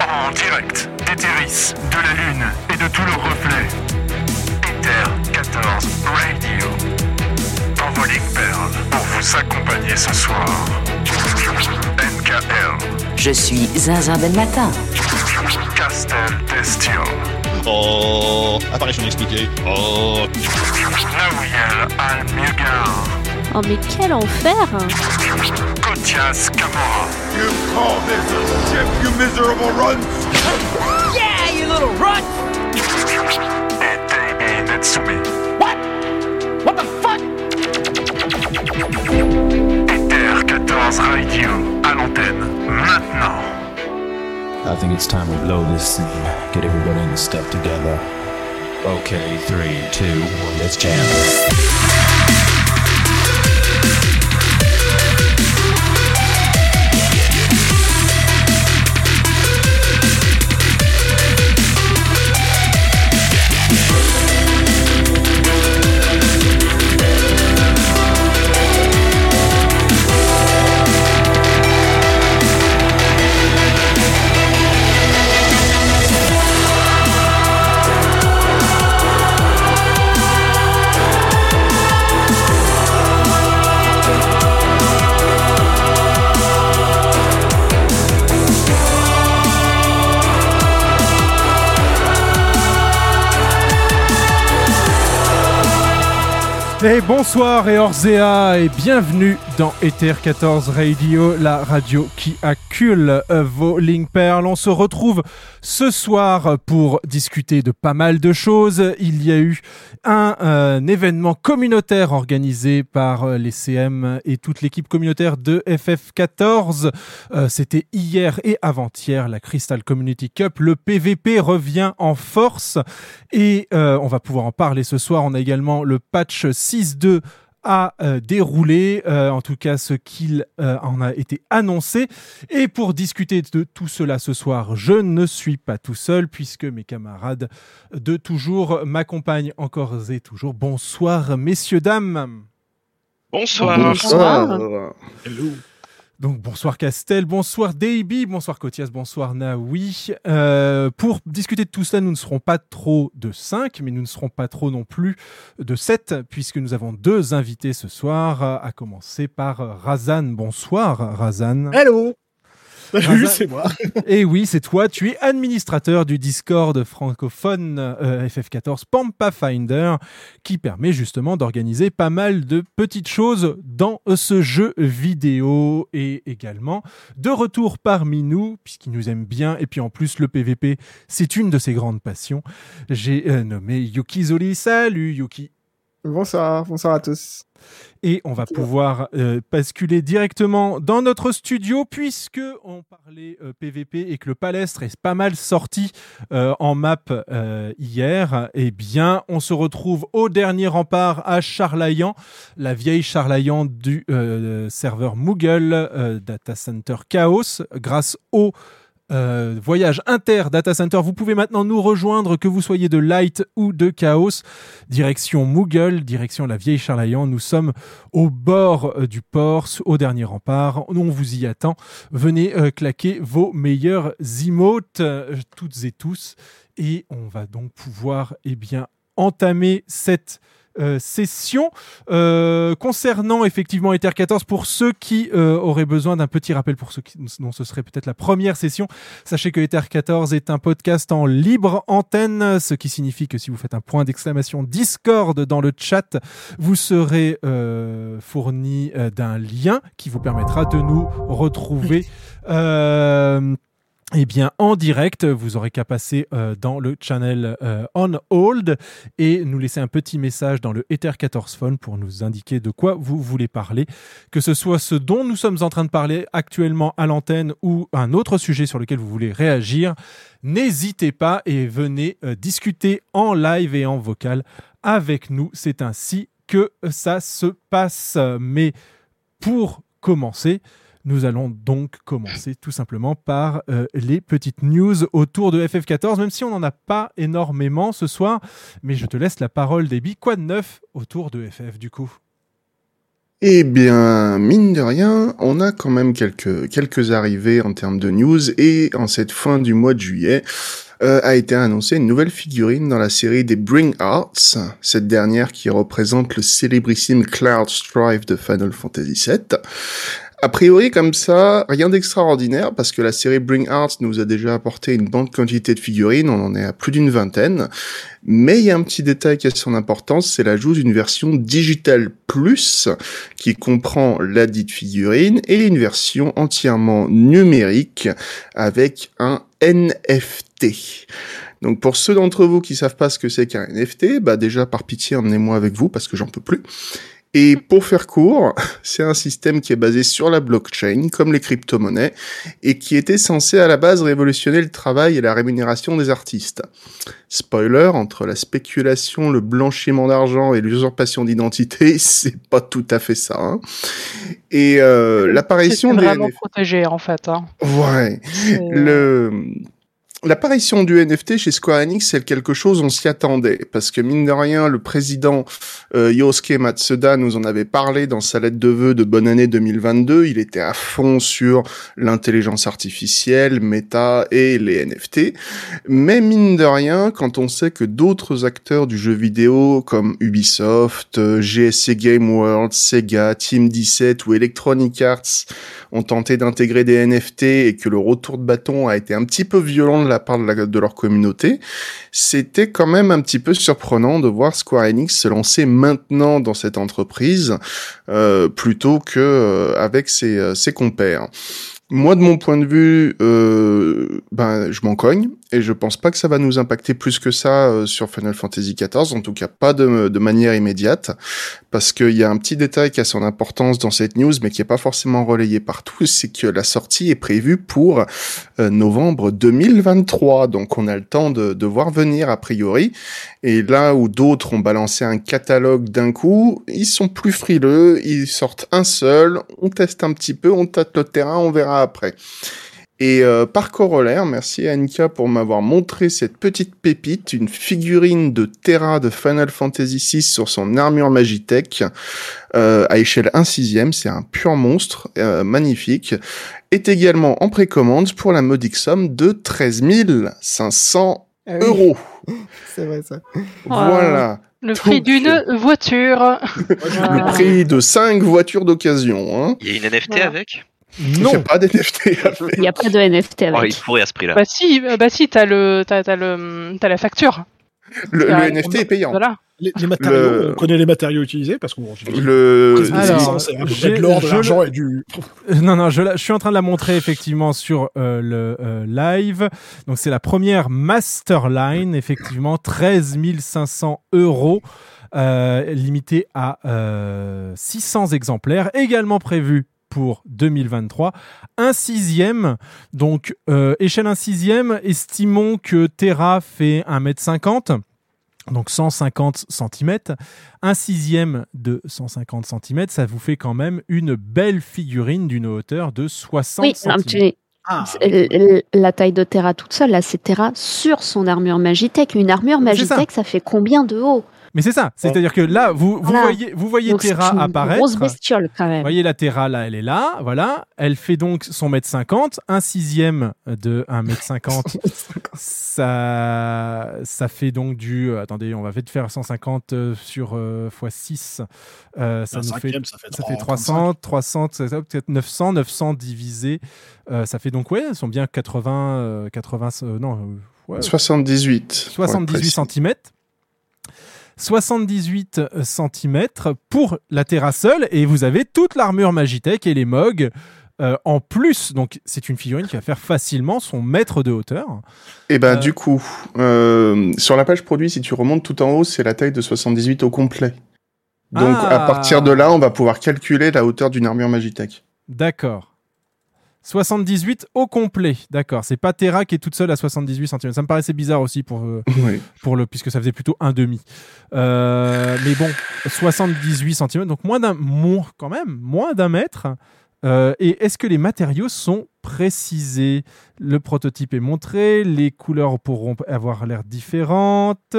En direct d'Eteris, de la Lune et de tous leurs reflets. Ether 14 Radio. Envoling Pearl pour vous accompagner ce soir. NKL. Je suis Zinzin Ben Matin. Castel Destio. Oh, apparition expliquée. Oh, Nawiel Al-Mugar. Oh mais quel enfer hein. Kotias Kamora. You call this a ship, you miserable runt? Et Davey Netsumi. Ether 14 Radio à l'antenne maintenant. I think it's time we blow this scene. Get everybody in the stuff together. Okay, three, two, one, let's jam. Bonsoir et Orzea et bienvenue dans Ether 14 Radio, la radio qui accule euh, vos Link Pearl. On se retrouve ce soir pour discuter de pas mal de choses. Il y a eu un, euh, événement communautaire organisé par euh, les CM et toute l'équipe communautaire de FF14. Euh, C'était hier et avant-hier la Crystal Community Cup. Le PVP revient en force et on va pouvoir en parler ce soir. On a également le patch 6.2 à euh, dérouler, euh, en tout cas ce qu'il euh, en a été annoncé. Et pour discuter de tout cela ce soir, je ne suis pas tout seul puisque mes camarades de toujours m'accompagnent encore et toujours. Bonsoir messieurs, dames. bonsoir. Bonsoir. Donc bonsoir Castel, bonsoir Davey, bonsoir Kotias, bonsoir Naoui. Euh, pour discuter de tout cela, nous ne serons pas trop de 5, mais nous ne serons pas trop non plus de 7, puisque nous avons deux invités ce soir, à commencer par Razan. Bonsoir Razan. Hello Salut, Razan. c'est moi. Et oui, c'est toi, tu es administrateur du Discord francophone euh, FF14 Pampa Finder, qui permet justement d'organiser pas mal de petites choses dans ce jeu vidéo et également de retour parmi nous, puisqu'il nous aime bien, et puis en plus le PVP, c'est une de ses grandes passions. J'ai euh, nommé Yuki Zoli. Salut Yuki Bonsoir, bonsoir à tous. et on va pouvoir euh, basculer directement dans notre studio puisque on parlait euh, PVP et que le palestre est pas mal sorti euh, en map euh, hier. Eh bien, on se retrouve au dernier rempart à Charlayan, la vieille Charlayan du euh, serveur Moogle euh, Data Center Chaos, grâce au euh, voyage inter data center. Vous pouvez maintenant nous rejoindre, que vous soyez de Light ou de Chaos. Direction Moogle, direction la vieille Charlayan. Nous sommes au bord euh, du port, au dernier rempart. On vous y attend. Venez euh, claquer vos meilleurs emotes, toutes et tous. Et on va donc pouvoir eh bien, entamer cette euh, session. Euh, concernant effectivement Ether 14 pour ceux qui euh, auraient besoin d'un petit rappel pour ceux qui, dont ce serait peut-être la première session sachez que Ether 14 est un podcast en libre antenne ce qui signifie que si vous faites un point d'exclamation Discord dans le chat vous serez euh, fourni euh, d'un lien qui vous permettra de nous retrouver. Euh, eh bien, en direct, vous aurez qu'à passer euh, dans le channel euh, On Hold et nous laisser un petit message dans le Ether 14 Phone pour nous indiquer de quoi vous voulez parler, que ce soit ce dont nous sommes en train de parler actuellement à l'antenne ou un autre sujet sur lequel vous voulez réagir. N'hésitez pas et venez euh, discuter en live et en vocal avec nous. C'est ainsi que ça se passe. Mais pour commencer, nous allons donc commencer tout simplement par euh, les petites news autour de FF14, même si on n'en a pas énormément ce soir. Mais je te laisse la parole, Déby. Quoi de neuf autour de FF du coup? Eh bien, mine de rien, on a quand même quelques, quelques arrivées en termes de news et en cette fin du mois de juillet, euh, a été annoncée une nouvelle figurine dans la série des Bring Arts, cette dernière qui représente le célébrissime Cloud Strife de Final Fantasy VII. A priori, comme ça, rien d'extraordinaire parce que la série Bring Arts nous a déjà apporté une bonne quantité de figurines, on en est à plus d'une vingtaine. Mais il y a un petit détail qui a son importance, c'est l'ajout d'une version Digital Plus qui comprend la dite figurine et une version entièrement numérique avec un NFT. Donc pour ceux d'entre vous qui savent pas ce que c'est qu'un NFT, bah déjà par pitié emmenez-moi avec vous parce que j'en peux plus. Et pour faire court, c'est un système qui est basé sur la blockchain, comme les crypto-monnaies, et qui était censé à la base révolutionner le travail et la rémunération des artistes. Spoiler, entre la spéculation, le blanchiment d'argent et l'usurpation d'identité, c'est pas tout à fait ça. hein. Et euh, l'apparition C'est des vraiment protégé en fait. hein. Ouais. Le L'apparition du NFT chez Square Enix, c'est quelque chose, on s'y attendait, parce que mine de rien, le président euh, Yosuke Matsuda nous en avait parlé dans sa lettre de vœux de bonne année 2022. Il était à fond sur l'intelligence artificielle, Meta et les NFT. Mais mine de rien, quand on sait que d'autres acteurs du jeu vidéo comme Ubisoft, euh, GSC Game World, Sega, Team 17 ou Electronic Arts ont tenté d'intégrer des NFT et que le retour de bâton a été un petit peu violent de la part de, leur communauté, c'était quand même un petit peu surprenant de voir Square Enix se lancer maintenant dans cette entreprise euh, plutôt que euh, avec ses, euh, ses compères. Moi, de mon point de vue, ben, je m'en cogne et je pense pas que ça va nous impacter plus que ça euh, sur Final Fantasy XIV, en tout cas pas de, de manière immédiate, parce qu'il y a un petit détail qui a son importance dans cette news, mais qui est pas forcément relayé par tous, c'est que la sortie est prévue pour euh, novembre 2023, donc on a le temps de, de voir venir a priori. Et là où d'autres ont balancé un catalogue d'un coup, ils sont plus frileux, ils sortent un seul, on teste un petit peu, on tâte le terrain, on verra après. Et euh, par corollaire, merci à Annika pour m'avoir montré cette petite pépite, une figurine de Terra de Final Fantasy VI sur son armure Magitech euh, à échelle 1 sixième, c'est un pur monstre, euh, magnifique, est également en précommande pour la modique somme de 13 500 Ah oui, euros. C'est vrai ça. Voilà. Le prix Donc, d'une voiture. Le prix de 5 voitures d'occasion. Hein. Il y a une NFT Voilà. avec? Il n'y a pas d'NFT avec. Il n'y a pas de NFT Oh, avec. il pourrait à ce prix-là. Bah si, euh, bah si, t'as le, t'as, t'as le, t'as la facture. Le, le NFT est payant. Voilà. Les, les matériaux, Le- on connaît les matériaux utilisés parce qu'on Le... Alors, de l'or, de l'argent et du. Euh, Non, non, je, la- je suis en train de la montrer effectivement sur euh, le euh, live. Donc c'est la première Masterline, effectivement, 13 500 euros, euh, limité à euh, 600 exemplaires, également prévu pour 2023. Un sixième, donc euh, échelle un sixième, estimons que Terra fait 1m50. Donc 150 cm, un sixième de 150 cm, ça vous fait quand même une belle figurine d'une hauteur de 60 Oui, cm. non, tu- Ah, l- la taille de Terra toute seule, là, c'est Terra sur son armure Magitech. Une armure C'est ça. Magitech, ça. fait combien de haut? Mais c'est ça, c'est-à-dire que là, vous, vous Voilà. voyez, vous voyez Donc, c'est Terra une apparaître. grosse bestiole quand Vous même. voyez la Terra là, elle est là, voilà. Elle fait donc son mètre 50, un sixième de 1 mètre 50. ça, ça fait donc du. euh, attendez, on va vite faire 150 euh, sur euh, x 6. Euh, ça nous fait ça fait, Ça fait 335. 300, 300, ça fait peut-être 900, 900 divisé. euh, ça fait donc, ouais, elles sont bien 80, euh, 80, euh, non, ouais, 78. pour être 78 précis. cm. 78 cm pour la Terra seule et vous avez toute l'armure Magitech et les Mogs euh, en plus. Donc c'est une figurine qui va faire facilement son mètre de hauteur. Et ben Euh, du coup, euh, sur la page produit, si tu remontes tout en haut, c'est la taille de 78 au complet. Donc Ah. à partir de là, on va pouvoir calculer la hauteur d'une armure Magitech. D'accord. 78 au complet, d'accord. C'est pas Terra qui est toute seule à 78 cm. Ça me paraissait bizarre aussi pour, euh, Oui. pour le, puisque ça faisait plutôt un demi. Euh, mais bon, 78 cm, donc moins d'un, moins, quand même, moins d'un mètre. Euh, et est-ce que les matériaux sont précisés? Le prototype est montré, les couleurs pourront avoir l'air différentes,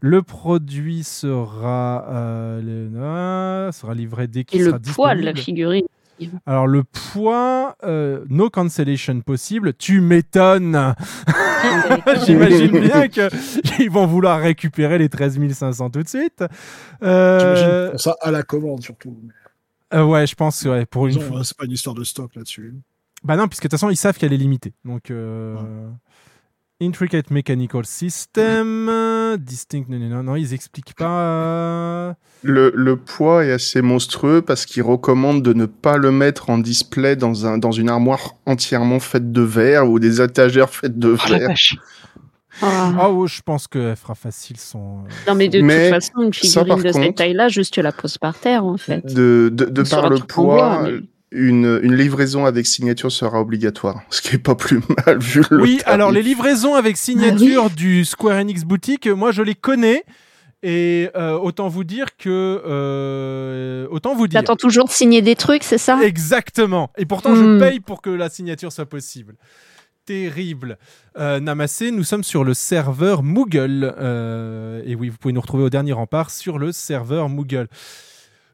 le produit sera, euh, le- sera livré dès Et qu'il le sera poids de la disponible. Alors le poids, euh, no cancellation possible. Tu m'étonnes. J'imagine bien qu'ils vont vouloir récupérer les 13 500 tout de suite. Euh, J'imagine qu'ils font ça à la commande surtout. euh, ouais, je pense ouais, pour une C'est pas une histoire de stock là-dessus. Bah non, puisque de toute façon ils savent qu'elle est limitée. Donc euh, intricate mechanical system, distinct. Non, non, non, ils expliquent pas. euh, Le, le poids est assez monstrueux parce qu'il recommande de ne pas le mettre en display dans, un, dans une armoire entièrement faite de verre ou des étagères faites de Oh la verre. Ah. Ah ouais, je pense qu'elle fera facile son. Non, mais de Mais toute façon, une ça, figurine par de cette contre- taille-là, juste tu la poses par terre, en fait. De, de, par le bois, poids, mais- une, une livraison avec signature sera obligatoire. Ce qui est pas plus mal vu le Oui, tarif. alors les livraisons avec signature du Square Enix boutique, moi je les connais. Et euh, autant vous dire que. euh, autant vous dire. T'attends toujours de signer des trucs, c'est ça? Exactement. Et pourtant, je Hmm. paye pour que la signature soit possible. Terrible. Euh, Namassé, nous sommes sur le serveur Moogle. Euh, et oui, vous pouvez nous retrouver au dernier rempart sur le serveur Moogle.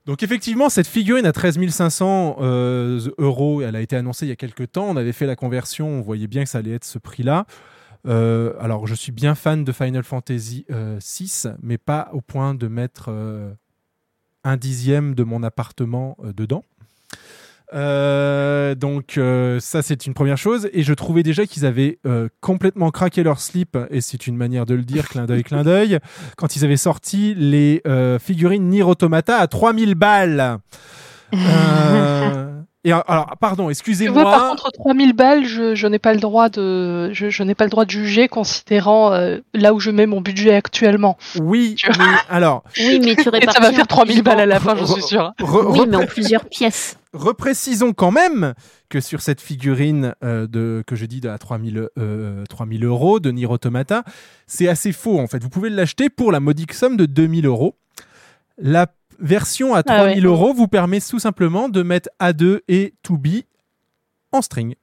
Donc effectivement, cette figurine à 13 500 euh, euros, elle a été annoncée il y a quelques temps. On avait fait la conversion, on voyait bien que ça allait être ce prix-là. Euh, alors, je suis bien fan de Final Fantasy euh, 6, mais pas au point de mettre euh, un dixième de mon appartement euh, dedans. Euh, donc euh, ça c'est une première chose. Et je trouvais déjà qu'ils avaient euh, complètement craqué leur slip. Et c'est une manière de le dire clin d'œil clin d'œil. Quand ils avaient sorti les figurines Nier Automata à 3000 balles et alors pardon vois, par excusez-moi contre, 3000 balles, je, je n'ai pas le droit de, je, je n'ai pas le droit de juger considérant euh, là où je mets mon budget actuellement. oui mais alors Oui, mais tu Et répartis. ça va faire en 3000 balles à la fin, j'en suis sûr. re- Oui, mais en plusieurs pièces. Reprécisons quand même que sur cette figurine euh, de, que je dis de à 3000, euh, 3000 euros de Nier Automata, c'est assez faux en fait. Vous pouvez l'acheter pour la modique somme de 2000 euros. La version à Ah 3000 ouais. euros vous permet tout simplement de mettre A2 et 2B en string.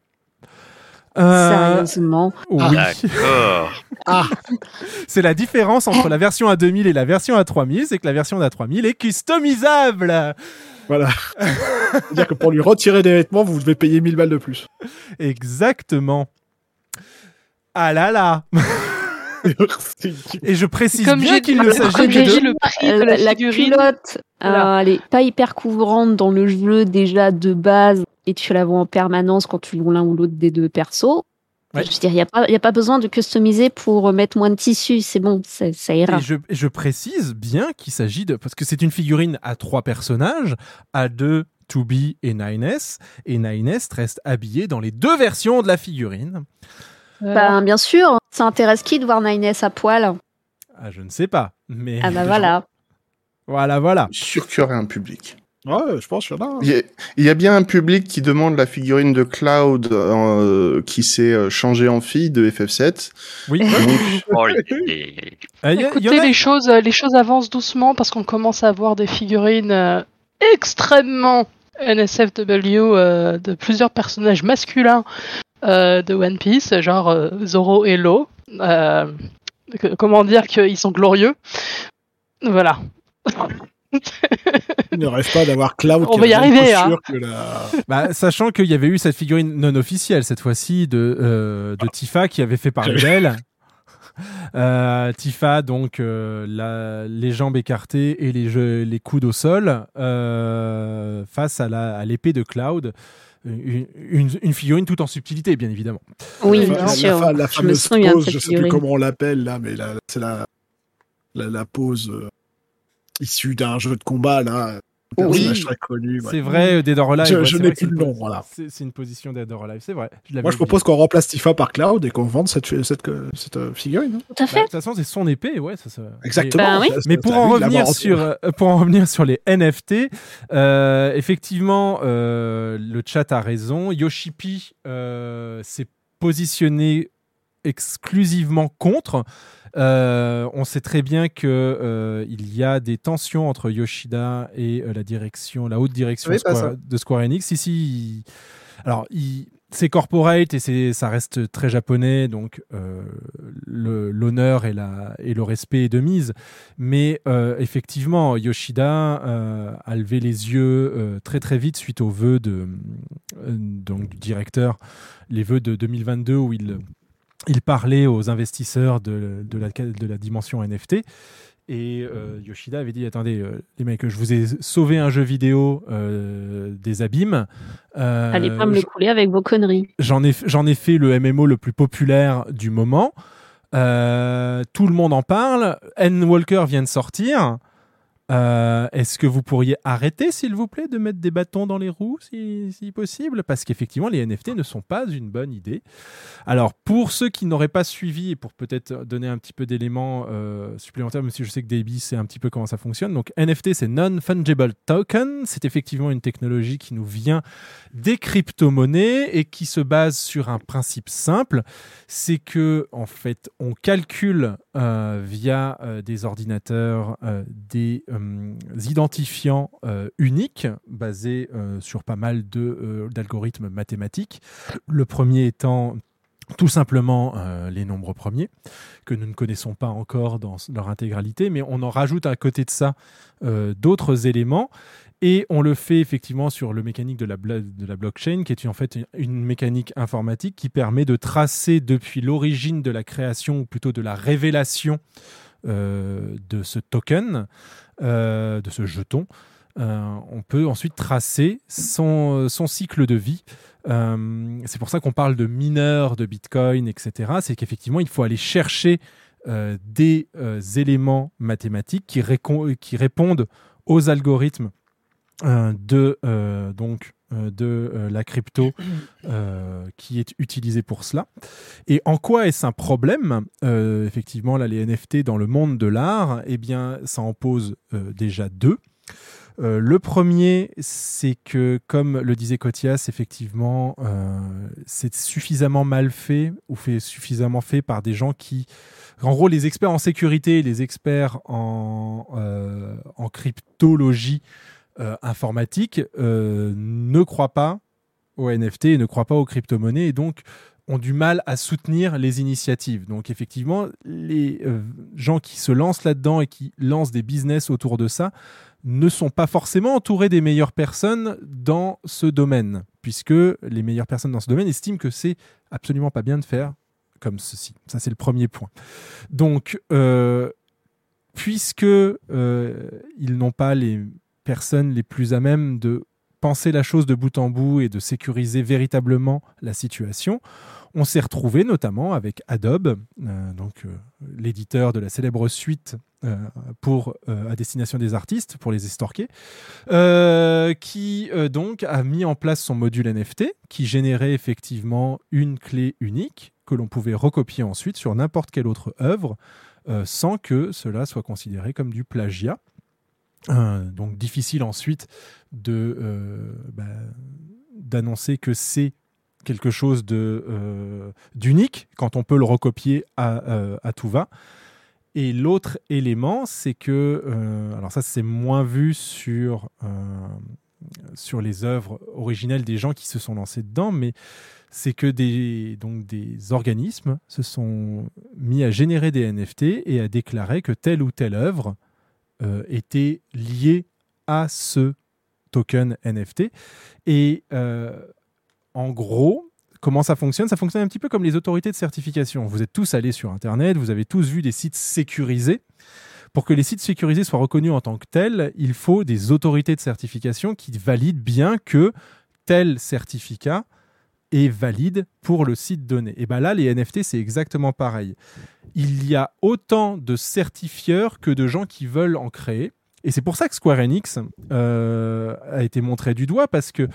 Euh, Sérieusement. oui. D'accord. Ah, C'est la différence entre la version à 2000 et la version à 3000, c'est que la version à 3000 est customisable. voilà. C'est-à-dire que pour lui retirer des vêtements, vous devez payer 1000 balles de plus. Exactement. Ah là là. Et je précise Comme bien qu'il ne s'agit que de... le prix de la, la figurine. culotte, Voilà. euh, elle est pas hyper couvrante dans le jeu déjà de base et tu la vois en permanence quand tu joues l'un ou l'autre des deux persos. Ouais. Je veux dire, il n'y a, pas- y a pas besoin de customiser pour mettre moins de tissu, c'est bon, ça, ça ira. Et je, je précise bien qu'il s'agit de... Parce que c'est une figurine à trois personnages, à deux, 2B et 9S. Et 9S reste habillé dans les deux versions de la figurine. Bah, bien sûr, ça intéresse qui de voir Nines à poil? Ah, je ne sais pas. Mais Ah bah voilà. voilà, voilà. Je suis sûr qu'il y aurait un public. Ouais, je pense qu'il y en a. Il y, a, il y a bien un public qui demande la figurine de Cloud euh, qui s'est euh, changée en fille de FF7. Oui. Donc, Oh, Euh, Écoutez, les choses, les choses avancent doucement parce qu'on commence à avoir des figurines euh, extrêmement NSFW euh, de plusieurs personnages masculins de One Piece, genre euh, Zoro et Lo. Euh, que- comment dire qu'ils sont glorieux Voilà. Il ne rêve pas d'avoir Cloud On qui va y arriver, hein. que la... Bah, sachant qu'il y avait eu cette figurine non officielle cette fois-ci de, euh, de Tifa qui avait fait parler d'elle. Euh, Tifa, donc euh, la- les jambes écartées et les, jeux- les coudes au sol euh, face à l'épée de Cloud. Une, une- une figurine tout en subtilité, bien évidemment. Oui, la, bien la- sûr. la- la Je me souviens pose, je sais plus comment on l'appelle là, mais la- c'est la, la, la pose euh, issue d'un jeu de combat là. Oui. personnage très connu. ouais. C'est vrai, Dead or Alive. Je- ouais, je c'est n'ai plus c'est le une nom, voilà. C'est une position Dead or Alive, c'est vrai. je Moi, je propose qu'on remplace Tifa par Cloud et qu'on vende cette, cette, cette, euh, figurine. hein. Tout à Bah, fait. De toute façon, c'est son épée, ouais. Ça, ça- Exactement. Bah oui. Mais pour en, revenir sur, euh, pour en revenir sur les NFT, euh, effectivement, euh, le chat a raison. Yoshipi euh, s'est positionné exclusivement contre. Euh, on sait très bien que euh, il y a des tensions entre Yoshida et euh, la direction, la haute direction Oui, Square- de Square Enix. Si, si. il- Alors, il- c'est corporate et ça reste très japonais, donc euh, l'honneur et, le respect est de mise. Mais euh, effectivement, Yoshida euh, a levé les yeux très très vite suite aux vœux de, donc, du directeur, les vœux de 2022 où il, il parlait aux investisseurs de, de, la, de la dimension NFT. Et euh, Yoshida avait dit attendez euh, les mecs je vous ai sauvé un jeu vidéo euh, des abîmes Allez pas me le couler avec vos conneries. J'en ai, ai fait le MMO le plus populaire du moment. Tout le monde en parle. N. Walker vient de sortir. Euh, Est-ce que vous pourriez arrêter, s'il vous plaît, de mettre des bâtons dans les roues, si, si possible? Parce qu'effectivement, les NFT ne sont pas une bonne idée. Alors, pour ceux qui n'auraient pas suivi, et pour peut-être donner un petit peu d'éléments euh, supplémentaires, même si je sais que Davey sait un petit peu comment ça fonctionne. Donc, NFT, c'est Non-Fungible Token. C'est effectivement une technologie qui nous vient des crypto-monnaies et qui se base sur un principe simple. C'est que, en fait, on calcule euh, via des ordinateurs des euh, identifiants euh, uniques basés euh, sur pas mal d'algorithmes mathématiques. Le premier étant tout simplement les nombres premiers, que nous ne connaissons pas encore dans leur intégralité, mais on en rajoute à côté de ça d'autres éléments. Et on le fait effectivement sur le mécanique de la, de la blockchain, qui est en fait une, mécanique informatique qui permet de tracer depuis l'origine de la création, ou plutôt de la révélation de ce token, euh, de ce jeton, euh, on peut ensuite tracer son, son cycle de vie. Euh, c'est pour ça qu'on parle de mineurs de Bitcoin, etc. C'est qu'effectivement, il faut aller chercher euh, des euh, éléments mathématiques qui, qui répondent aux algorithmes euh, de, euh, donc, euh, de euh, la crypto euh, qui est utilisée pour cela. Et en quoi est-ce un problème Euh, Effectivement, là, les NFT dans le monde de l'art, eh bien, ça en pose euh, déjà deux. Euh, le premier, c'est que, comme le disait Cotias, effectivement, euh, c'est suffisamment mal fait ou fait suffisamment fait par des gens qui, en gros, les experts en sécurité, les experts euh, en cryptologie euh, informatique euh, ne croient pas aux NFT ne croient pas aux crypto-monnaies et donc ont du mal à soutenir les initiatives. Donc effectivement, les euh, gens qui se lancent là-dedans et qui lancent des business autour de ça ne sont pas forcément entourés des meilleures personnes dans ce domaine, puisque les meilleures personnes dans ce domaine estiment que c'est absolument pas bien de faire comme ceci. Ça, c'est le premier point. Donc, euh, puisque euh, ils n'ont pas les personnes les plus à même de penser la chose de bout en bout et de sécuriser véritablement la situation, on s'est retrouvé notamment avec Adobe, euh, donc euh, l'éditeur de la célèbre suite euh, pour à destination des artistes pour les estorquer, qui donc a mis en place son module NFT qui générait effectivement une clé unique que l'on pouvait recopier ensuite sur n'importe quelle autre œuvre sans que cela soit considéré comme du plagiat. Euh, donc difficile ensuite de euh, bah, d'annoncer que c'est quelque chose euh, d'unique quand on peut le recopier à, tout va. Et l'autre élément, c'est que, alors ça c'est moins vu sur, sur les œuvres originelles des gens qui se sont lancés dedans, mais c'est que des, donc des organismes se sont mis à générer des NFT et à déclarer que telle ou telle œuvre euh, était liée à ce token NFT. Et euh, en gros, comment ça fonctionne? Ça fonctionne un petit peu comme les autorités de certification. Vous êtes tous allés sur Internet, vous avez tous vu des sites sécurisés. Pour que les sites sécurisés soient reconnus en tant que tels, il faut des autorités de certification qui valident bien que tel certificat est valide pour le site donné. Et bien là, les NFT, c'est exactement pareil. Il y a autant de certifieurs que de gens qui veulent en créer. Et c'est pour ça que Square Enix euh, a été montré du doigt, parce que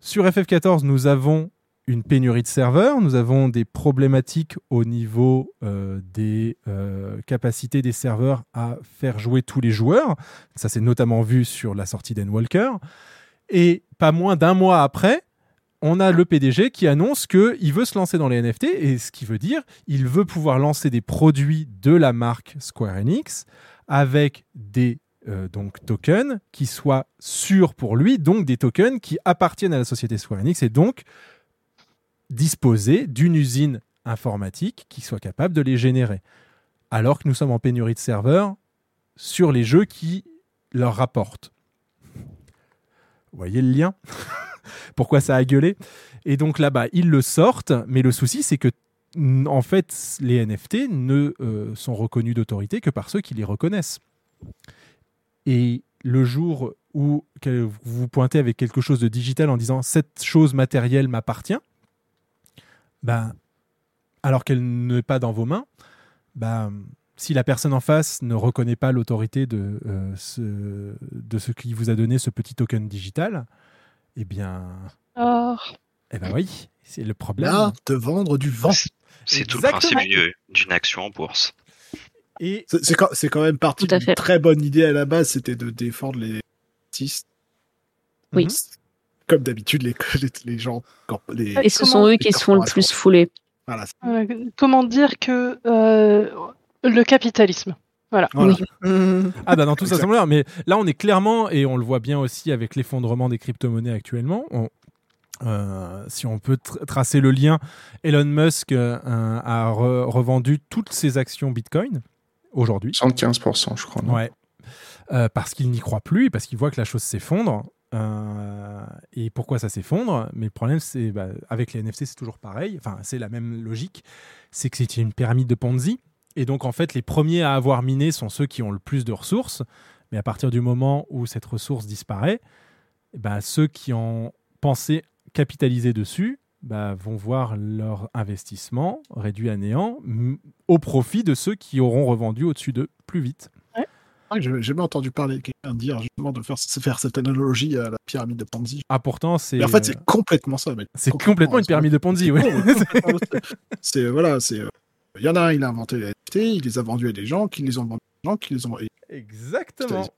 sur FF14, nous avons une pénurie de serveurs, nous avons des problématiques au niveau euh, des euh, capacités des serveurs à faire jouer tous les joueurs. Ça s'est notamment vu sur la sortie d'En Walker. Et pas moins d'un mois après, on a le PDG qui annonce qu'il veut se lancer dans les NFT, et ce qui veut dire il veut pouvoir lancer des produits de la marque Square Enix avec des euh, tokens qui soient sûrs pour lui, donc des tokens qui appartiennent à la société Square Enix et donc disposer d'une usine informatique qui soit capable de les générer. Alors que nous sommes en pénurie de serveurs sur les jeux qui leur rapportent. Vous voyez le lien? Pourquoi ça a gueulé? Et donc là-bas, ils le sortent, mais le souci, c'est que en fait, les NFT ne euh, sont reconnus d'autorité que par ceux qui les reconnaissent. Et le jour où vous vous pointez avec quelque chose de digital en disant cette chose matérielle m'appartient, ben, alors qu'elle n'est pas dans vos mains, ben, si la personne en face ne reconnaît pas l'autorité de, euh, de ce qui vous a donné ce petit token digital, eh bien, Oh. eh ben oui, c'est le problème. Là, te vendre du vent. C'est tout le principe du- d'une action en bourse. Et C'est quand, c'est quand même parti Tout à d'une fait. très bonne idée à la base, c'était de défendre les artistes. Oui. Comme d'habitude, les, les, les gens. Les, Et ce Comment- sont eux qui se font le plus fouler. Voilà. Euh, comment dire que euh, le capitalisme. Voilà. Voilà. Oui. Mmh. Ah bah dans tout ça Exact. semble mais là on est clairement, et on le voit bien aussi avec l'effondrement des crypto-monnaies actuellement, on- euh, si on peut tr- tracer le lien, Elon Musk euh, a re- revendu toutes ses actions Bitcoin aujourd'hui. 75%, je crois. non? Ouais. Euh, parce qu'il n'y croit plus, parce qu'il voit que la chose s'effondre. Euh, et pourquoi ça s'effondre? Mais le problème, c'est bah, avec les NFT, c'est toujours pareil. Enfin, c'est la même logique. C'est que c'est une pyramide de Ponzi. Et donc, en fait, les premiers à avoir miné sont ceux qui ont le plus de ressources. Mais à partir du moment où cette ressource disparaît, eh ben, ceux qui ont pensé capitaliser dessus bah, vont voir leur investissement réduit à néant au profit de ceux qui auront revendu au-dessus d'eux plus vite. Ah, J'ai jamais entendu parler de quelqu'un dire justement de faire, faire cette analogie à la pyramide de Ponzi. Ah, pourtant, c'est. Mais en fait, euh, c'est complètement ça. mec. C'est complètement une pyramide de Ponzi, oui. C'est voilà, c'est. Il y en a un, il a inventé les NFT, il les a vendus à des gens, qui les ont vendus à des gens, qui les ont. et- Exactement.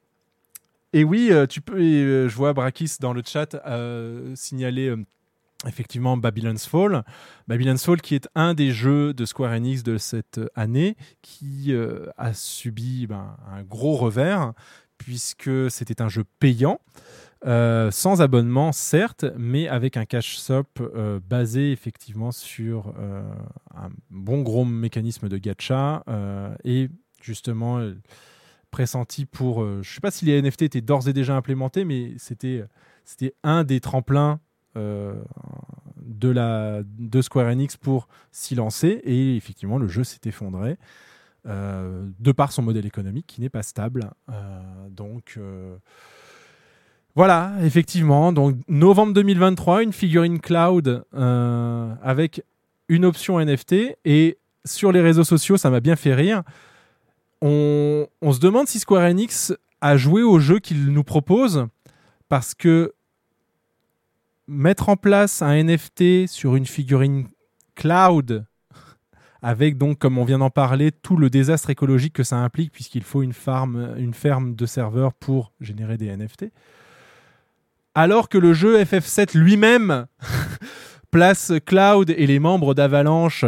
Et oui, euh, tu peux. et, euh, je vois Brakis dans le chat euh, signaler euh, effectivement Babylon's Fall. Babylon's Fall, qui est un des jeux de Square Enix de cette année, qui euh, a subi ben, un gros revers puisque c'était un jeu payant. Euh, sans abonnement, certes, mais avec un cash shop euh, basé effectivement sur euh, un bon gros mécanisme de gacha et justement pressenti pour. je ne sais pas si les NFT étaient d'ores et déjà implémentés, mais c'était un des tremplins de la de Square Enix pour s'y lancer et effectivement le jeu s'est effondré de par son modèle économique qui n'est pas stable. Donc voilà, effectivement. Donc novembre 2023, une figurine cloud euh, avec une option NFT et sur les réseaux sociaux, ça m'a bien fait rire. On, se demande si Square Enix a joué au jeu qu'il nous propose parce que mettre en place un NFT sur une figurine cloud avec donc comme on vient d'en parler tout le désastre écologique que ça implique puisqu'il faut une ferme de serveurs pour générer des NFT alors que le jeu FF7 lui-même place Cloud et les membres d'Avalanche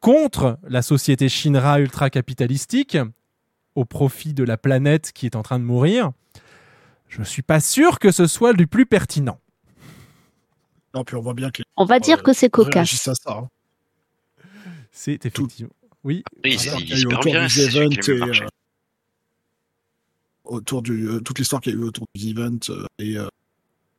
contre la société Shinra ultra capitalistique au profit de la planète qui est en train de mourir, je suis pas sûr que ce soit du plus pertinent. Non, puis on voit bien que. On va dire que c'est cocasse. à ça. hein. C'est effectivement. Oui. Bien, du c'est le et, marché. euh, autour du euh, toute l'histoire qu'il y a eu autour du event euh, et euh,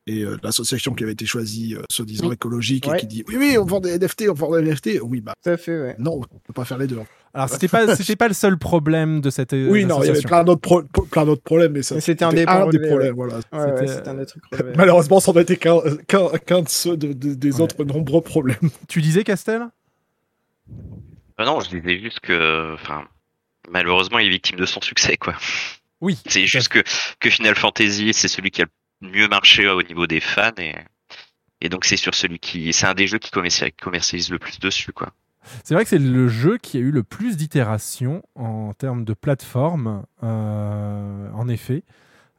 et euh, l'association qui avait été choisie euh, soi-disant Oui. écologique et qui dit oui oui on vend des NFT on vend des NFT oui bah Tout à fait, ouais. non on peut pas faire les deux Alors c'était pas c'était pas le seul problème de cette euh, oui non il y avait plein d'autres pro- pro- plein d'autres problèmes mais ça Mais c'était un des relevés, problèmes voilà Ouais, ouais, C'était- c'était un des trucs relevés. malheureusement ça n'a été qu'un qu'un qu'un de ceux de- de- des Ouais. autres nombreux problèmes Tu disais Castel? Ah non, je disais juste que, enfin, malheureusement, il est victime de son succès, quoi. Oui. C'est juste que, que Final Fantasy, c'est celui qui a le mieux marché au niveau des fans et, et donc c'est sur celui qui, c'est un des jeux qui commerci- commercialise le plus dessus, quoi. C'est vrai que c'est le jeu qui a eu le plus d'itérations en termes de plateforme, euh, en effet.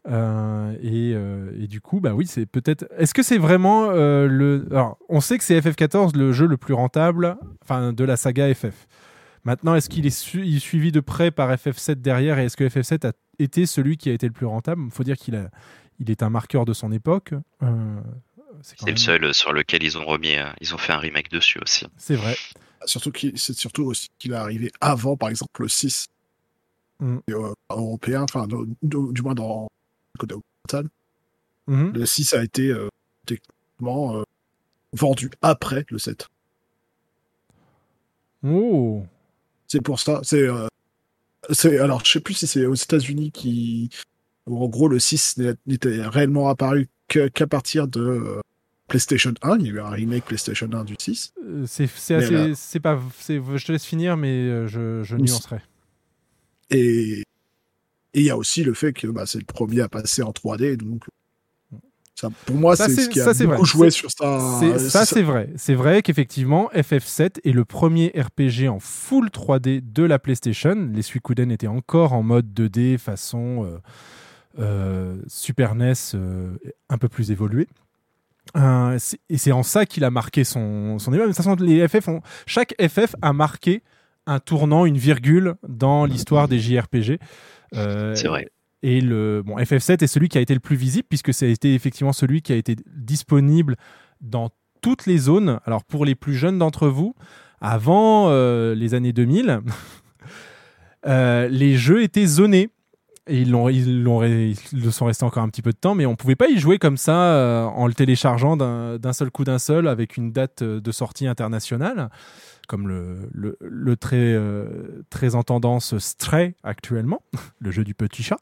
Euh, et, euh, et du coup, bah oui, c'est peut-être. Est-ce que c'est vraiment le. Alors, on sait que c'est FF14 le jeu le plus rentable, de la saga FF. Maintenant, est-ce qu'il est, est suivi de près par FF7 derrière et est-ce que FF7 a été celui qui a été le plus rentable? Il faut dire qu'il a, il est un marqueur de son époque. Euh, c'est le seul sur lequel ils ont remis, euh, ils ont fait un remake dessus aussi. C'est vrai. Surtout qu'il, c'est surtout aussi qu'il est arrivé avant, par exemple, le 6 Mm. Et, euh, européen, enfin, du moins dans le côté occidental. Mhm. Le 6 a été euh, techniquement euh, vendu après le 7. Oh C'est pour ça. C'est, euh, c'est, alors, je sais plus si c'est aux États-Unis qui, où en gros, le 6 n'est- n'était réellement apparu qu'à partir de euh, PlayStation 1. Il y a eu un remake PlayStation 1 du 6. Euh, C'est pas. Je te laisse finir, mais euh, je, nuancerai. Et il y a aussi le fait que bah, c'est le premier à passer en 3D. Donc, ça, pour moi, Ça, c'est ce qui a ça, beaucoup joué sur ça. C'est- ça, c'est- vrai. C'est vrai qu'effectivement, FF7 est le premier RPG en full 3D de la PlayStation. Les Suikoden étaient encore en mode 2D façon euh, Super NES euh, un peu plus évolué. Euh, c'est- et c'est en ça qu'il a marqué son, son époque. De toute façon, les FF ont, chaque FF a marqué un tournant, une virgule dans l'histoire des JRPG. Euh, C'est vrai. et le bon, FF7 est celui qui a été le plus visible puisque ça a été effectivement celui qui a été disponible dans toutes les zones. Alors pour les plus jeunes d'entre vous, avant euh, les années 2000, euh, les jeux étaient zonés. Ils, l'ont, ils, ils le sont restés encore un petit peu de temps, mais on pouvait pas y jouer comme ça euh, en le téléchargeant d'un, seul coup d'un seul avec une date euh, de sortie internationale, comme le, le, très, euh, très en tendance Stray actuellement, le jeu du petit chat.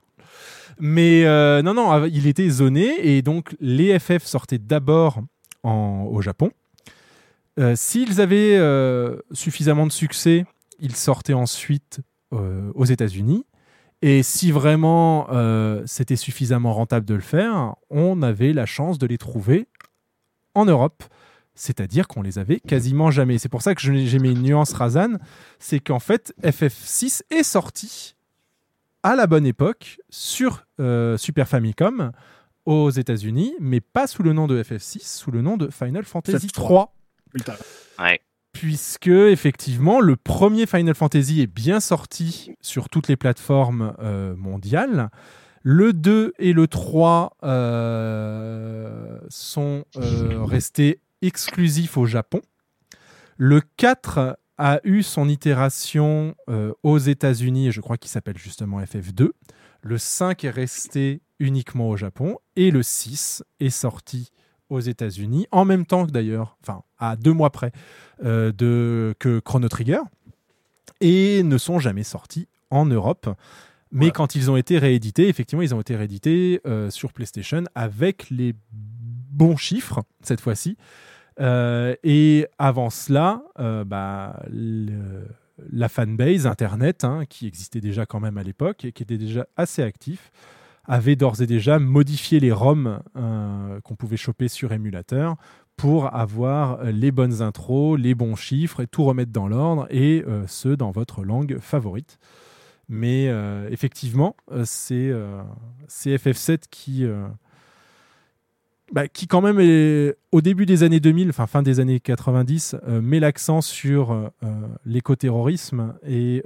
Mais non, non, il était zoné et donc les FF sortaient d'abord au Japon. S'ils avaient suffisamment de succès, ils sortaient ensuite aux États-Unis. Et si vraiment euh, c'était suffisamment rentable de le faire, on avait la chance de les trouver en Europe. C'est-à-dire qu'on les avait quasiment jamais. C'est pour ça que je- j'ai mis une nuance Razan, c'est qu'en fait FF6 est sorti à la bonne époque sur euh, Super Famicom aux États-Unis, mais pas sous le nom de FF6, sous le nom de Final Fantasy 3 Putain. Ouais. Puisque effectivement le premier Final Fantasy est bien sorti sur toutes les plateformes euh, mondiales. Le 2 et le 3 euh, sont euh, restés exclusifs au Japon. Le 4 a eu son itération aux États-Unis, et je crois qu'il s'appelle justement FF2. Le 5 est resté uniquement au Japon. Et le 6 est sorti aux États-Unis, en même temps que d'ailleurs, enfin à deux mois près, euh, de, que Chrono Trigger, et ne sont jamais sortis en Europe. Mais quand ils ont été réédités, effectivement, ils ont été réédités euh, sur PlayStation avec les bons chiffres, cette fois-ci. Euh, et avant cela, bah, le- la fanbase Internet, hein, qui existait déjà quand même à l'époque et qui était déjà assez actif, avait d'ores et déjà modifié les ROM euh, qu'on pouvait choper sur émulateur pour avoir les bonnes intros, les bons chiffres et tout remettre dans l'ordre et euh, ce dans votre langue favorite. Mais euh, effectivement, c'est euh, c'est FF7 qui, bah, qui quand même au début des années 2000, enfin fin des années 90, euh, met l'accent sur l'écoterrorisme et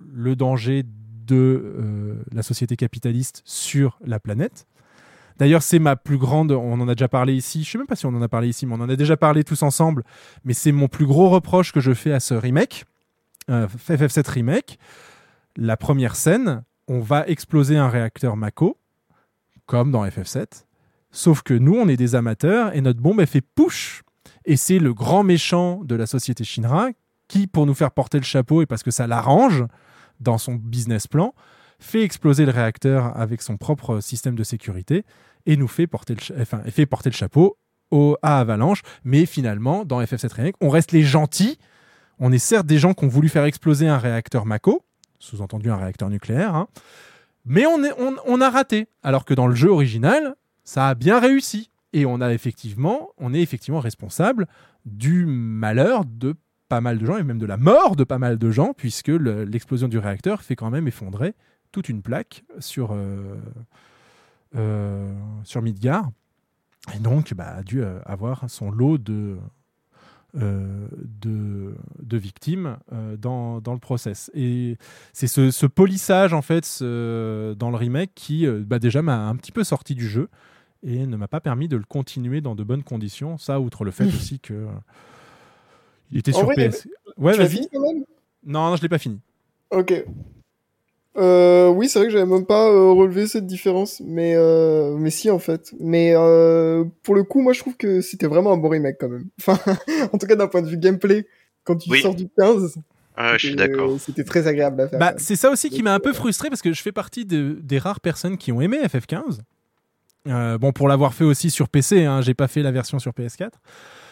le danger de euh, la société capitaliste sur la planète. D'ailleurs, c'est ma plus grande. On en a déjà parlé ici. Je sais même pas si on en a parlé ici, mais on en a déjà parlé tous ensemble. Mais c'est mon plus gros reproche que je fais à ce remake, euh, FF7 remake. La première scène, on va exploser un réacteur Mako, comme dans FF7. Sauf que nous, on est des amateurs et notre bombe, elle fait push. Et c'est le grand méchant de la société Shinra qui, pour nous faire porter le chapeau et parce que ça l'arrange dans son business plan, fait exploser le réacteur avec son propre système de sécurité et nous fait porter le, enfin, fait porter le chapeau au, à Avalanche. Mais finalement, dans FF7 Remake, on reste les gentils. On est certes des gens qui ont voulu faire exploser un réacteur Mako, sous-entendu un réacteur nucléaire, hein, mais on, on a raté. Alors que dans le jeu original, ça a bien réussi. Et on a effectivement, on est effectivement responsable du malheur de pas mal de gens et même de la mort de pas mal de gens, puisque le- l'explosion du réacteur fait quand même effondrer toute une plaque sur, euh, euh, sur Midgard. Et donc, bah, a dû euh, avoir son lot de, euh, de, de victimes euh, dans, dans le process. Et c'est ce, ce polissage, en fait, ce- dans le remake qui, euh, bah, déjà, m'a un petit peu sorti du jeu et ne m'a pas permis de le continuer dans de bonnes conditions. Ça, outre le fait aussi que. Il était En sur vrai, PS. Ouais, tu l'as vas-y. fini quand même Non, non, je l'ai pas fini. Ok. Euh, oui, c'est vrai que j'avais même pas euh, relevé cette différence, mais euh, mais si en fait. Mais euh, pour le coup, moi je trouve que c'était vraiment un bon remake quand même. Enfin, en tout cas d'un point de vue gameplay, quand tu Oui. sors du 15, Ah, je suis c'était- d'accord. C'était très agréable à faire. Bah, c'est ça aussi qui m'a un peu frustré parce que je fais partie de- des rares personnes qui ont aimé FF15. Euh, bon, pour l'avoir fait aussi sur PC, hein, j'ai pas fait la version sur PS4.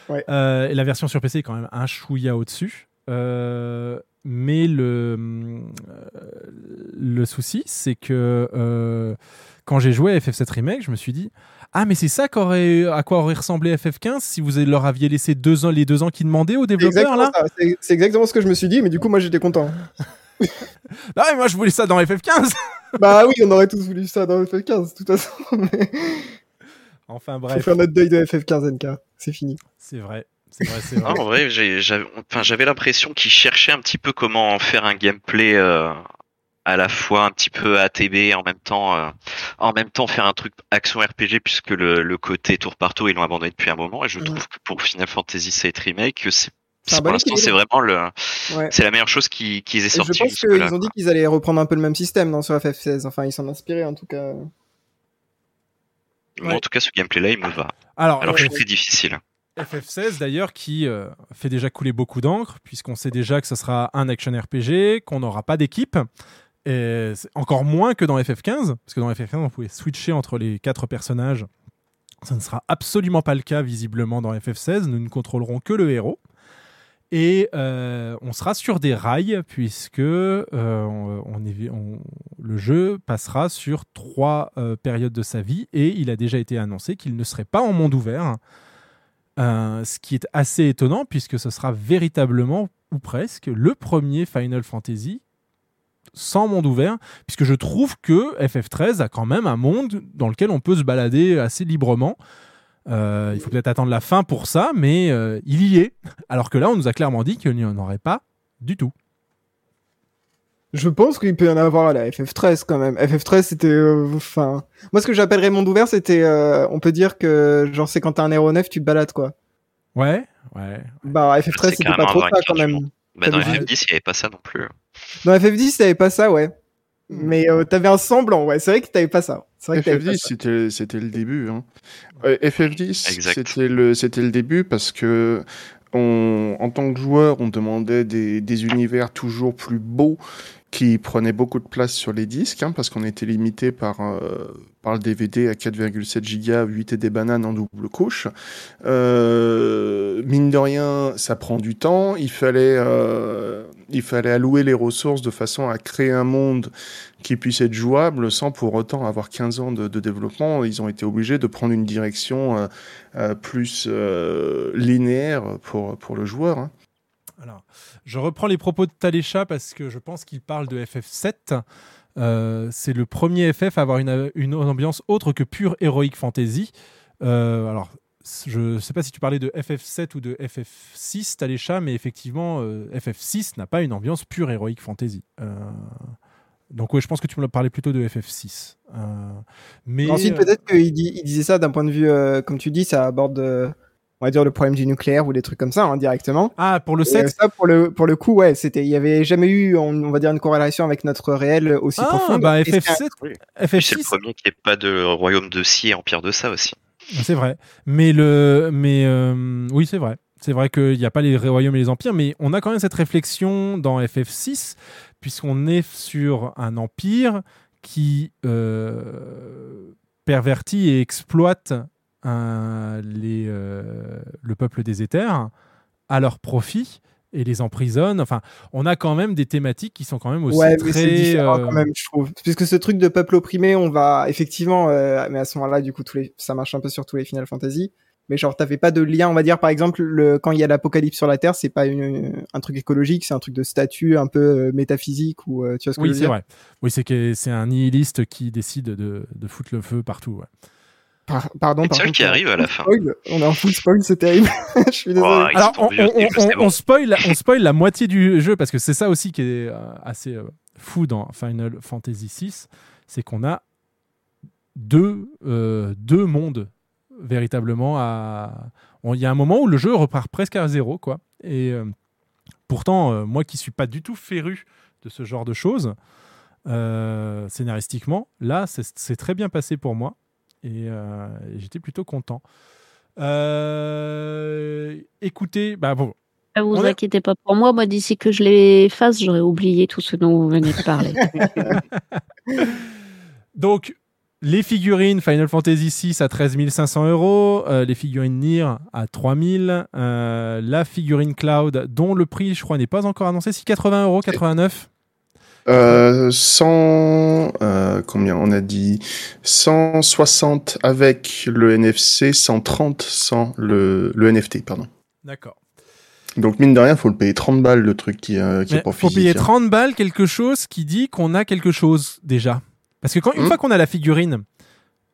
Ouais. Euh, et la version sur PC est quand même un chouïa au-dessus. Euh, mais le, le souci, c'est que quand j'ai joué à FF7 Remake, je me suis dit Ah, mais c'est ça qu'aurait, à quoi aurait ressemblé FF15 si vous leur aviez laissé deux ans, les deux ans qu'ils demandaient aux développeurs là? C'est exactement ce que je me suis dit, mais du coup moi j'étais content. Ah, mais moi je voulais ça dans FF15 bah oui, on aurait tous voulu ça dans FF15 de toute façon. Mais... Enfin Faut bref, faire notre deuil de FF15 NK, c'est fini. c'est vrai. C'est vrai, c'est vrai. Non, en vrai, j'avais enfin, l'impression qu'ils cherchaient un petit peu comment faire un gameplay euh, à la fois un petit peu ATB et en même temps, euh, en même temps faire un truc action RPG puisque le, le côté tour par tour ils l'ont abandonné depuis un moment et je Mhm. trouve que pour Final Fantasy VII Remake que c'est Pour bon l'instant c'est vraiment le Ouais. c'est la meilleure chose qui qu'ils aient Et je sorti pense qu'ils ont dit qu'ils allaient reprendre un peu le même système dans sur FF16. Enfin, ils s'en inspiraient en tout cas. Moi, en tout cas, ce gameplay-là, il me va. Alors, Alors que c'est très difficile. FF16 d'ailleurs qui euh, fait déjà couler beaucoup d'encre puisqu'on sait déjà que ce sera un action RPG, qu'on n'aura pas d'équipe. Et c'est encore moins que dans FF15 parce que dans FF15 on pouvait switcher entre les quatre personnages. Ça ne sera absolument pas le cas visiblement dans FF16. Nous ne contrôlerons que le héros. Et euh, on sera sur des rails puisque euh, le jeu passera sur trois euh, périodes de sa vie et il a déjà été annoncé qu'il ne serait pas en monde ouvert. Ce qui est assez étonnant puisque ce sera véritablement ou presque le premier Final Fantasy sans monde ouvert puisque je trouve que FF13 a quand même un monde dans lequel on peut se balader assez librement. Euh, il faut peut-être attendre la fin pour ça, mais euh, il y est. Alors que là, on nous a clairement dit qu'il n'y en aurait pas du tout. Je pense qu'il peut y en avoir à la FF13 quand même. FF13 c'était, euh, enfin, moi ce que j'appellerais monde ouvert, c'était, euh, on peut dire que genre c'est quand t'as un aéronef, tu te balades quoi. Ouais, ouais. Bah FF13 C'est c'était pas trop ça quand même. Bah, dans T'avais FF10, juste- il n'y avait pas ça non plus. Dans FF10 t'avais pas ça ouais. Mais euh, t'avais un semblant ouais. C'est vrai que t'avais pas ça. C'est vrai que t'avais pas FF10, ça. c'était c'était le début. Hein. Euh, FF10, Exact. c'était le c'était le début parce que on, en tant que joueur, on demandait des, des univers toujours plus beaux qui prenaient beaucoup de place sur les disques, hein, parce qu'on était limité par, euh, par le DVD à 4,7 Go, 8 et des bananes en double couche. Euh, mine de rien, ça prend du temps. Il fallait, euh, il fallait allouer les ressources de façon à créer un monde qui puisse être jouable sans pour autant avoir 15 ans de, développement. Ils ont été obligés de prendre une direction plus linéaire pour, pour le joueur. hein. Alors, je reprends les propos de Talécha parce que je pense qu'il parle de FF7. Euh, c'est le premier FF à avoir une, une ambiance autre que pure Heroic Fantasy. Euh, alors, je ne sais pas si tu parlais de FF7 ou de FF6, Talécha, mais effectivement, euh, FF6 n'a pas une ambiance pure Heroic Fantasy. Donc, ouais, je pense que tu me parlais plutôt de FF6. Euh, mais Ensuite peut-être qu'il disait ça d'un point de vue, euh, comme tu dis, ça aborde, on va dire le problème du nucléaire ou des trucs comme ça hein, directement. Ah, pour le Et, euh, 7 ça pour le pour le coup ouais c'était il y avait jamais eu on, on va dire une corrélation avec notre réel aussi Ah, profonde. bah Et c'est un- FF7, Oui. Puis c'est le FF6 premier qui n'est pas de royaume de scie et empire de ça aussi. C'est vrai. Mais le, mais euh, oui, c'est vrai. C'est vrai qu'il n'y a pas les royaumes et les empires, mais on a quand même cette réflexion dans FF6, puisqu'on est sur un empire qui euh, pervertit et exploite les, euh, le peuple des éthers à leur profit et les emprisonne. Enfin, on a quand même des thématiques qui sont quand même aussi ouais, très. c'est différent euh, quand même, je trouve. Puisque ce truc de peuple opprimé, on va effectivement, euh, mais à ce moment-là, du coup, tous les, ça marche un peu sur tous les Final Fantasy. Mais genre, t'avais pas de lien, on va dire, par exemple, le, quand il y a l'apocalypse sur la Terre, c'est pas une, un truc écologique, c'est un truc de statut un peu euh, métaphysique ou euh, tu vois ce que je Oui, veux c'est dire? vrai. Oui, c'est que c'est un nihiliste qui décide de, de foutre le feu partout. ouais. Par- pardon, par contre, qui on- arrivent à la fin. spoil, on est en full spoil, c'est terrible. je suis désolé. Oh, Alors, on, on- on- c'est bon. on spoil, on spoil la moitié du jeu parce que c'est ça aussi qui est euh, assez euh, fou dans Final Fantasy VI, c'est qu'on a deux, euh, deux mondes véritablement à. on- Il y a un moment où le jeu repart presque à zéro, quoi. Et euh, pourtant, euh, moi qui suis pas du tout féru de ce genre de choses, euh, scénaristiquement, là, c'est très bien passé pour moi et, euh, et j'étais plutôt content. Euh, écoutez, bah bon, Ne vous inquiétez pas pour moi. Moi, d'ici que je les fasse, j'aurais oublié tout ce dont vous venez de parler. Donc, les figurines Final Fantasy VI à 13 500 euros, euh, les figurines Nier à 3000, euh, la figurine Cloud, dont le prix, je crois, n'est pas encore annoncé, si 80 euros, 89. Euh, 100, euh, combien on a dit? 160 avec le NFC, 130 sans le, le NFT, pardon. D'accord. Donc mine de rien, faut le payer 30 balles le truc qui, euh, qui est pas faut physique. payer hein. 30 balles quelque chose qui dit qu'on a quelque chose déjà. Parce que quand, une Hmm. fois qu'on a la figurine,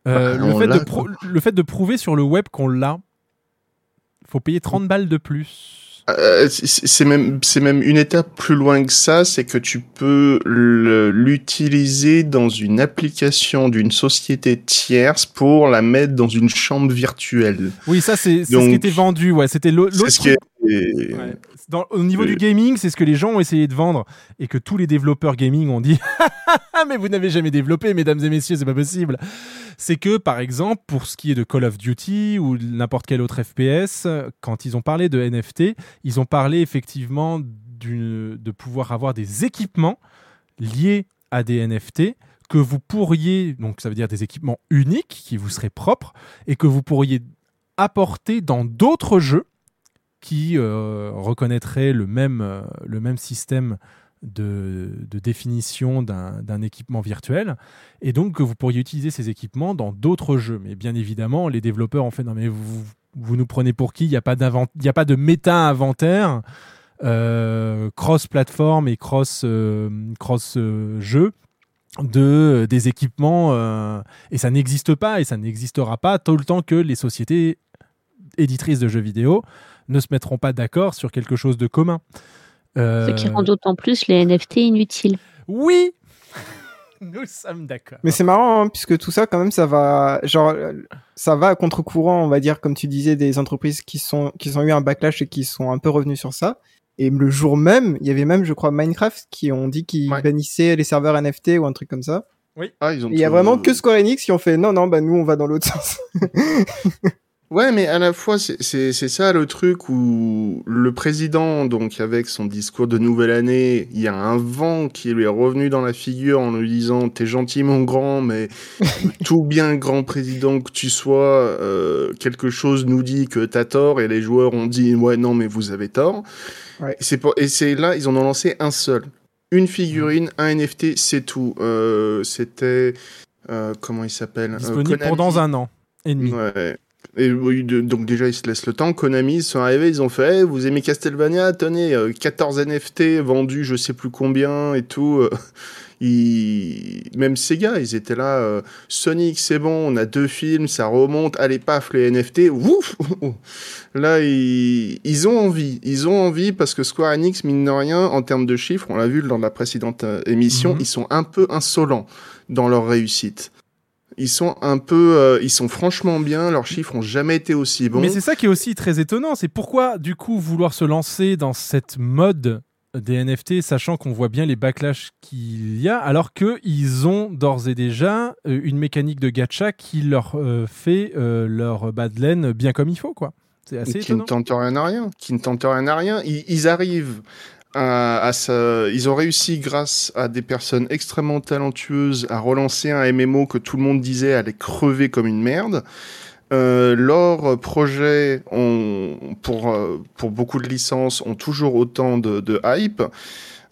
euh, Bah, le, fait de le fait de prouver sur le web qu'on l'a, faut payer 30 balles de plus. Euh, c'est même c'est même une étape plus loin que ça, c'est que tu peux l'utiliser dans une application d'une société tierce pour la mettre dans une chambre virtuelle. Oui, ça c'est ce qui était vendu. Ouais, c'était l'autre Ouais. Dans- au niveau Euh. du gaming, c'est ce que les gens ont essayé de vendre et que tous les développeurs gaming ont dit Ah, mais vous n'avez jamais développé, mesdames et messieurs, c'est pas possible. C'est que, par exemple, pour ce qui est de Call of Duty ou n'importe quel autre FPS, quand ils ont parlé de NFT, ils ont parlé effectivement de pouvoir avoir des équipements liés à des NFT que vous pourriez, donc ça veut dire des équipements uniques qui vous seraient propres et que vous pourriez apporter dans d'autres jeux qui euh, reconnaîtraient le même, euh, le même système de, définition d'un équipement virtuel et donc que vous pourriez utiliser ces équipements dans d'autres jeux. Mais bien évidemment, les développeurs ont fait non mais vous, vous nous prenez pour qui? Il n'y a pas y a pas de méta-inventaire euh, cross-platform et cross, euh, cross euh, jeu de des équipements euh, et ça n'existe pas et ça n'existera pas tout le temps que les sociétés éditrices de jeux vidéo ne se mettront pas d'accord sur quelque chose de commun. Euh, Ce qui rend d'autant plus les NFT inutiles. Oui Nous sommes d'accord. Mais c'est marrant, hein, puisque tout ça, quand même, ça va, genre, ça va à contre-courant, on va dire, comme tu disais, des entreprises qui sont, qui ont eu un backlash et qui sont un peu revenus sur ça. Et le jour même, il y avait même, je crois, Minecraft qui ont dit qu'ils bannissaient les serveurs NFT ou un truc comme ça. Oui. Ah, ils ont Et Il y a vraiment que Square Enix qui ont fait non, non, bah nous on va dans l'autre sens. Ouais, mais à la fois, c'est- ça le truc où le président, donc avec son discours de nouvelle année, il y a un vent qui lui est revenu dans la figure en lui disant T'es gentil, mon grand, mais tout bien grand président que tu sois, euh, quelque chose nous dit que t'as tort, et les joueurs ont dit Ouais, non, mais vous avez tort. Ouais. Et c'est pour- là, ils en ont lancé un seul. Une figurine, un NFT, c'est tout. Euh, C'était. euh, comment il s'appelle? Disponible Konami. pendant un an et demi. Ouais. Et donc déjà ils se laissent le temps. Konami ils sont arrivés, ils ont fait, Eh, vous aimez Castlevania, tenez, euh, 14 NFT vendus, je sais plus combien et tout. euh, ils... Même Sega, ils étaient là. euh, Sonic, c'est bon, on a deux films, ça remonte. Allez paf les NFT. Ouf Là ils... ils ont envie, ils ont envie parce que Square Enix mine de rien en termes de chiffres, on l'a vu dans la précédente euh, émission, Mhm. ils sont un peu insolents dans leur réussite. Ils sont un peu, euh, ils sont franchement bien. Leurs chiffres ont jamais été aussi bons. Mais c'est ça qui est aussi très étonnant. C'est pourquoi, du coup, vouloir se lancer dans cette mode des NFT, sachant qu'on voit bien les backlash qu'il y a, alors qu'ils ont d'ores et déjà euh, une mécanique de gacha qui leur euh, fait euh, leur bas de laine bien comme il faut, quoi. C'est assez qui ne étonnant. tentent rien à rien, qui ne tentent rien à rien. Ils, ils arrivent à, ça, ils ont réussi grâce à des personnes extrêmement talentueuses à relancer un MMO que tout le monde disait allait crever comme une merde. Euh, leurs projets ont, pour, pour beaucoup de licences ont toujours autant de, de hype.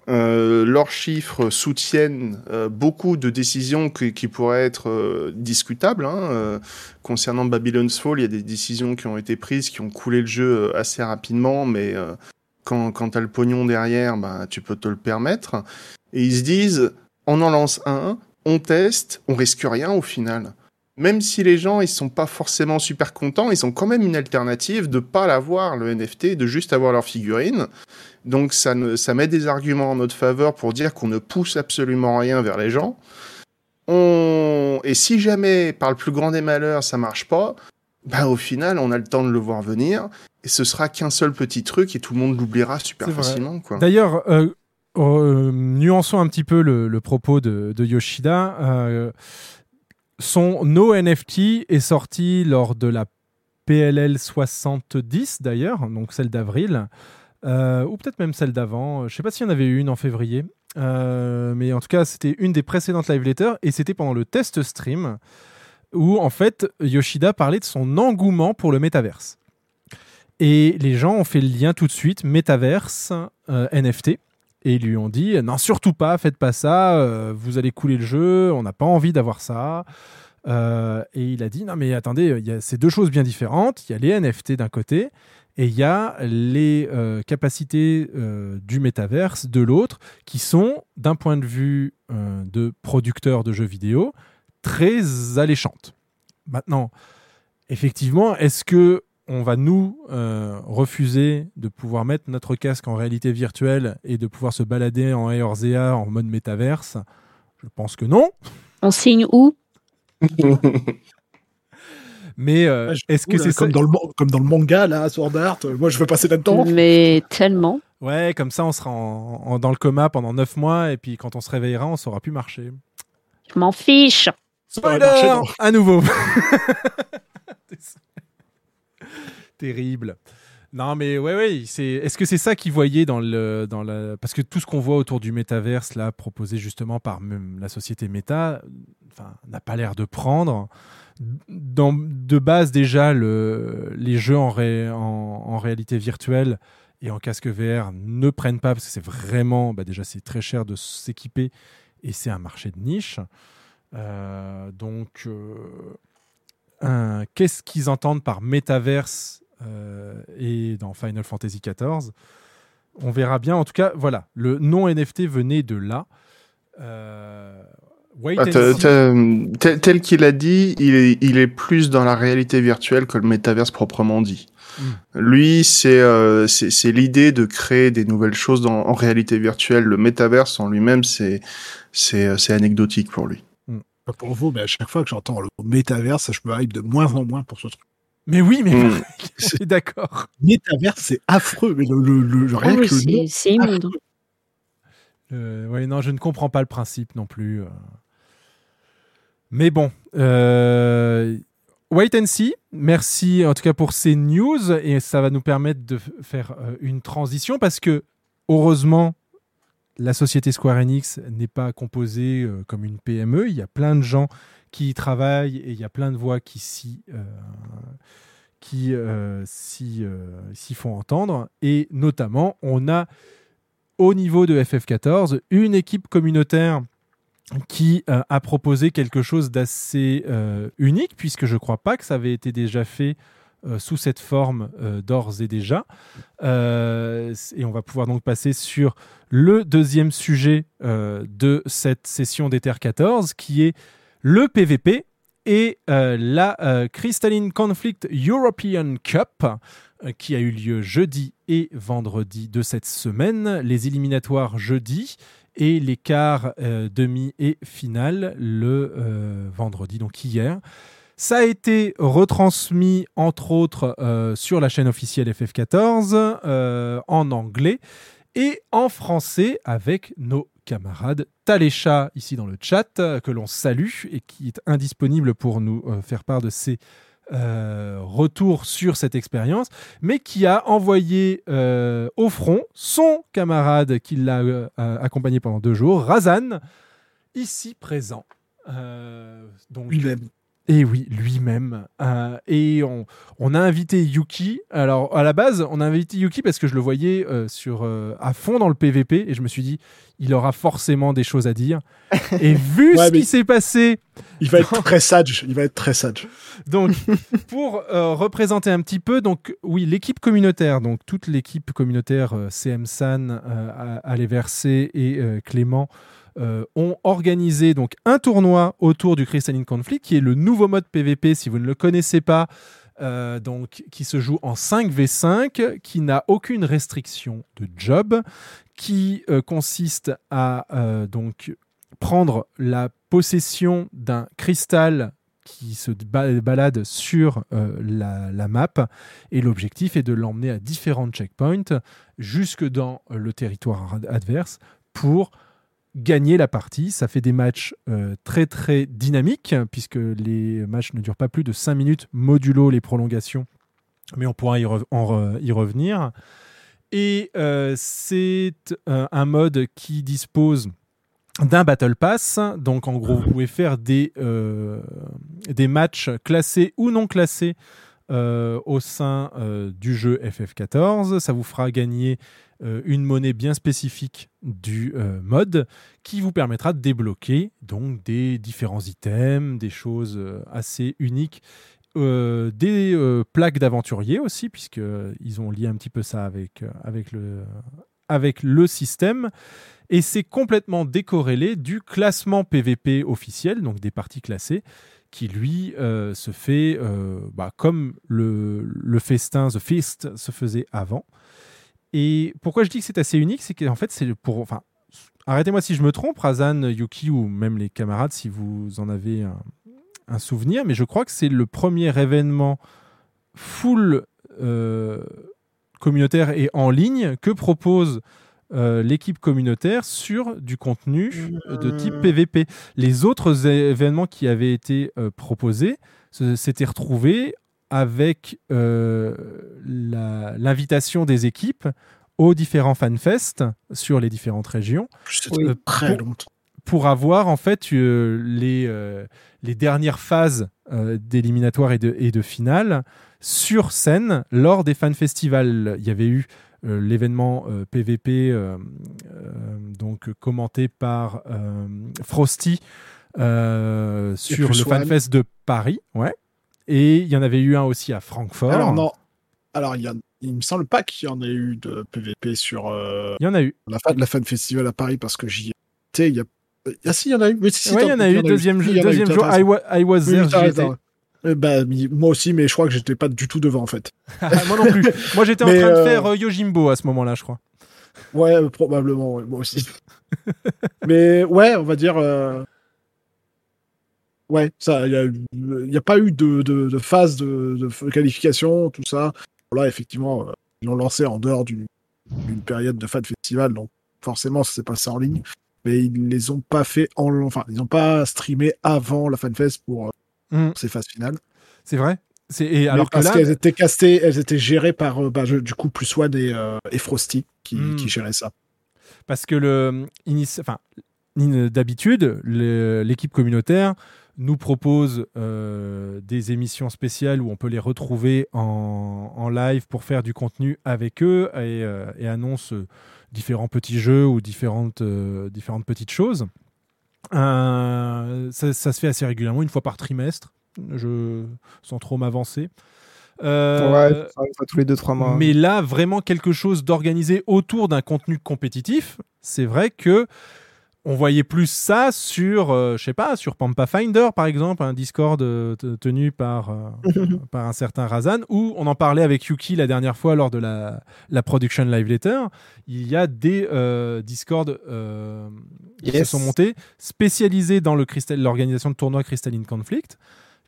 Euh, leurs chiffres soutiennent euh, beaucoup de décisions que- qui pourraient être euh, discutables. hein. Euh, concernant Babylon's Fall, il y a des décisions qui ont été prises, qui ont coulé le jeu euh, assez rapidement, mais euh, quand, quand tu as le pognon derrière, bah, tu peux te le permettre. Et ils se disent, on en lance un, on teste, on risque rien au final. Même si les gens ils sont pas forcément super contents, ils ont quand même une alternative de pas l'avoir le NFT, de juste avoir leur figurine. Donc ça, ne, ça met des arguments en notre faveur pour dire qu'on ne pousse absolument rien vers les gens. On... Et si jamais, par le plus grand des malheurs, ça marche pas, bah au final, on a le temps de le voir venir. Et ce sera qu'un seul petit truc et tout le monde l'oubliera super facilement. D'ailleurs, euh, euh, nuançons un petit peu le, le propos de, de Yoshida. Euh, son No NFT est sorti lors de la PLL 70 d'ailleurs, donc celle d'avril, euh, ou peut-être même celle d'avant. Je sais pas s'il y en avait une en février, mais en tout cas c'était une des précédentes live letters et c'était pendant le test stream où en fait Yoshida parlait de son engouement pour le métaverse. Et les gens ont fait le lien tout de suite, métaverse, euh, NFT, et ils lui ont dit non, surtout pas, faites pas ça, euh, vous allez couler le jeu, on n'a pas envie d'avoir ça. Euh, et il a dit non, mais attendez, il y a ces deux choses bien différentes. Il y a les NFT d'un côté, et il y a les euh, capacités du métaverse de l'autre, qui sont, d'un point de vue de producteur de jeux vidéo, très alléchantes. Maintenant, effectivement, est-ce que on va nous euh, refuser de pouvoir mettre notre casque en réalité virtuelle et de pouvoir se balader en ARZA en mode métaverse? Je pense que non. On signe où? Mais euh, Ah, est-ce que c'est ça comme dans le man- comme dans le manga là, Sword Art euh, Moi, je veux passer là-dedans. Mais tellement. Ouais, comme ça, on sera en- en- dans le coma pendant 9 mois et puis quand on se réveillera, on saura plus marcher. Je m'en fiche. Spoiler à nouveau. Terrible. Non, mais ouais, ouais. C'est. Est-ce que c'est ça qu'ils voyaient dans le, dans la, parce que tout ce qu'on voit autour du métaverse là, proposé justement par même la société Meta, enfin, n'a pas l'air de prendre. Dans, de base déjà, le, les jeux en, ré- en, réalité virtuelle et en casque VR ne prennent pas parce que c'est vraiment, bah déjà, c'est très cher de s'équiper et c'est un marché de niche. Euh, donc, euh, qu'est-ce qu'ils entendent par métaverse euh, et dans Final Fantasy XIV On verra bien. En tout cas, voilà, le non NFT venait de là. Euh, wait Ah, tel tel qu'il a dit, il est, il est plus dans la réalité virtuelle que le métaverse proprement dit. Mm. Lui, c'est euh, c'est l'idée de créer des nouvelles choses dans, en réalité virtuelle. Le métaverse en lui-même, c'est anecdotique pour lui. Pas pour vous, mais à chaque fois que j'entends le mot métaverse, je me hype de moins en moins pour ce truc. Mais oui, mais Mm. je suis d'accord. Métaverse, c'est affreux. Mais le, le, le- rien Ah oui, que c'est c'est immonde. Euh, ouais, non, je ne comprends pas le principe non plus. euh. Mais bon, euh, wait and see. Merci en tout cas pour ces news et ça va nous permettre de faire euh, une transition parce que heureusement, la société Square Enix n'est pas composée euh, comme une PME. Il y a plein de gens qui y travaillent et il y a plein de voix qui s'y euh, euh, font entendre. Et notamment, on a au niveau de FF14 une équipe communautaire qui a proposé quelque chose d'assez unique, puisque je ne crois pas que ça avait été déjà fait euh, sous cette forme euh, d'ores et déjà. Euh, et on va pouvoir donc passer sur le deuxième sujet de cette session d'Ether 14, qui est le PVP et la Crystalline Conflict European Cup, qui a eu lieu jeudi et vendredi de cette semaine. Les éliminatoires jeudi et les quarts, demi et finale le vendredi, donc hier. Ça a été retransmis entre autres euh, sur la chaîne officielle FF14 euh, en anglais et en français avec nos camarades Talécha ici dans le chat euh, que l'on salue et qui est indisponible pour nous faire part de ses euh, retours sur cette expérience, mais qui a envoyé au front son camarade qui l'a accompagné pendant deux jours, Razan, ici présent. Donc, lui-même. Et oui, lui-même. Euh, et on, on a invité Yuki. Alors, à la base, on a invité Yuki parce que je le voyais euh, sur, euh, à fond dans le PVP et je me suis dit, il aura forcément des choses à dire. Et vu Ouais, ce qui s'est passé, Il va être très sage. Il va être très sage. donc, pour euh, représenter un petit peu, donc oui, l'équipe communautaire, donc toute l'équipe communautaire, euh, CM San, euh, Allez Versé et euh, Clément, euh, ont organisé donc un tournoi autour du Crystalline Conflict, qui est le nouveau mode PVP, si vous ne le connaissez pas, euh, donc qui se joue en 5v5, qui n'a aucune restriction de job, qui euh, consiste à donc prendre la possession d'un cristal qui se ba- balade sur la, map et l'objectif est de l'emmener à différents checkpoints jusque dans le territoire ad- adverse pour gagner la partie. Ça fait des matchs euh, très très dynamiques puisque les matchs ne durent pas plus de 5 minutes modulo les prolongations mais on pourra y, re- en re- y revenir. Et euh, c'est euh, un mode qui dispose d'un Battle Pass. Donc en gros, vous pouvez faire des, des matchs classés ou non classés euh, au sein euh, du jeu FF14. Ça vous fera gagner euh, une monnaie bien spécifique du mode qui vous permettra de débloquer donc des différents items, des choses assez uniques. des plaques d'aventuriers aussi, puisqu'ils ont lié un petit peu ça avec, avec, le, avec le système et c'est complètement décorrélé du classement PVP officiel, donc des parties classées, qui lui euh, se fait euh, bah, comme le, le festin, The Feast, se faisait avant. Et pourquoi je dis que c'est assez unique, c'est qu'en fait, c'est pour. Enfin, arrêtez-moi si je me trompe, Razan, Yuki ou même les camarades, si vous en avez un, souvenir, mais je crois que c'est le premier événement full euh, communautaire et en ligne que propose euh, l'équipe communautaire sur du contenu de type PVP. Les autres événements qui avaient été euh, proposés s'étaient retrouvés avec euh, l'invitation des équipes aux différents fanfests sur les différentes régions Euh, très pour- longtemps. pour avoir en fait euh, les, euh, les dernières phases euh, d'éliminatoire et de, et de finale sur scène lors des fan festivals. Il y avait eu euh, l'événement euh, PVP euh, euh, donc commenté par Frosty sur le fanfest de Paris, ouais. Et il y en avait eu un aussi à Francfort. Alors non. Alors il, y a, il me semble pas qu'il y en ait eu de PVP sur euh, Il y en a eu. la fin de la fan festival à Paris parce que j'y étais. Il y a... Ah si, il y en a eu. Mais si, si, Ouais, il y en a eu deuxième, jour. I, wa- I was Oui, there. Euh, bah, moi aussi, mais je crois que j'étais pas du tout devant en fait. Moi non plus. Moi j'étais en train de euh, faire euh, Yojimbo à ce moment-là, je crois. Ouais, euh, probablement, ouais, moi aussi. mais ouais, on va dire. euh, Ouais, ça, il y a, a pas eu de, de, de phase de, qualification, tout ça. Là, effectivement, euh, ils l'ont lancé en dehors d'une période de fan festival, donc forcément, ça s'est passé en ligne. Mais ils les ont pas fait en, enfin, ils ont pas streamé avant la fanfest pour euh, Mm. ces phases finales. C'est vrai. Et alors parce qu'elles étaient castées, elles étaient gérées par euh, bah, je- du coup plus One et, euh, et Frosty qui, Mm. qui géraient ça. parce que le enfin in- d'habitude l'équipe communautaire nous propose euh, des émissions spéciales où on peut les retrouver en, en live pour faire du contenu avec eux et, et annonce différents petits jeux ou différentes, différentes petites choses. Euh, ça, ça se fait assez régulièrement, une fois par trimestre, je, sans trop m'avancer. Euh, ouais, tous les 2-3 mois. mais là, vraiment quelque chose d'organisé autour d'un contenu compétitif. C'est vrai que on voyait plus ça sur, euh, je sais pas, sur Pampa Finder par exemple, un Discord euh, te- tenu par, euh, par un certain Razan, où on en parlait avec Yuki la dernière fois lors de la, la Production Live Letter. Il y a des euh, Discord euh, qui se sont montés spécialisés dans l'organisation de tournois Crystalline Conflict.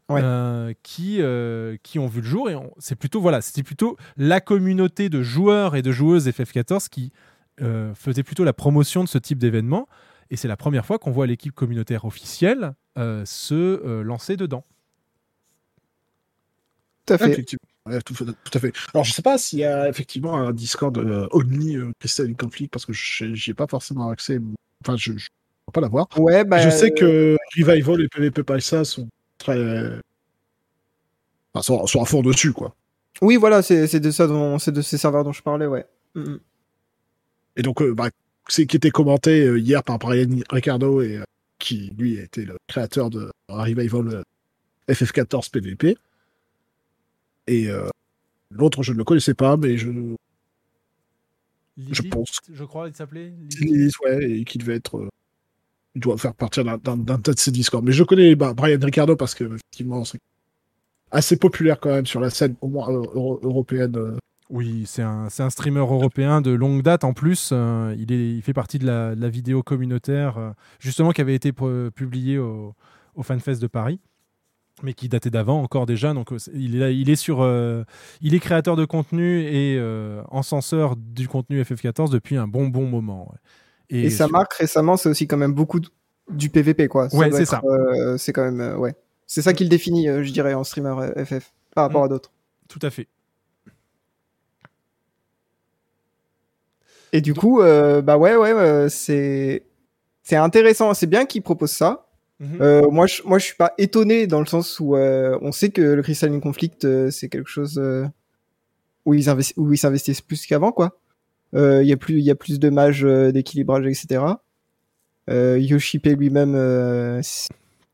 Ouais. euh, qui, euh, qui ont vu le jour et c'est plutôt voilà c'était plutôt la communauté de joueurs et de joueuses FF14 qui euh, faisait plutôt la promotion de ce type d'événement et c'est la première fois qu'on voit l'équipe communautaire officielle euh, se euh, lancer dedans. Tout à fait. Ouais, tout, tout à fait. Alors, je sais pas s'il y a effectivement un Discord euh, Omni euh, Crystal Conflict parce que je- j'y ai pas forcément accès. Enfin, je ne peux pas l'avoir. Ouais, bah, je sais que Revival et PvP Paisa sont très, Enfin, sur, sur un fond dessus, quoi. Oui, voilà, c'est de ça dont, c'est de ces serveurs dont je parlais, ouais. Mm, mm. Et donc, euh, bah, qui était commenté euh, hier par Brian Ricardo et euh, qui lui était le créateur de Revival euh, FF14 PVP. Et euh, l'autre, je ne le connaissais pas, mais je, je pense Je crois il s'appelait. Lilith. Ouais, et qui devait être. euh, il doit faire partie d'un tas de ses Discord. Mais je connais bah, Brian Ricardo parce que, effectivement, c'est assez populaire quand même sur la scène, au moins euh, euro- européenne. Oui, c'est un, c'est un streamer européen de longue date en plus. euh, il, est, il fait partie de la, de la vidéo communautaire, euh, justement, qui avait été pu- publiée au, au FanFest de Paris, mais qui datait d'avant encore déjà. Donc, euh, il est, là- il est, sur, euh, il est créateur de contenu et encenseur du contenu FF14 depuis un bon, bon moment. ouais. Et, sa sur- marque récemment, c'est aussi quand même beaucoup du PVP, quoi. Ouais, c'est ça. c'est quand même, ouais. C'est ça qui le définit, je dirais, en streamer FF, par rapport Mm. à d'autres. Tout à fait. Et du coup, euh, bah ouais, ouais, euh, c'est c'est intéressant. C'est bien qu'ils proposent ça. Mhm. Euh, moi, je, moi, je suis pas étonné dans le sens où euh, on sait que le Crystalline Conflict, c'est quelque chose où ils où ils s'investissent plus qu'avant, quoi. Il y a plus, il y a plus de mages d'équilibrage, etc. Euh, Yoshipe lui-même,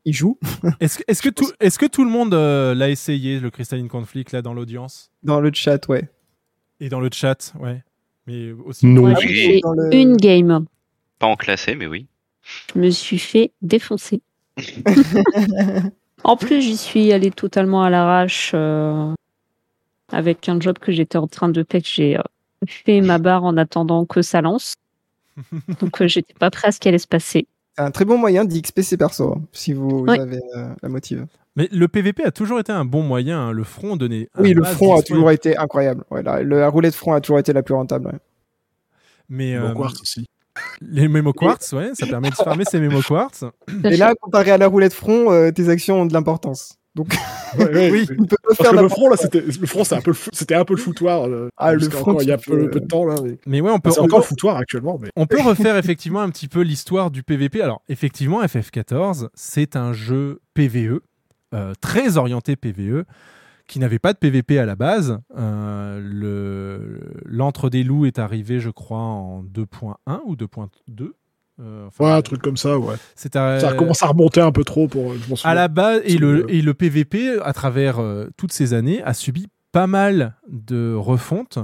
il joue Est-ce que, est-ce que, tout, est-ce que tout le monde l'a essayé, le Crystalline Conflict, là, dans l'audience? Dans le chat, ouais. Et dans le chat, ouais. Mais aussi. Non. Moi, j'ai oui, fait dans le- une game. Pas en classé, mais oui. Je me suis fait défoncer. En plus, j'y suis allée totalement à l'arrache euh, avec un job que j'étais en train de faire. J'ai euh, fait ma barre en attendant que ça lance. Donc, euh, j'étais pas prêt à ce qui allait se passer. Un très bon moyen d'XP ses persos, hein, si vous, vous Ouais. avez euh, la motive. Mais le PVP a toujours été un bon moyen. hein. Le front donnait. un Oui, le front a toujours été incroyable. Ouais, la, la roulette front a toujours été la plus rentable. ouais. Mais euh, Quartz aussi. les mémo quartz, ouais, ça permet de farmer ces mémo quartz. Et là, comparé à la roulette front, euh, tes actions ont de l'importance. Donc, Ouais, ouais, Oui. pas Parce faire que le front, là, c'était, le front, c'est un peu le fou- c'était un peu le foutoir. euh, Ah, le front, encore il y a peu, peux- peu de temps, là. mais- Mais ouais, on peut, Enfin, c'est encore peut, le foutoir actuellement, mais. on peut refaire effectivement un petit peu l'histoire du PVP. Alors, effectivement, FF14, c'est un jeu PVE, euh, très orienté PVE, qui n'avait pas de PVP à la base. Euh, le- L'Entre des loups est arrivé, je crois, en 2.1 ou 2.2. Euh, enfin, Ouais, un truc comme ça, ouais. un- Ça commence à remonter un peu trop pour. Je à la base et le, le- et le PVP à travers toutes ces années a subi pas mal de refontes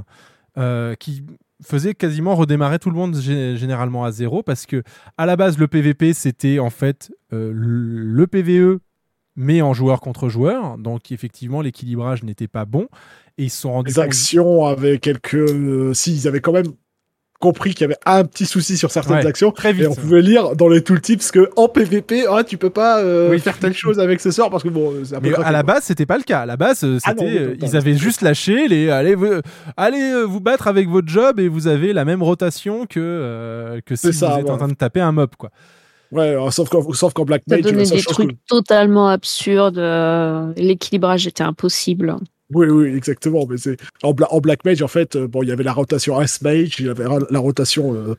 qui faisaient quasiment redémarrer tout le monde gé- généralement à zéro parce que à la base le PVP c'était en fait euh, le PVE mais en joueur contre joueur donc effectivement l'équilibrage n'était pas bon et ils se sont rendus Les compte actions avaient quelques. euh, si, ils avaient quand même compris qu'il y avait un petit souci sur certaines Ouais, actions. très vite Et on pouvait lire dans les tooltips que en PVP, ah, tu peux pas euh, Oui. faire telle chose avec ce sort parce que bon, Mais à la base, c'était pas le cas. À la base, euh, Ah non, oui, ils avaient juste lâché les allez, vous, allez vous battre avec votre job et vous avez la même rotation que euh, que si ça, vous êtes ouais. en train de taper un mob quoi. Ouais, alors, sauf qu'en sauf qu'en Black Ça Mage, donnait ça des trucs que- totalement absurdes. euh, L'équilibrage était impossible. Oui, oui, exactement. Mais c'est en, Bla- en Black Mage, en fait, euh, bon, il y avait la rotation S Mage, il y avait la rotation euh,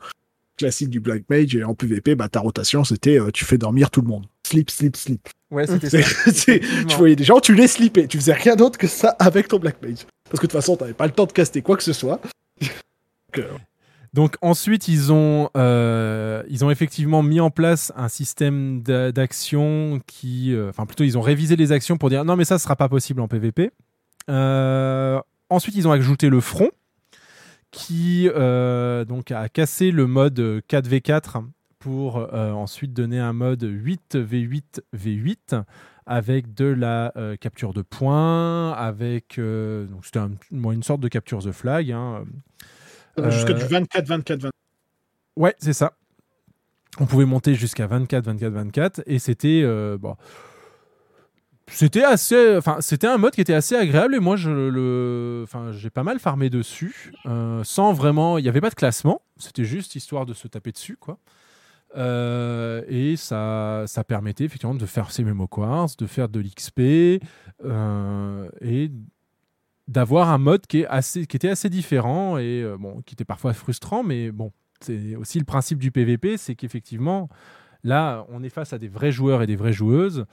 classique du Black Mage, et en PvP, bah, ta rotation, c'était euh, tu fais dormir tout le monde. Sleep, sleep, sleep. Ouais, c'était ça. tu voyais des gens, tu les slipais. Tu faisais rien d'autre que ça avec ton Black Mage. Parce que de toute façon, t'avais pas le temps de caster quoi que ce soit. Donc, euh, Donc ensuite, ils ont, euh, ils ont effectivement mis en place un système d'a- d'action qui, euh, enfin plutôt, ils ont révisé les actions pour dire non mais ça, ce sera pas possible en PvP. Euh, ensuite, ils ont ajouté le front qui donc a cassé le mode 4v4 pour ensuite donner un mode 8v8v8 avec de la capture de points, avec donc c'était un- une sorte de capture the flag. hein. Jusqu'à Euh, du 24, 24, 24. Ouais, c'est ça. On pouvait monter jusqu'à 24, 24, 24, et c'était euh, bon, c'était assez, enfin c'était un mode qui était assez agréable et moi je le, enfin j'ai pas mal farmé dessus, euh, sans vraiment, il n'y avait pas de classement, c'était juste histoire de se taper dessus quoi. Euh, et ça, ça permettait effectivement de faire ses mémo quartz, de faire de l'XP euh, et d'avoir un mode qui, est assez, qui était assez différent et euh, bon, qui était parfois frustrant, mais bon, c'est aussi le principe du PVP, c'est qu'effectivement, là, on est face à des vrais joueurs et des vraies joueuses.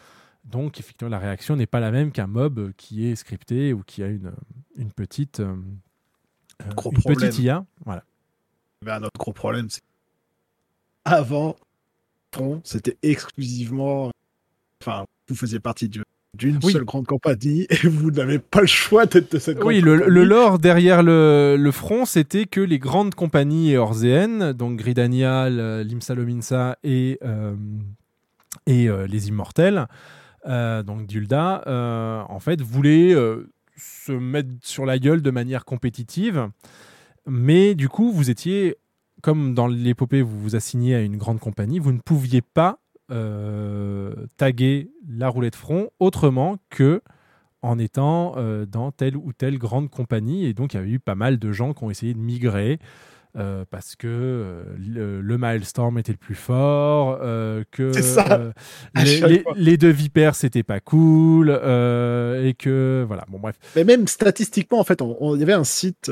Donc, effectivement, la réaction n'est pas la même qu'un mob qui est scripté ou qui a une, une petite, euh, euh, Gros une problème. petite IA. Voilà. Un autre gros problème, c'est avant c'était exclusivement, enfin, vous faisiez partie du- d'une Oui. seule grande compagnie et vous n'avez pas le choix d'être de cette grande Oui, le, lore derrière le, le front, c'était que les grandes compagnies Eorzéennes, donc Gridania, le- Limsa Lominsa et, euh, et euh, les Immortels, euh, donc Dulda, euh, en fait, voulaient euh, se mettre sur la gueule de manière compétitive. Mais du coup, vous étiez, comme dans l'épopée, vous vous assigniez à une grande compagnie, vous ne pouviez pas euh, taguer la roulette front autrement que en étant euh, dans telle ou telle grande compagnie. Et donc, il y a eu pas mal de gens qui ont essayé de migrer euh, parce que euh, le, le Maelstrom était le plus fort, que ça, les, deux vipères, c'était pas cool, et que voilà, bon, bref. Mais même statistiquement, en fait, il y avait un site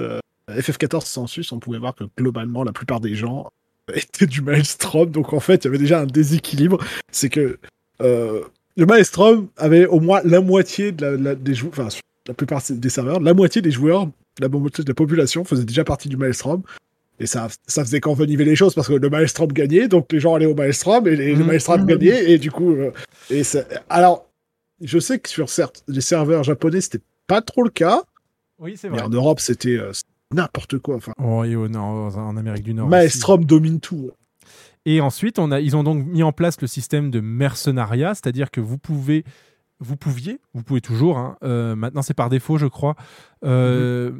euh, FF14 Census, on pouvait voir que globalement, la plupart des gens étaient du Maelstrom. Donc en fait, il y avait déjà un déséquilibre. C'est que euh, le Maelstrom avait au moins la moitié de la, la- des joueurs, enfin, la plupart des serveurs, la moitié des joueurs, la moitié de la population faisait déjà partie du Maelstrom. Et ça, ça faisait qu'envenimer les choses parce que le Maelstrom gagnait, donc les gens allaient au Maelstrom et les, le Mhm. Maelstrom gagnait. Et du coup, euh, et ça- alors, je sais que sur certes, les serveurs japonais, c'était pas trop le cas. Oui, c'est Mais vrai. en Europe, c'était euh, c'était n'importe quoi. Enfin, Oh, et en Amérique du Nord. Maelstrom domine tout. Et ensuite, on a, ils ont donc mis en place le système de mercenariat, c'est-à-dire que vous pouvez, vous pouviez, vous pouvez toujours, hein, euh, maintenant c'est par défaut, je crois, euh,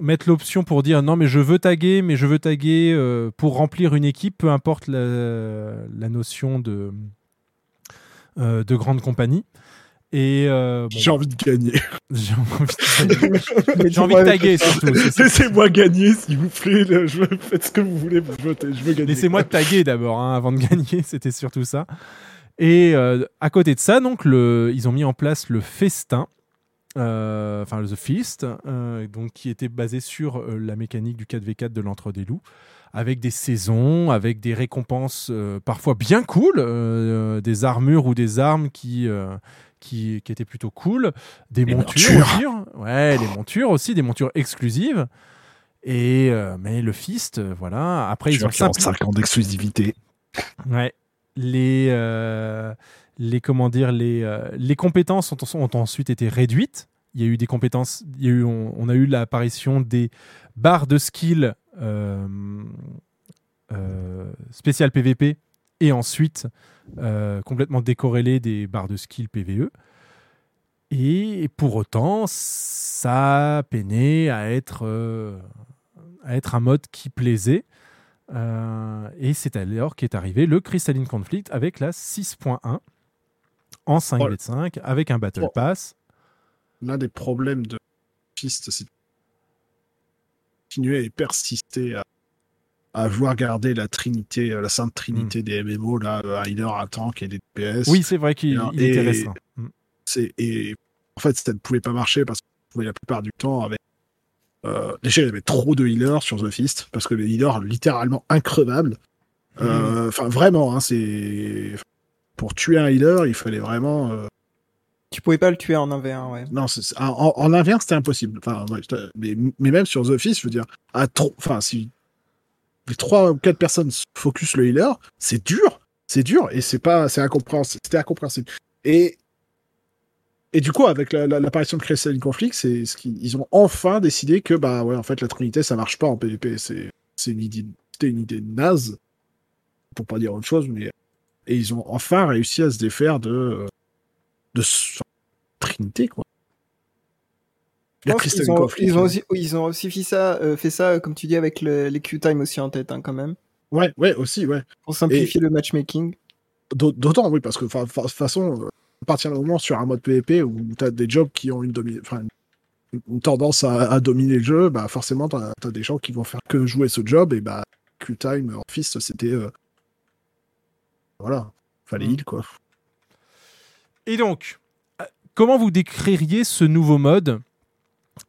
mettre l'option pour dire non, mais je veux taguer, mais je veux taguer euh, pour remplir une équipe, peu importe la, la notion de, de grande compagnie. Et euh, bon, J'ai envie de gagner. j'ai envie de, j'ai envie de taguer surtout. Laissez-moi gagner, s'il vous plaît. là, je veux, faites ce que vous voulez. Je veux, je veux gagner. Laissez-moi taguer d'abord hein, avant de gagner, c'était surtout ça. Et euh, à côté de ça, donc, le, ils ont mis en place le festin, euh, enfin le The Feast, euh, donc, qui était basé sur euh, la mécanique du 4v4 de l'Entre des Loups, avec des saisons, avec des récompenses euh, parfois bien cool, euh, des armures ou des armes qui, euh, qui, qui étaient plutôt cool, des Les montures, montures. aussi, ouais, les montures aussi, des montures exclusives. Et euh, mais le Fist, euh, voilà. Après, ils ont qui ont simplifié- 5 ans d'exclusivité. Ouais. Les, euh, les comment dire, les, euh, les compétences ont, ont ensuite été réduites. Il y a eu des compétences. Il y a eu, on, on a eu l'apparition des barres de skill euh, euh, spécial PVP et ensuite complètement décorrélées des barres de skill PVE. Et pour autant, ça peiné à être, euh, à être un mode qui plaisait. Euh, et c'est alors qu'est arrivé le Crystalline Conflict avec la 6.1 en 5v5 avec un Battle. Pass. L'un des problèmes de Fist, c'est de continuer et persister à, à vouloir garder la trinité, euh, la sainte trinité des MMO, là, euh, un healer, un tank et des DPS. Oui, c'est vrai qu'il était et- restreint. Mm. c'est et en fait ça ne pouvait pas marcher parce qu'on pouvait la plupart du temps avec euh, déjà il y avait trop de healers sur The Fist parce que les healers littéralement increvables Euh, enfin vraiment hein, c'est pour tuer un healer il fallait vraiment euh, Tu pouvais pas le tuer en 1v1, ouais. non en, en, en inverse c'était impossible enfin ouais, je- mais, mais même sur The Fist je veux dire à trop enfin si trois ou quatre personnes focus le healer c'est dur c'est dur et c'est pas c'est incompréhensible c'était incompréhensible et et du coup, avec la- la- l'apparition de Crystalline Conflict, c'est ce qu'ils ils ont enfin décidé que bah ouais, en fait, la Trinité, ça marche pas en PvP. C'est c'est une idée, c'était une idée naze, pour pas dire autre chose, mais et ils ont enfin réussi à se défaire de de Trinité quoi. Je pense ont, ils ont euh, aussi, oui, ils ont aussi fait ça, euh, fait ça, euh, comme tu dis, avec le- les Q-Time aussi en tête, hein, quand même. Ouais, ouais, aussi, ouais. Pour simplifier le matchmaking. D'aut- D'autant, oui, parce que de toute façon, euh, à partir du moment sur un mode PvP où tu as des jobs qui ont une, domi- enfin, une, une tendance à, à dominer le jeu, bah forcément, tu as, des gens qui vont faire que jouer ce job, et bah, Q-Time en Fist, c'était. euh, Voilà, fallait heal, quoi. Et donc, euh, comment vous décririez ce nouveau mode?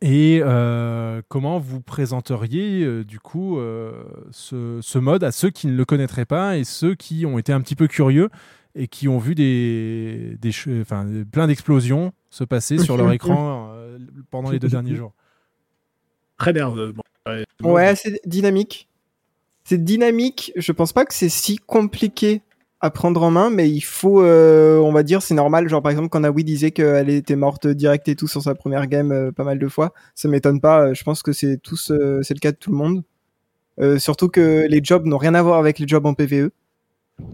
Et euh, comment vous présenteriez euh, du coup euh, ce, ce mode à ceux qui ne le connaîtraient pas et ceux qui ont été un petit peu curieux et qui ont vu des, des enfin, plein d'explosions se passer sur leur écran euh, pendant les deux derniers jours? Très nerveux. Bon. Ouais, c'est dynamique. C'est dynamique. Je pense pas que c'est si compliqué à prendre en main, mais il faut, euh, on va dire, c'est normal. Genre par exemple, quand Nawi disait qu'elle était morte direct et tout sur sa première game euh, pas mal de fois, ça m'étonne pas. Euh, Je pense que c'est tous, c'est le cas de tout le monde. Surtout que les jobs n'ont rien à voir avec les jobs en PVE.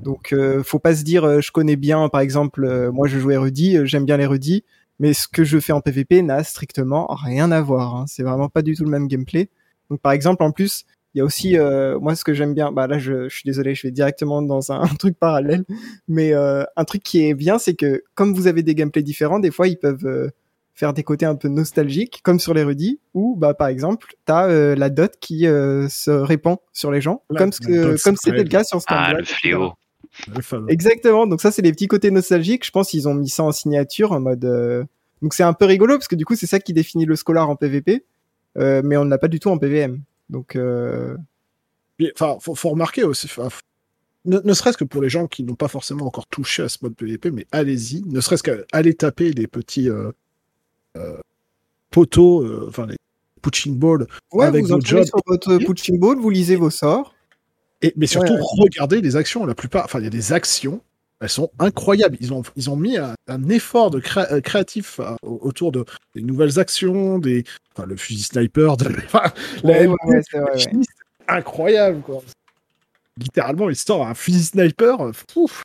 Donc, faut pas se dire, je connais bien, par exemple, moi je Rudy, euh, j'aime bien les Rudy, mais ce que je fais en PVP n'a strictement rien à voir. hein. C'est vraiment pas du tout le même gameplay. Donc, par exemple, en plus, il y a aussi, euh, moi, ce que j'aime bien, bah là, je, je suis désolé, je vais directement dans un, truc parallèle, mais euh, un truc qui est bien, c'est que comme vous avez des gameplays différents, des fois, ils peuvent euh, faire des côtés un peu nostalgiques, comme sur les Rudy, où, bah, par exemple, t'as euh, la dot qui euh, se répand sur les gens, La- comme ce la que, dot comme c'était le cas sur Ah, Stormblood, le fléau. Exactement. Donc ça, c'est les petits côtés nostalgiques. Je pense qu'ils ont mis ça en signature en mode. euh, Donc c'est un peu rigolo parce que du coup, c'est ça qui définit le scholar en PVP, euh, mais on ne l'a pas du tout en PVM. Donc euh... Enfin, faut, faut remarquer aussi. faut- Ne, ne serait-ce que pour les gens qui n'ont pas forcément encore touché à ce mode PVP, mais allez-y. Ne serait-ce qu'aller taper les petits euh, euh, poteaux, euh, enfin les punching balls ouais, avec vous vos entraînez jobs. sur votre punching ball, vous lisez vos sorts. Et, mais surtout, Ouais, regardez les actions. La plupart, enfin, il y a des actions, elles sont incroyables. Ils ont, ils ont mis un, un effort de créa- euh, créatif euh, au- autour de des nouvelles actions, des, enfin, le fusil sniper, de, enfin, la Ouais, MP, ouais, ouais, c'est incroyable, quoi. Littéralement, il sort un fusil sniper, euh, pouf.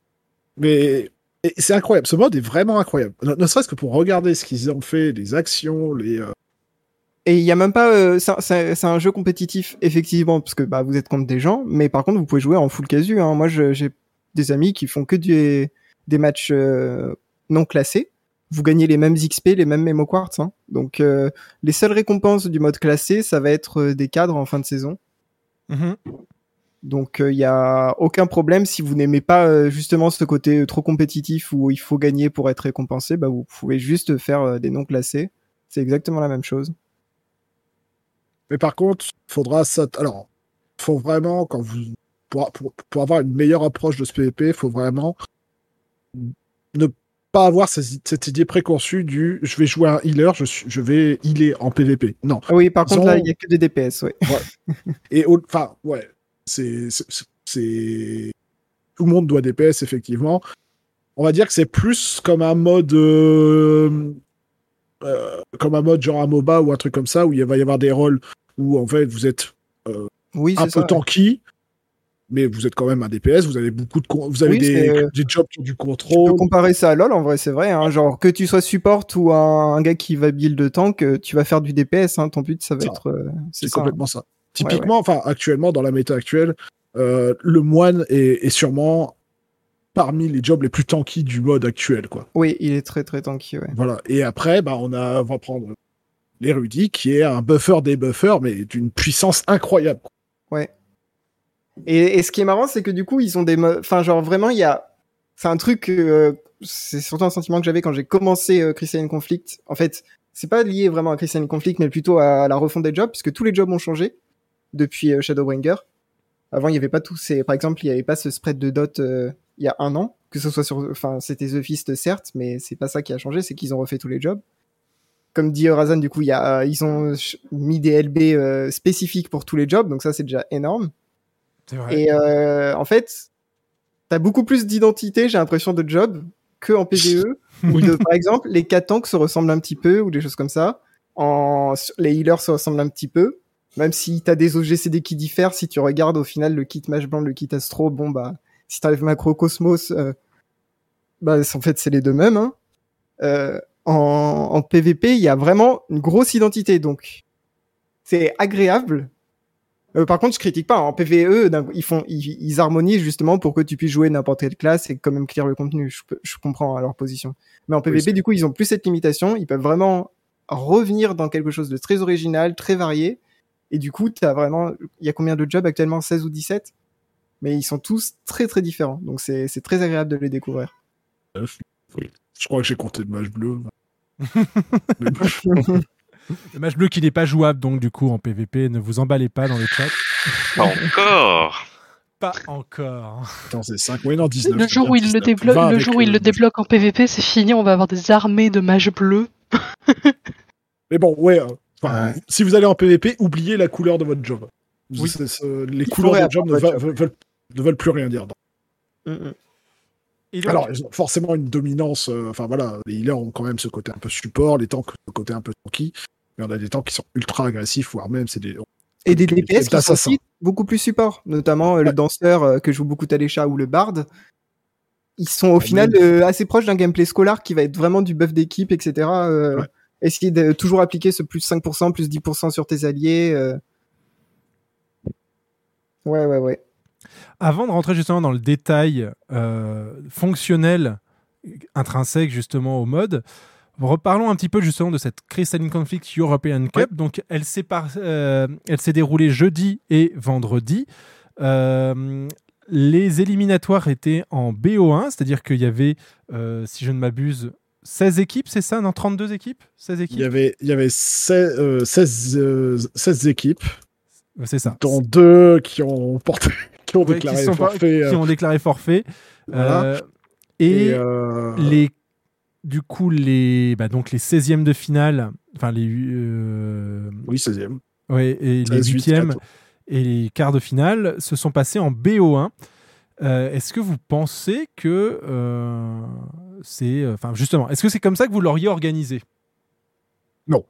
Mais c'est incroyable. Ce mode est vraiment incroyable. Ne, ne serait-ce que pour regarder ce qu'ils ont fait, les actions, les. euh, Et il y a même pas. euh, c'est un- jeu compétitif effectivement parce que bah vous êtes contre des gens, mais par contre vous pouvez jouer en full casu. Hein. Moi, j'ai des amis qui font que des des matchs euh, non classés. Vous gagnez les mêmes XP, les mêmes mémo quartz. Hein. Donc euh, les seules récompenses du mode classé, ça va être euh, des cadres en fin de saison. Mhm. Donc il y a aucun problème si vous n'aimez pas justement ce côté trop compétitif où il faut gagner pour être récompensé, bah vous pouvez juste faire des non classés. C'est exactement la même chose. Mais par contre, faudra ça. Alors, faut vraiment quand vous pour, pour, pour avoir une meilleure approche de ce PVP, faut vraiment ne pas avoir cette idée préconçue du je vais jouer un healer, je, vais healer en PVP. Non. Ah oui, par Ils contre là il y a que des DPS, ouais. Et enfin, ouais, c'est tout le monde doit DPS effectivement. On va dire que c'est plus comme un mode euh, euh, comme un mode genre un MOBA ou un truc comme ça où il va y avoir des rôles où en fait vous êtes euh, Oui, un peu ça. ouais. Mais vous êtes quand même un DPS. Vous avez beaucoup de vous avez Oui, des, euh, des jobs qui ont du Tu peux contrôle. comparer ça à LoL, en vrai, c'est vrai. Hein. Genre, que tu sois support ou un, un gars qui va build de tank, euh, tu vas faire du DPS. Hein. Ton but, ça va Ça, être. euh, C'est ça. complètement ça. Typiquement, enfin actuellement dans la méta actuelle, euh, le moine est, est sûrement parmi les jobs les plus tanky du mode actuel, quoi. Oui, il est très très tanky, ouais. Voilà. Et après, bah, on, a, on va prendre l'érudit, qui est un buffer des buffers, mais d'une puissance incroyable. Ouais. Et, et ce qui est marrant, c'est que du coup, ils ont des. Enfin, genre, vraiment, il y a. C'est un truc. euh, c'est surtout un sentiment que j'avais quand j'ai commencé euh, Christian Conflict. En fait, c'est pas lié vraiment à Christian Conflict, mais plutôt à la refonte des jobs, puisque tous les jobs ont changé depuis euh, Shadowbringer. Avant, il y avait pas tous ces. Par exemple, il y avait pas ce spread de dot euh, il y a un an, que ce soit sur. Enfin, c'était The Fist, certes, mais c'est pas ça qui a changé, c'est qu'ils ont refait tous les jobs. Comme dit Razan, du coup, il y a, ils ont mis des LB euh, spécifiques pour tous les jobs, donc ça, c'est déjà énorme. Vrai. Et euh, en fait, t'as beaucoup plus d'identité, j'ai l'impression, de job que en PVE. de- par exemple, les 4 tanks se ressemblent un petit peu ou des choses comme ça. En, les healers se ressemblent un petit peu. Même si t'as des OGCD qui diffèrent, si tu regardes au final le kit mage blanc, le kit astro, bon bah, si t'arrives macro cosmos, euh, bah en fait c'est les deux mêmes. Hein. Euh, en, en PVP, il y a vraiment une grosse identité, donc c'est agréable. Euh, par contre, je critique pas. En PVE, ils font, ils, ils harmonisent justement pour que tu puisses jouer n'importe quelle classe et quand même clear le contenu. Je, je comprends à leur position. Mais en PVP, du coup, ils ont plus cette limitation. Ils peuvent vraiment revenir dans quelque chose de très original, très varié. Et du coup, t'as vraiment, il y a combien de jobs actuellement? 16 ou 17? Mais ils sont tous très très différents. Donc c'est, c'est très agréable de les découvrir. Je crois que j'ai compté de mage bleu. Le match bleu qui n'est pas jouable, donc du coup en PVP, ne vous emballez pas dans le chat. Pas encore. Pas encore. Attends, c'est 5, oui, non, 19. Le jour où il le 19, débloque, 20 le jour où il le débloque en PVP, c'est fini. On va avoir des armées de mages bleus. Mais bon, ouais. euh, enfin, Ouais. Si vous allez en PVP, oubliez la couleur de votre job. Oui. C'est- les Il couleurs de job veulent, ne veulent plus rien dire. Mm, mm. Donc, Alors, ils ont forcément une dominance. euh, Enfin voilà, les healers ont quand même ce côté un peu support, les tanks ce côté un peu tanky. Mais on a des tanks qui sont ultra agressifs, voire même c'est des. Et des des- DPS qui sont aussi beaucoup plus support, notamment euh, le Ouais. danseur euh, que joue beaucoup Talécha ou le bard. Ils sont au Ah, final mais- euh, assez proches d'un gameplay scolar qui va être vraiment du buff d'équipe, etc. euh, Ouais. Essayer de toujours appliquer ce plus 5%, plus 10% sur tes alliés. euh. Ouais, ouais, ouais. Avant de rentrer justement dans le détail euh, fonctionnel intrinsèque justement au mode, reparlons un petit peu justement de cette Crystalline Conflict European Cup. Donc elle s'est par- euh, elle s'est déroulée jeudi et vendredi. Euh, les éliminatoires étaient en BO1, c'est-à-dire qu'il y avait, si je ne m'abuse, 16 équipes, c'est ça Non, 32 équipes 16 équipes Il y avait, il y avait 16, euh, 16, euh, 16 équipes, C'est ça. dont deux qui ont porté, qui ont Ouais, déclaré qui, sont pas- forfait. qui euh, ont déclaré forfait. Voilà. Euh, et et, euh, les du coup les bah, donc les 16e de finale enfin les euh, Oui, 16e. ouais, et les 16, 8, 8e 4. et les quarts de finale se sont passés en BO1 Euh, est-ce que vous pensez que euh, c'est enfin justement est-ce que c'est comme ça que vous l'auriez organisé? Non.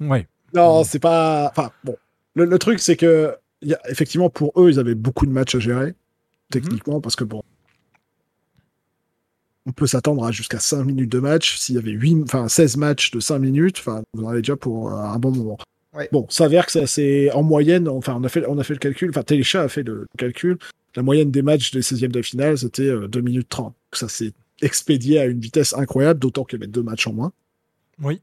ouais Non, c'est pas. Enfin, bon. Le, le truc, c'est que, y a, effectivement, pour eux, ils avaient beaucoup de matchs à gérer, techniquement, parce que bon. On peut s'attendre à jusqu'à 5 minutes de match. S'il y avait 8, enfin, 16 matchs de 5 minutes, enfin, vous en avez déjà pour euh, un bon moment. Ouais. Bon, ça s'avère que ça, c'est en moyenne, enfin, on a fait, on a fait le calcul, enfin, Téléchat a fait le calcul. La moyenne des matchs des 16e de finale, c'était euh, 2 minutes 30. Ça s'est expédié à une vitesse incroyable, d'autant qu'il y avait deux matchs en moins. oui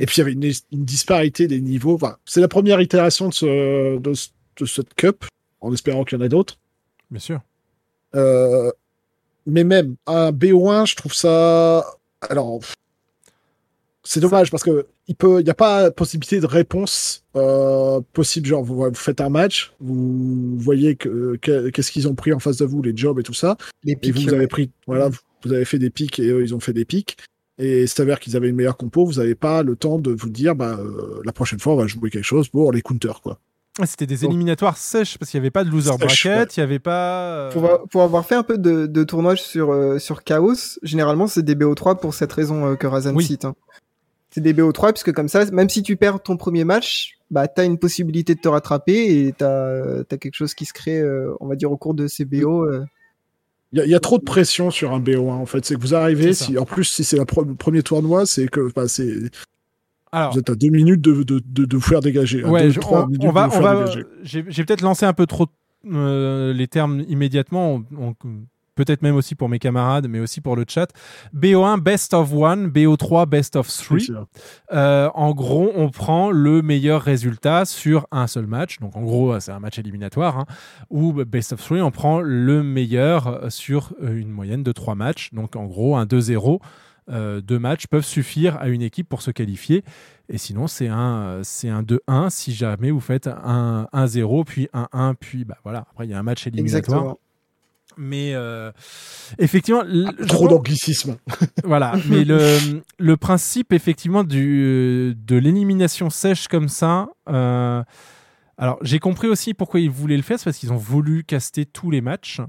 Et puis il y avait une, une disparité des niveaux. Enfin, c'est la première itération de, ce, de, ce- de cette cup, en espérant qu'il y en ait d'autres. bien sûr Euh, mais même un BO1, je trouve ça. Alors, c'est dommage parce que il peut, il n'y a pas possibilité de réponse euh, possible. Genre, vous, vous faites un match, vous voyez que que- qu'est-ce qu'ils ont pris en face de vous, les jobs et tout ça. Les Et pics. vous, vous avez pris, voilà, vous, vous avez fait des pics et eux, ils ont fait des pics. Et il s'avère qu'ils avaient une meilleure compo. Vous n'avez pas le temps de vous dire, bah, euh, la prochaine fois, on va jouer quelque chose pour les counters, quoi. Ouais, c'était des Donc- éliminatoires sèches parce qu'il n'y avait pas de loser bracket il n'y avait pas euh, Pour, avoir- pour avoir fait un peu de, de tournoi sur, euh, sur Chaos, généralement c'est des BO3 pour cette raison euh, que Razan Oui. cite. hein. C'est des BO3 puisque comme ça, même si tu perds ton premier match, bah t'as une possibilité de te rattraper et t'as as quelque chose qui se crée, euh, on va dire au cours de ces BO. euh. Il y, a- il y a trop de pression sur un BO1, en fait. C'est que vous arrivez, si, en plus, si c'est le premier tournoi, c'est que bah, c'est, alors vous êtes à deux minutes de, de, de, de vous faire dégager. Ouais, deux, on, va, on. J'ai peut-être lancé un peu trop euh, les termes immédiatement. on- peut-être même aussi pour mes camarades, mais aussi pour le chat. BO1 best of one, BO3 best of three. Euh, en gros, on prend le meilleur résultat sur un seul match. Donc, en gros, c'est un match éliminatoire. hein. Ou best of three, on prend le meilleur sur euh, une moyenne de trois matchs. Donc, en gros, un 2-0. Euh, deux matchs peuvent suffire à une équipe pour se qualifier. Et sinon, c'est un, c'est un 2-1 si jamais vous faites un 1-0, puis un 1, puis bah, voilà. Après, il y a un match éliminatoire. Exactement. Mais euh, effectivement, je Trop d'anglicisme. voilà, mais le, le principe effectivement du, de l'élimination sèche comme ça. euh, alors j'ai compris aussi pourquoi ils voulaient le faire, c'est parce qu'ils ont voulu caster tous les matchs.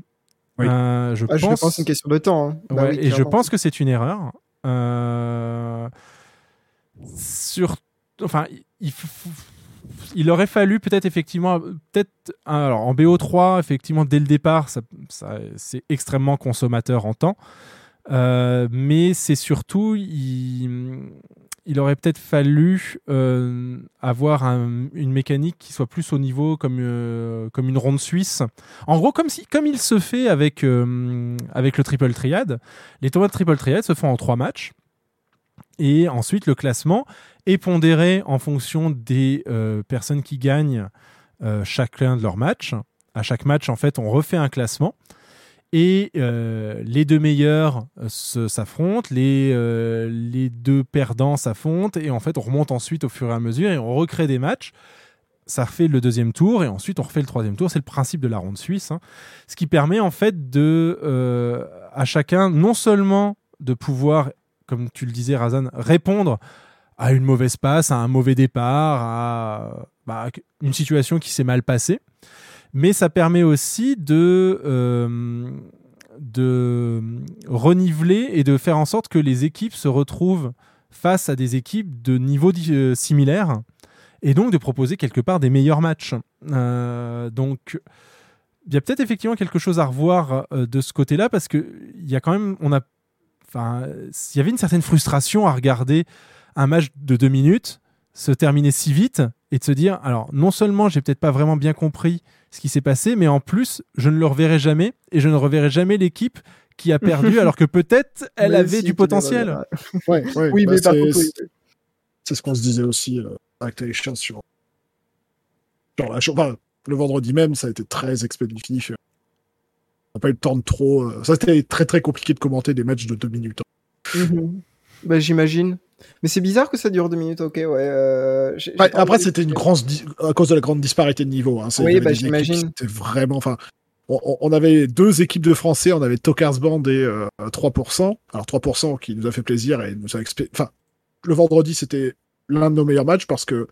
Oui. Euh, je, Ah, je pense, que c'est une question de temps. hein. Bah ouais, oui, et je pense que c'est une erreur. Euh, sur, enfin, il, aurait fallu peut-être effectivement, peut-être, alors en BO3, effectivement, dès le départ, ça, ça- c'est extrêmement consommateur en temps. Euh, mais c'est surtout, il aurait peut-être fallu euh, avoir un- une mécanique qui soit plus au niveau comme, euh, comme une ronde suisse. En gros, comme, si, comme il se fait avec, euh, avec le triple triad, les tournois de triple triad se font en trois matchs. Et ensuite, le classement est pondéré en fonction des personnes qui gagnent chacun de leurs matchs. À chaque match, en fait, on refait un classement. Et euh, les deux meilleurs euh, s'affrontent, les, euh, les deux perdants s'affrontent, et en fait, on remonte ensuite au fur et à mesure et on recrée des matchs ça refait le deuxième tour et ensuite on refait le troisième tour. C'est le principe de la ronde suisse. hein. Ce qui permet en fait de à chacun non seulement de pouvoir, comme tu le disais, Razan, répondre à une mauvaise passe, à un mauvais départ, à bah, une situation qui s'est mal passée, mais ça permet aussi de, euh, reniveler et de faire en sorte que les équipes se retrouvent face à des équipes de niveau di- euh, similaire et donc de proposer quelque part des meilleurs matchs. Euh, donc il y a peut-être effectivement quelque chose à revoir de ce côté-là parce que il y a quand même on a enfin il y avait une certaine frustration à regarder un match de deux minutes se terminer si vite et de se dire alors non seulement j'ai peut-être pas vraiment bien compris ce qui s'est passé mais en plus je ne le reverrai jamais et je ne reverrai jamais l'équipe qui a perdu alors que peut-être elle Mais avait si, du potentiel. Ouais, ouais, Oui, bah, mais c'est- contre, c'est- C'est ce qu'on se disait aussi euh, avec les chiens sur, sur la chose. Enfin, le vendredi même, ça a été très expéditif. On n'a pas eu le temps de trop. euh, Ça, c'était très très compliqué de commenter des matchs de deux minutes. hein. Mhm. Bah, j'imagine. Mais c'est bizarre que ça dure deux minutes, ok, ouais. euh, après, c'était une grande à cause de la grande disparité de niveau. Hein. Oui, bah, j'imagine. étaient vraiment. Enfin, on, avait deux équipes de Français. On avait Tokars Band et euh, 3%. Alors 3% qui nous a fait plaisir et nous a. Enfin, le vendredi, c'était l'un de nos meilleurs matchs parce que,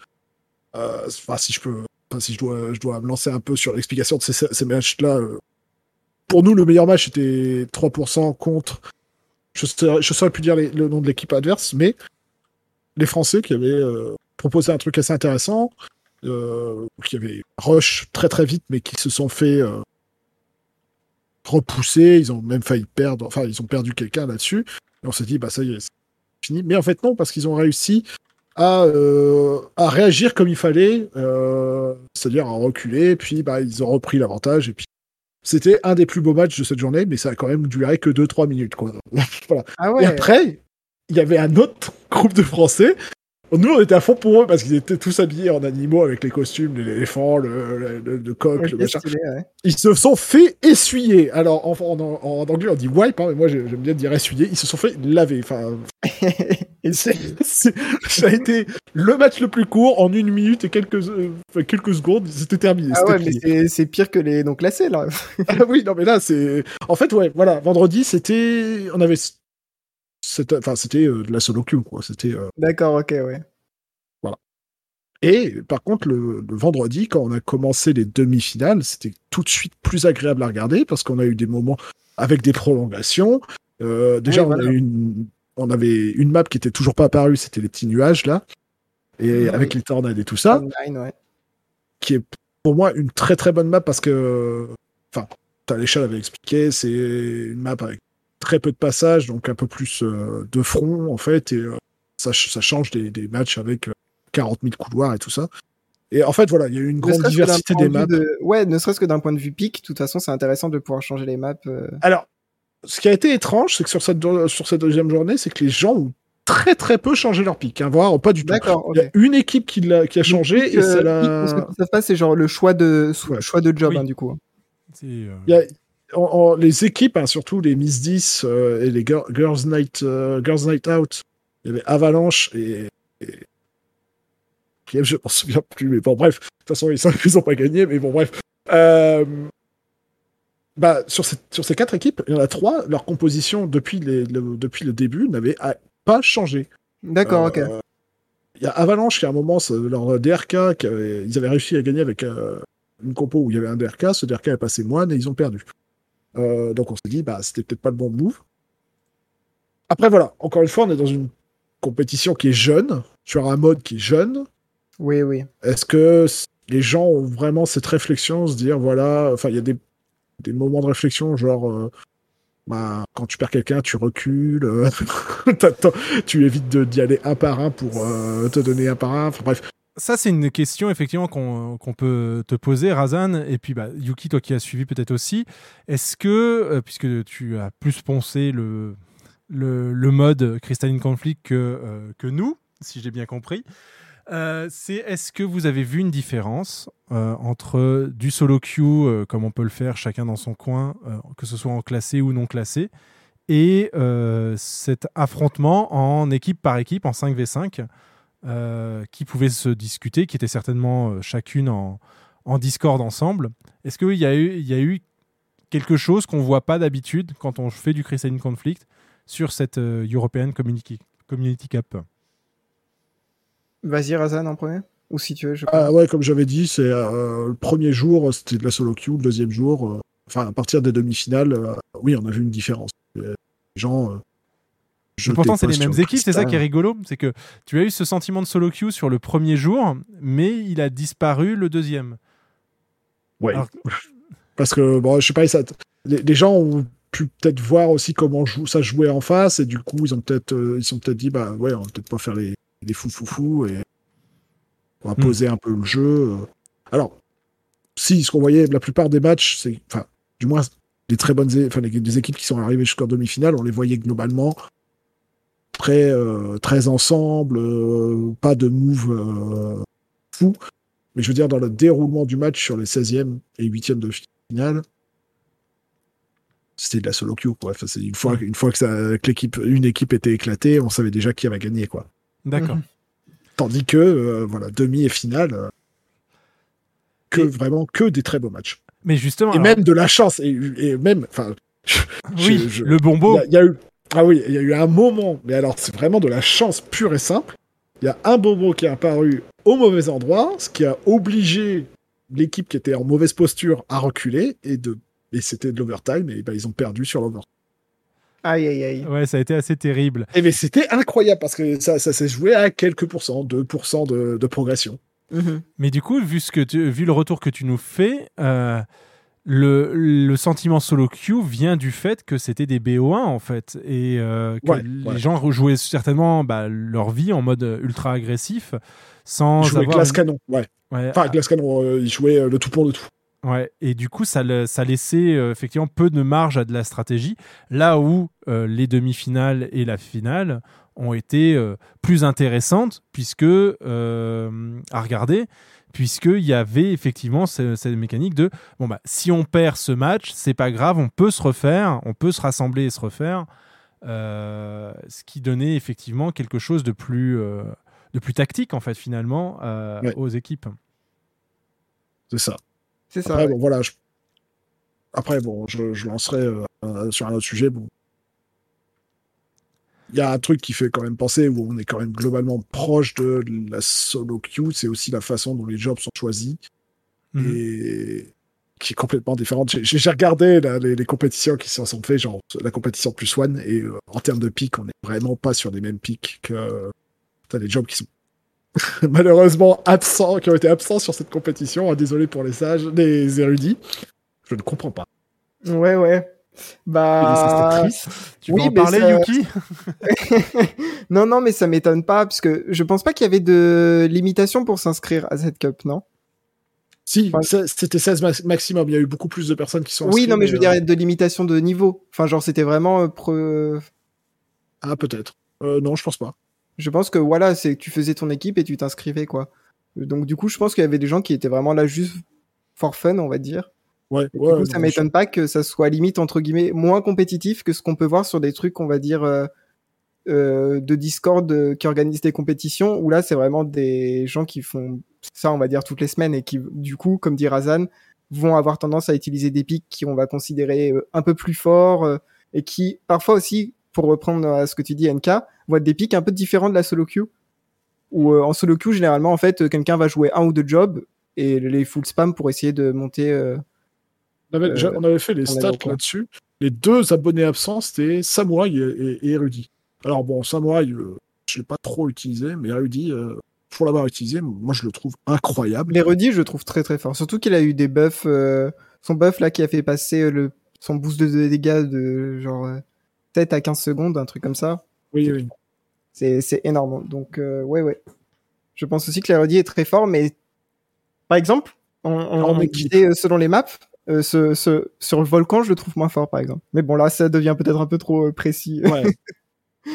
euh, enfin, si je peux, enfin, si je dois, je dois me lancer un peu sur l'explication de ces, ces matchs-là. euh, pour nous, le meilleur match était 3% contre. Je saurais, je saurais plus dire les- le nom de l'équipe adverse, mais les Français qui avaient euh, proposé un truc assez intéressant, euh, qui avaient rush très très vite, mais qui se sont fait euh, repousser. Ils ont même failli perdre. Enfin, ils ont perdu quelqu'un là-dessus. Et on s'est dit, bah ça y est, c'est fini. Mais en fait, non, parce qu'ils ont réussi à, à réagir comme il fallait, c'est-à-dire à reculer, puis bah, ils ont repris l'avantage, et puis c'était un des plus beaux matchs de cette journée, mais ça a quand même duré que 2-3 minutes. Quoi. voilà. Ah ouais. Et après, il y avait un autre groupe de Français. Nous, on était à fond pour eux parce qu'ils étaient tous habillés en animaux avec les costumes, l'éléphant, le, le, le- le coq, le machin. stylé, ouais. Ils se sont fait essuyer. Alors, en, en, en- anglais, on dit wipe, hein, mais moi, j'ai- j'aime bien dire essuyer. Ils se sont fait laver. Enfin, ça a été le match le plus court en une minute et quelques, euh, quelques secondes. C'était terminé. Ah ouais, mais c'est pire que les non classés, là. Ah oui, non, mais là, c'est. En fait, ouais, voilà, vendredi, c'était. On avait. C'était- euh, de la solo queue, quoi. C'était. euh, D'accord, ok, ouais. Et par contre, le, le vendredi, quand on a commencé les demi-finales, c'était tout de suite plus agréable à regarder parce qu'on a eu des moments avec des prolongations. Euh, déjà, Oui, on, voilà. a eu une, on avait une map qui était toujours pas apparue, c'était les petits nuages là, et Oui. avec les tornades et tout ça, Online, ouais. qui est pour moi une très très bonne map parce que, enfin, Taléchal avait expliqué, c'est une map avec très peu de passages, donc un peu plus euh, de front en fait, et euh, ça, ch- ça change des, des matchs avec euh, 40 000 couloirs et tout ça. Et en fait, voilà, il y a eu une Ne grande diversité des maps. de- Ouais, ne serait-ce que d'un point de vue pic, de toute façon, c'est intéressant de pouvoir changer les maps. euh. Alors, ce qui a été étrange, c'est que sur cette, sur cette deuxième journée, c'est que les gens ont très très peu changé leur pic, hein, voire pas du tout. D'accord, Il y a une équipe qui, a changé Pic, et euh, c'est pic, la... pour ceux qui savent pas, c'est genre le choix de, Ouais. choix de job, Oui. hein, du coup. Euh, Il y a- les équipes, hein, surtout les Miss 10 euh, et les Gir- Girls, Night, euh, Girls Night Out, il y avait Avalanche et. et... Je m'en souviens plus, mais bon, bref. De toute façon, ils n'ont pas gagné, mais bon, bref. Euh, bah, sur, ces, sur ces quatre équipes, il y en a trois, leur composition depuis, les- le, depuis le début n'avait pas changé. D'accord, ok. Il y a Avalanche qui, à un moment, leur DRK, qui avait- ils avaient réussi à gagner avec euh, une compo où il y avait un DRK. Ce DRK est passé moine et ils ont perdu. Euh, donc on s'est dit, bah, c'était peut-être pas le bon move. Après, voilà, encore une fois, on est dans une compétition qui est jeune, sur un mode qui est jeune. Oui, oui. Est-ce que les gens ont vraiment cette réflexion, se dire, voilà, enfin, il y a des, des moments de réflexion, genre, euh, bah, quand tu perds quelqu'un, tu recules, euh, tu évites de- d'y aller un par un pour te donner un par un. Enfin, bref, Ça, c'est une question effectivement qu'on peut te poser, Razan. Et puis, bah, Yuki, toi qui as suivi peut-être aussi, est-ce que, euh, puisque tu as plus poncé le, mode Crystalline Conflict que, euh, que nous, si j'ai bien compris, euh, c'est est-ce que vous avez vu une différence entre du solo queue, comme on peut le faire chacun dans son coin, que ce soit en classé ou non classé, et cet affrontement en équipe par équipe, en 5v5 euh, qui pouvaient se discuter, qui étaient certainement euh, chacune en, en Discord ensemble. Est-ce qu'il y, a eu- il y a eu quelque chose qu'on voit pas d'habitude quand on fait du Cristalline Conflict sur cette euh, European Community, Community Cup? Vas-y, Razan en premier Ou si tu veux, je Ah ouais, comme j'avais dit, c'est euh, le premier jour, c'était de la solo queue, le deuxième jour, euh, enfin à partir des demi-finales, euh, oui, on a vu une différence. Les gens. Et pourtant, c'est les mêmes équipes, c'est ça qui est rigolo. C'est que tu as eu ce sentiment de solo queue sur le premier jour, mais il a disparu le deuxième. Ouais. Alors- Parce que, bon, je sais pas, ça, les, les gens ont pu peut-être voir aussi comment jou- ça jouait en face, et du coup, ils ont peut-être, euh, ils sont peut-être dit, bah ouais, on va peut-être pas faire les, les fous et on va Hmm. poser un peu le jeu. euh. Alors, si, ce qu'on voyait, la plupart des matchs, c'est, enfin, du moins, les très bonnes, enfin, les, les équipes qui sont arrivées jusqu'en demi-finale, on les voyait globalement très, euh, très ensemble, euh, pas de move euh, fou. Mais je veux dire, dans le déroulement du match sur les 16e et 8e de finale, c'était de la solo queue, quoi. Enfin, c'est une fois, une fois que, ça, que l'équipe, une équipe était éclatée, on savait déjà qui avait gagné, quoi. D'accord. Tandis que, euh, voilà, demi et finale, que vraiment que des très beaux matchs. Mais justement. Et alors- même de la chance, et, et même, enfin, Oui, je- je- le bonbon. il y a- il y, a eu, ah oui, il y a eu un moment, mais alors c'est vraiment de la chance pure et simple. Il y a un bonbon qui est apparu au mauvais endroit, ce qui a obligé l'équipe qui était en mauvaise posture à reculer et de et c'était de l'overtime et ben ils ont perdu sur l'overtime. Aïe, aïe, aïe. Ouais, ça a été assez terrible. Et mais c'était incroyable parce que ça, ça s'est joué à quelques pourcents, 2% de, de progression. Mhm. Mais du coup, vu, ce que tu- vu le retour que tu nous fais, euh, le, le sentiment solo queue vient du fait que c'était des BO1 en fait. Et euh, que Ouais, les ouais. gens rejouaient certainement bah, leur vie en mode ultra agressif sans Ils jouaient avoir. glace une- canon, ouais. Ouais, Enfin, glace canon, euh, ils jouaient euh, le tout pour le tout. Ouais, et du coup, ça, ça laissait euh, effectivement peu de marge à de la stratégie, là où les demi-finales et la finale ont été euh, plus intéressantes, puisque, euh, à regarder, puisqu'il y avait effectivement ce- cette mécanique de, bon, bah, si on perd ce match, c'est pas grave, on peut se refaire, on peut se rassembler et se refaire, euh, ce qui donnait effectivement quelque chose de plus, euh, de plus tactique, en fait, finalement, euh, Ouais. aux équipes. C'est ça. C'est ça. Après, ouais. bon, voilà. je- Après, bon, je, je lancerai euh, sur un autre sujet. Bon. Il y a un truc qui fait quand même penser, où on est quand même globalement proche de la solo queue, c'est aussi la façon dont les jobs sont choisis. Mhm. Et qui est complètement différente. J'ai- regardé là, les, les compétitions qui s'en sont faites, genre la compétition plus one, et euh, en termes de pics, on n'est vraiment pas sur les mêmes pics que t'as des jobs qui sont malheureusement absents, qui ont été absents sur cette compétition. Ah, désolé pour les sages, les érudits. Je ne comprends pas. Ouais, ouais. Bah. Tu Oui, veux en parler, ça- Yuki? Non, non, mais ça m'étonne pas, parce que je pense pas qu'il y avait de limitation pour s'inscrire à cette cup, non? Si, c'était 16 max- maximum. Il y a eu beaucoup plus de personnes qui sont Oui, non, mais je veux euh, dire de limitation de niveau. Enfin, genre, c'était vraiment. euh, pre- Ah, peut-être. Euh, non, je pense pas. Je pense que voilà, c'est que tu faisais ton équipe et tu t'inscrivais, quoi. Donc, du coup, je pense qu'il y avait des gens qui étaient vraiment là juste for fun, on va dire. Ouais, Et ouais, du coup, ça m'étonne pas que ça soit limite, entre guillemets, moins compétitif que ce qu'on peut voir sur des trucs, on va dire, euh, euh, de Discord euh, qui organisent des compétitions, où là, c'est vraiment des gens qui font ça, on va dire, toutes les semaines et qui, du coup, comme dit Razan, vont avoir tendance à utiliser des pics qui on va considérer euh, un peu plus forts et qui, parfois aussi, pour reprendre à ce que tu dis, NK, vont être des pics un peu différents de la solo queue. Où en solo queue, généralement, en fait, quelqu'un va jouer un ou deux jobs et les full spam pour essayer de monter. Euh, On avait, Euh, j'a- on avait fait les stats là-dessus. Les deux abonnés absents, c'était Samouraï et, et. Alors bon, Samouraï, euh, je l'ai pas trop utilisé, mais Érudit, euh, pour l'avoir utilisé, moi je le trouve incroyable. L'érudit, je le trouve très très fort. Surtout qu'il a eu des buffs. euh, son buff là qui a fait passer le, son boost de dégâts de genre euh, 7 à 15 secondes, un truc comme ça. Oui, oui. C'est, énorme. Donc, ouais, ouais. Je pense aussi que l'érudit est très fort, mais par exemple, on, on, on disait, euh, selon les maps, euh, ce, ce, sur le volcan, je le trouve moins fort, par exemple. Mais bon, là, ça devient peut-être un peu trop euh, précis. Ouais.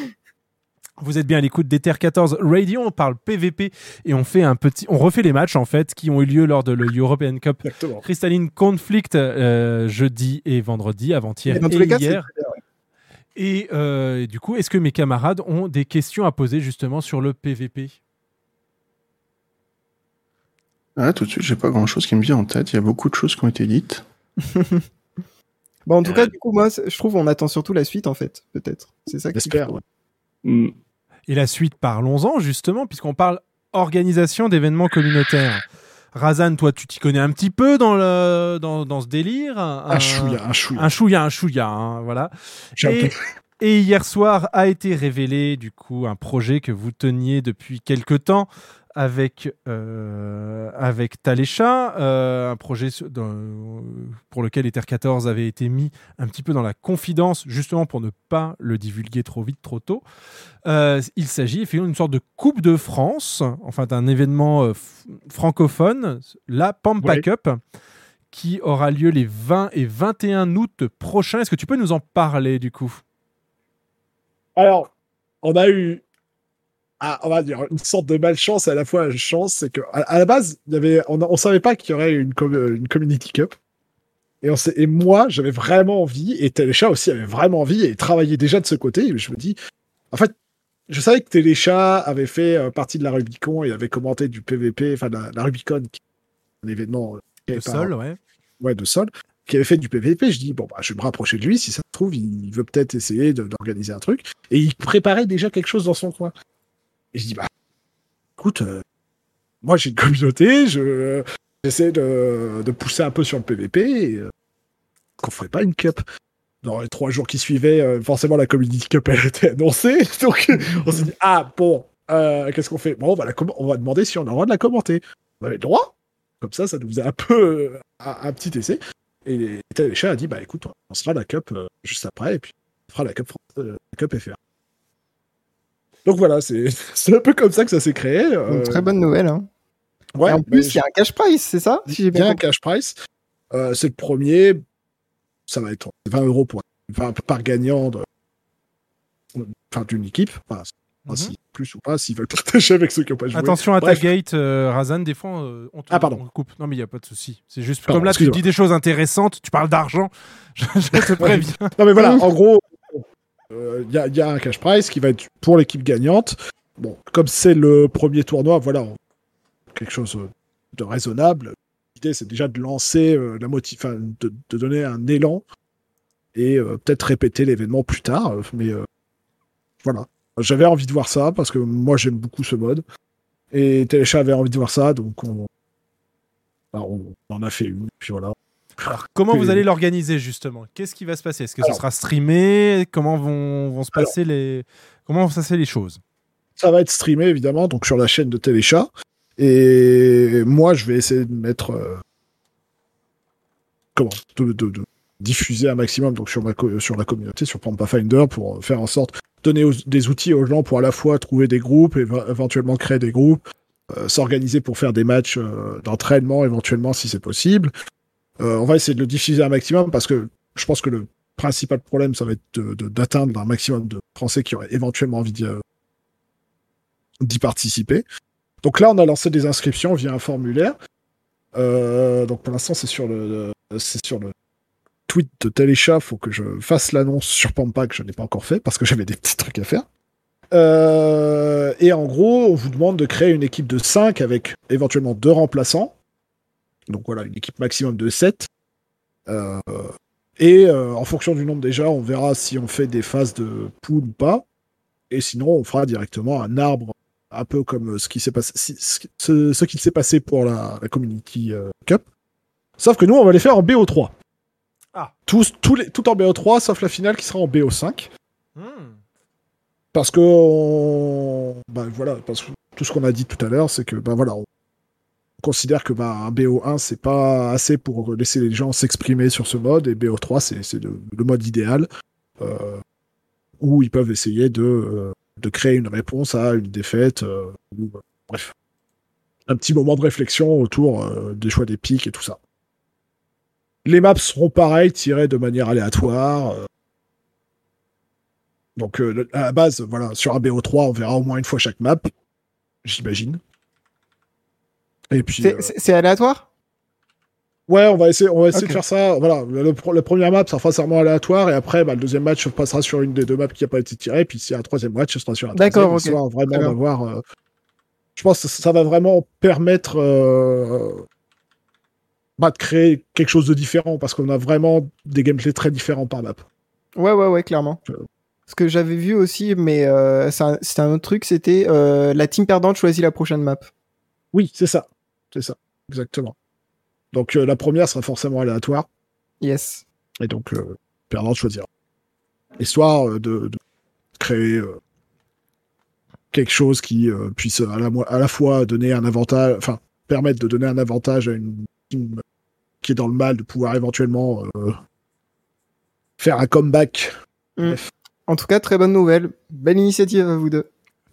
Vous êtes bien à l'écoute d'Ether 14 Radio, on parle PVP et on fait un petit, on refait les matchs en fait qui ont eu lieu lors de le European Cup Exactement. Crystalline Conflict euh, jeudi et vendredi, avant-hier dans et tous les cas, c'est hier. Et du coup, est-ce que mes camarades ont des questions à poser justement sur le PVP Ah, tout de suite, j'ai pas grand chose qui me vient en tête. Il y a beaucoup de choses qui ont été dites. Bon, en tout cas, du coup, moi, je trouve on attend surtout la suite, en fait, peut-être. C'est ça que J'espère. ouais. Hmm. Et la suite, parlons-en justement, puisqu'on parle organisation d'événements communautaires. Razan, toi, tu t'y connais un petit peu dans, le, dans, dans ce délire. Un chouïa, un chouïa. Un chouïa, un chouïa, hein, voilà. J'ai un Et, peu- et hier soir a été révélé, du coup, un projet que vous teniez depuis quelque temps avec, euh, avec Talécha, euh, un projet dans- pour lequel Ether 14 avait été mis un petit peu dans la confidence, justement pour ne pas le divulguer trop vite, trop tôt. Euh, il s'agit effectivement d'une sorte de Coupe de France, enfin d'un événement euh, francophone, la Pampa Ouais. Cup, qui aura lieu les 20 et 21 août prochains. Est-ce que tu peux nous en parler du coup? Alors, on a eu, ah, on va dire, une sorte de malchance et à la fois une chance, c'est que à, à la base, il y avait, on, on savait pas qu'il y aurait une, com- une community cup. Et, on sait- et moi, j'avais vraiment envie, et Téléchat aussi avait vraiment envie, et travaillait déjà de ce côté. Et je me dis, en fait, je savais que Téléchat avait fait euh, partie de la Rubicon et avait commenté du PVP, enfin, la, la Rubicon, qui est un événement euh, qui par- sol, ouais. ouais, de sol, qui avait fait du PVP. Je dis, bon, bah, je vais me rapprocher de lui. Si ça se trouve, il veut peut-être essayer de- d'organiser un truc. Et il préparait déjà quelque chose dans son coin. Et je dis, bah, écoute, euh, moi j'ai une communauté, je, j'essaie de, de pousser un peu sur le PVP. Et, euh, qu'on ferait pas une cup dans les trois jours qui suivaient, euh, forcément la community cup elle était annoncée. Donc on s'est dit, ah bon, qu'est-ce qu'on fait? Bon, on va, la on va demander si on a le droit de la commenter. On avait le droit. Comme ça, ça nous faisait un peu un, petit essai. Et Téléchat a dit, bah écoute, on sera la cup juste après, et puis on fera la cup, la cup FR. Donc voilà, c'est un peu comme ça que ça s'est créé. euh, Une très bonne nouvelle. Hein. Ouais, Et en plus, il y a un cash prize, c'est ça Si il y a un cash price. Euh, c'est le premier. Ça va être 20 euros pour enfin, par gagnant de, enfin, d'une équipe. Enfin, Mhm. si plus ou pas s'ils veulent partager avec ceux qui n'ont pas joué. Attention à ta Bref. gate, euh, Razan, des fois euh, on te Ah, pardon. on coupe. Non mais il n'y a pas de souci. C'est juste Pardon, comme là tu dis des choses intéressantes, tu parles d'argent, je, je te préviens. Non mais voilà, en gros, il il y a un cash prize qui va être pour l'équipe gagnante. Bon, comme c'est le premier tournoi, voilà, quelque chose de raisonnable. L'idée, c'est déjà de lancer euh, la enfin, de, de donner un élan et euh, peut-être répéter l'événement plus tard. euh, Mais euh, voilà, j'avais envie de voir ça parce que moi j'aime beaucoup ce mode et Téléchat avait envie de voir ça, donc on, on en a fait une. Puis voilà. Alors, comment vous allez l'organiser justement? Qu'est-ce qui va se passer? Est-ce que Alors- ce sera streamé? Comment vont, vont se Alors- passer les comment vont se passer les choses? Ça va être streamé évidemment, donc sur la chaîne de Téléchat. Et moi, je vais essayer de mettre euh, comment? De, de- de diffuser un maximum donc sur ma sur la communauté, sur Pampa Finder, pour faire en sorte de donner aux- des outils aux gens pour à la fois trouver des groupes, et éventuellement créer des groupes, euh, s'organiser pour faire des matchs euh, d'entraînement éventuellement si c'est possible. Euh, on va essayer de le diffuser un maximum parce que je pense que le principal problème, ça va être d'atteindre un maximum de Français qui auraient éventuellement envie d'y euh, d'y participer. Donc là, on a lancé des inscriptions via un formulaire. Euh, donc pour l'instant, c'est sur le, sur le tweet de Téléchat. Faut que je fasse l'annonce sur Pampa que je n'ai pas encore fait parce que j'avais des petits trucs à faire. Et en gros, on vous demande de créer une équipe de 5 avec éventuellement deux remplaçants. Donc voilà, une équipe maximum de 7. Euh, et euh, en fonction du nombre déjà, on verra si on fait des phases de pool ou pas. Et sinon, on fera directement un arbre, un peu comme ce qui s'est passé, ce, ce- qu'il s'est passé pour la, la Community euh, Cup. Sauf que nous, on va les faire en BO3. Ah. Tous, tous les, tout en BO3, sauf la finale qui sera en BO5. Hmm. Parce que, on... ben voilà, parce que tout ce qu'on a dit tout à l'heure, c'est que, ben voilà, on considère que ben, un BO1, c'est pas assez pour laisser les gens s'exprimer sur ce mode, et BO3, c'est le, mode idéal, euh, où ils peuvent essayer de, euh, de créer une réponse à une défaite, euh, ou, bref, un petit moment de réflexion autour des choix des pics et tout ça. Les maps seront pareilles, tirées de manière aléatoire. donc à la base, voilà, sur un BO3, on verra au moins une fois chaque map, j'imagine. Et puis C'est- euh, aléatoire? Ouais, on va essayer, on va essayer de faire ça. Voilà, le, la première map, sera forcément aléatoire, et après, bah, le deuxième match se passera sur une des deux maps qui n'a pas été tirée, puis s'il y a un troisième match, ce sera sur un D'accord, troisième, ok. histoire vraiment d'avoir euh, je pense que ça va vraiment permettre euh, bah, de créer quelque chose de différent parce qu'on a vraiment des gameplays très différents par map. Ouais, ouais, ouais, clairement. Ce que j'avais vu aussi, mais c'est un- autre truc, c'était la team perdante choisit la prochaine map. Oui, c'est ça. C'est ça, exactement. Donc euh, la première sera forcément aléatoire. Yes. Et donc le perdant choisira. Histoire euh, de, de créer euh, quelque chose qui euh, puisse à la, mo- à la fois donner un avantage, enfin permettre de donner un avantage à une team qui est dans le mal de pouvoir éventuellement euh, faire un comeback. Mm. En tout cas, très bonne nouvelle. Belle initiative à vous deux.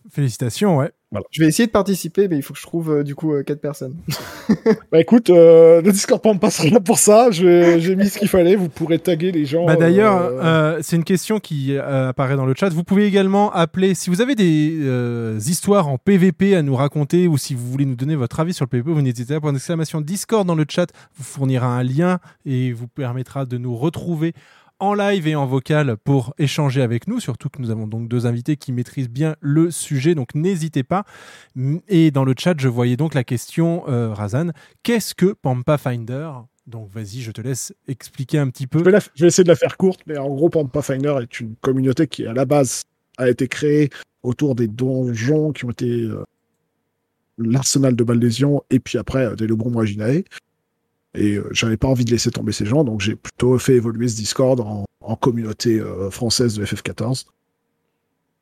Félicitations, ouais. Je vais essayer de participer, mais il faut que je trouve euh, du coup euh, quatre personnes. Bah écoute, euh, le Discord Pump passera là pour ça. J'ai mis ce qu'il fallait. Vous pourrez taguer les gens. Bah D'ailleurs, euh, euh, c'est une question qui euh, apparaît dans le chat. Vous pouvez également appeler, si vous avez des euh, histoires en PVP à nous raconter ou si vous voulez nous donner votre avis sur le PVP, vous n'hésitez pas, point d'exclamation Discord dans le chat vous fournira un lien et vous permettra de nous retrouver en live et en vocal pour échanger avec nous, surtout que nous avons donc deux invités qui maîtrisent bien le sujet, donc n'hésitez pas. Et dans le chat, je voyais donc la question, euh, Razan, qu'est-ce que Pampa Finder? Donc vas-y, je te laisse expliquer un petit peu. Je vais, essayer de la faire courte, mais en gros, Pampa Finder est une communauté qui, à la base, a été créée autour des donjons qui ont été euh, l'arsenal de Ballésion et puis après euh, des Lebrons Maginae. Et euh, j'avais pas envie de laisser tomber ces gens, donc j'ai plutôt fait évoluer ce Discord en, en communauté euh, française de FF14.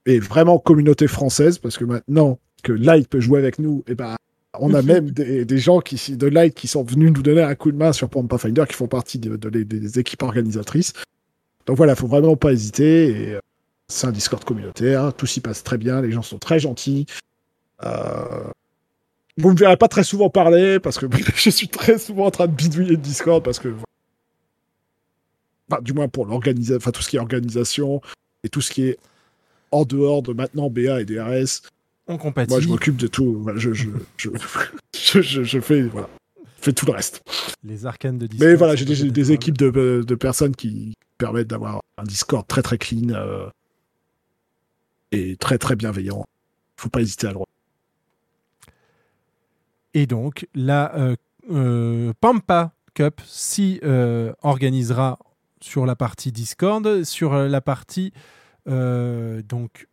Et vraiment communauté française, parce que maintenant que Light peut jouer avec nous, et ben on a même des, des gens qui, de Light qui sont venus nous donner un coup de main sur Pampa Finder, qui font partie de- de les- des équipes organisatrices. Donc voilà, faut vraiment pas hésiter. Et euh, c'est un Discord communautaire, tout s'y passe très bien, les gens sont très gentils. Euh, Vous me verrez pas très souvent parler parce que je suis très souvent en train de bidouiller le Discord parce que, enfin, du moins pour l'organisation, enfin tout ce qui est organisation et tout ce qui est en dehors de maintenant BA et DRS. On compatit. Moi, je m'occupe de tout. Je, je, je, je, je- je fais, voilà, fais tout le reste. Les arcanes de Discord. Mais voilà, j'ai des, équipes de, de personnes qui permettent d'avoir un Discord très très clean euh, et très très bienveillant. Faut pas hésiter à le Et donc, la euh, euh, Pampa Cup s'y euh, organisera sur la partie Discord, sur la partie donc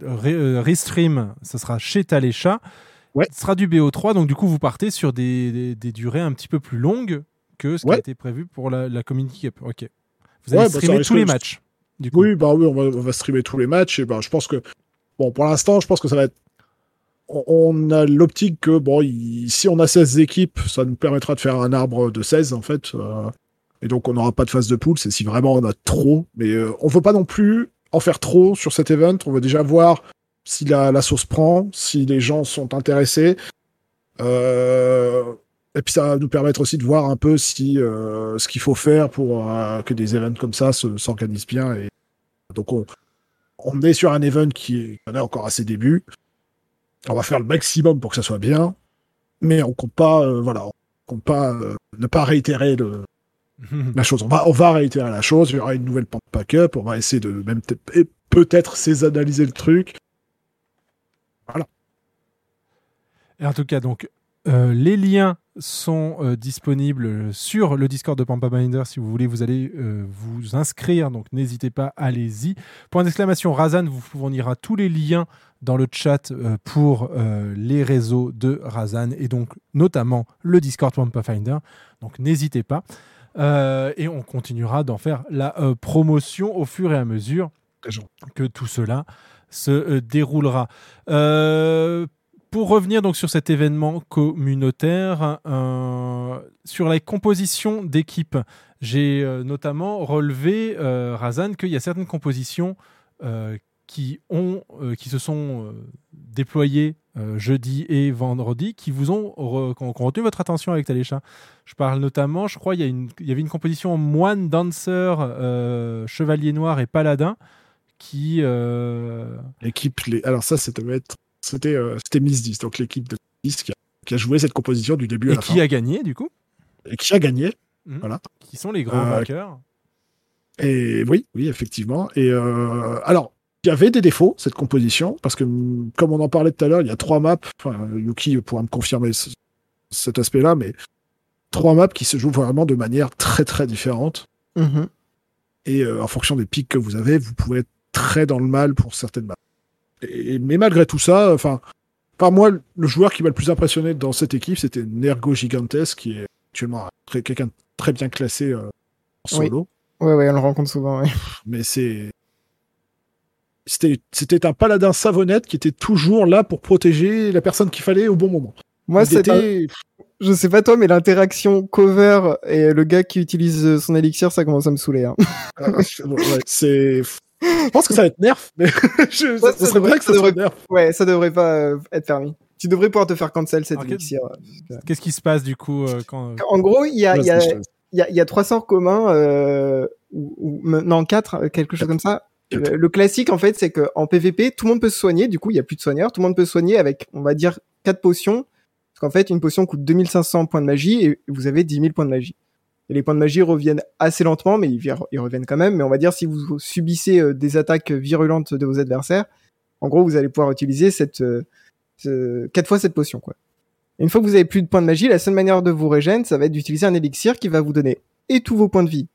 Re- Restream, ça sera chez Talécha. Ouais. Ce sera du BO3, donc du coup, vous partez sur des, des- des durées un petit peu plus longues que ce qui a été prévu pour la, la Community Cup. Ok. Vous allez Ouais, bah, streamer tous les matchs. Du coup. Oui, bah oui, on va, on va streamer tous les matchs et ben je pense que bon pour l'instant, je pense que ça va être on, a l'optique que bon, si on a 16 équipes, ça nous permettra de faire un arbre de 16 en fait. euh, et donc on n'aura pas de phase de poule, c'est si vraiment on a trop, mais euh, on veut pas non plus en faire trop sur cet event, on veut déjà voir si la, sauce prend, si les gens sont intéressés. Euh, et puis ça va nous permettre aussi de voir un peu si euh, ce qu'il faut faire pour que des events comme ça se- s'organisent bien. Et donc on, est sur un event qui en est encore à ses débuts. On va faire le maximum pour que ça soit bien, mais on compte pas, euh, voilà, on compte pas euh, ne pas réitérer le, la chose. On va, on va réitérer la chose. Il y aura une nouvelle Pampa Cup. On va essayer de même peut-être analyser le truc. Voilà. Et en tout cas, donc, euh, les liens sont euh, disponibles sur le Discord de Pampa Binder. Si vous voulez, vous allez euh, vous inscrire. Donc, n'hésitez pas, allez-y. Point d'exclamation, Razan vous fournira tous les liens dans le chat euh, pour les réseaux de Razan et donc notamment le Discord Pampa Finder. Donc, n'hésitez pas. Et on continuera d'en faire la promotion au fur et à mesure que tout cela se déroulera. Euh, pour revenir donc sur cet événement communautaire, euh, sur la composition d'équipes, j'ai euh, notamment relevé, euh, Razan, qu'il y a certaines compositions qui, ont, qui se sont déployées jeudi et vendredi, qui vous ont, qui ont retenu votre attention avec Talécha. Je parle notamment, je crois, il y, a avait une composition moine, danseur, chevalier noir et paladin qui... L'équipe, les... alors ça, c'était mettre- c'était euh, c'était Miss 10, donc l'équipe de Miss qui a, qui a joué cette composition du début à Et la qui fin. a gagné, du coup? Et qui a gagné. Mhm. Voilà. Qui sont les grands Euh, vainqueurs Et oui, oui, effectivement. Et euh, alors, il y avait des défauts, cette composition, parce que, hum, comme on en parlait tout à l'heure, il y a trois maps, enfin, Yuki pourra me confirmer ce- cet aspect-là, mais trois maps qui se jouent vraiment de manière très très différente. Mhm. Et euh, en fonction des pics que vous avez, vous pouvez être très dans le mal pour certaines maps. Et, mais malgré tout ça, enfin, par moi, le joueur qui m'a le plus impressionné dans cette équipe, c'était Nergo Gigantes, qui est actuellement quelqu'un de très bien classé euh, en Oui. solo. Ouais, ouais, on le rencontre souvent. ouais. Mais c'est. C'était c'était un paladin savonnette qui était toujours là pour protéger la personne qu'il fallait au bon moment. Moi, Il c'est était- Je sais pas toi, mais l'interaction cover et le gars qui utilise son élixir, ça commence à me saouler. Hein. Ouais, c'est. Je pense que ça va être nerf, mais je, ça, Ouais, ça serait devrait- vrai que ça, devrait- nerf. Ouais, ça devrait pas euh, être permis. Tu devrais pouvoir te faire cancel cet Alors, élixir. Qu'est-ce qui se passe du coup euh, quand En gros, il y a, y y y trois sorts communs, euh, ou, ou- non quatre, euh, quelque chose comme ça. Le, le classique en fait, c'est que en PVP, tout le monde peut se soigner. Du coup, il y a plus de soigneurs. Tout le monde peut se soigner avec, on va dire, quatre potions. Parce qu'en fait, une potion coûte 2500 points de magie et vous avez 10 000 points de magie. Les points de magie reviennent assez lentement, mais ils, vi- ils reviennent quand même. Mais on va dire si vous subissez euh, des attaques virulentes de vos adversaires, en gros, vous allez pouvoir utiliser cette euh, fois cette potion, une fois que vous avez plus de points de magie, la seule manière de vous régénérer, ça va être d'utiliser un élixir qui va vous donner et tous vos points de vie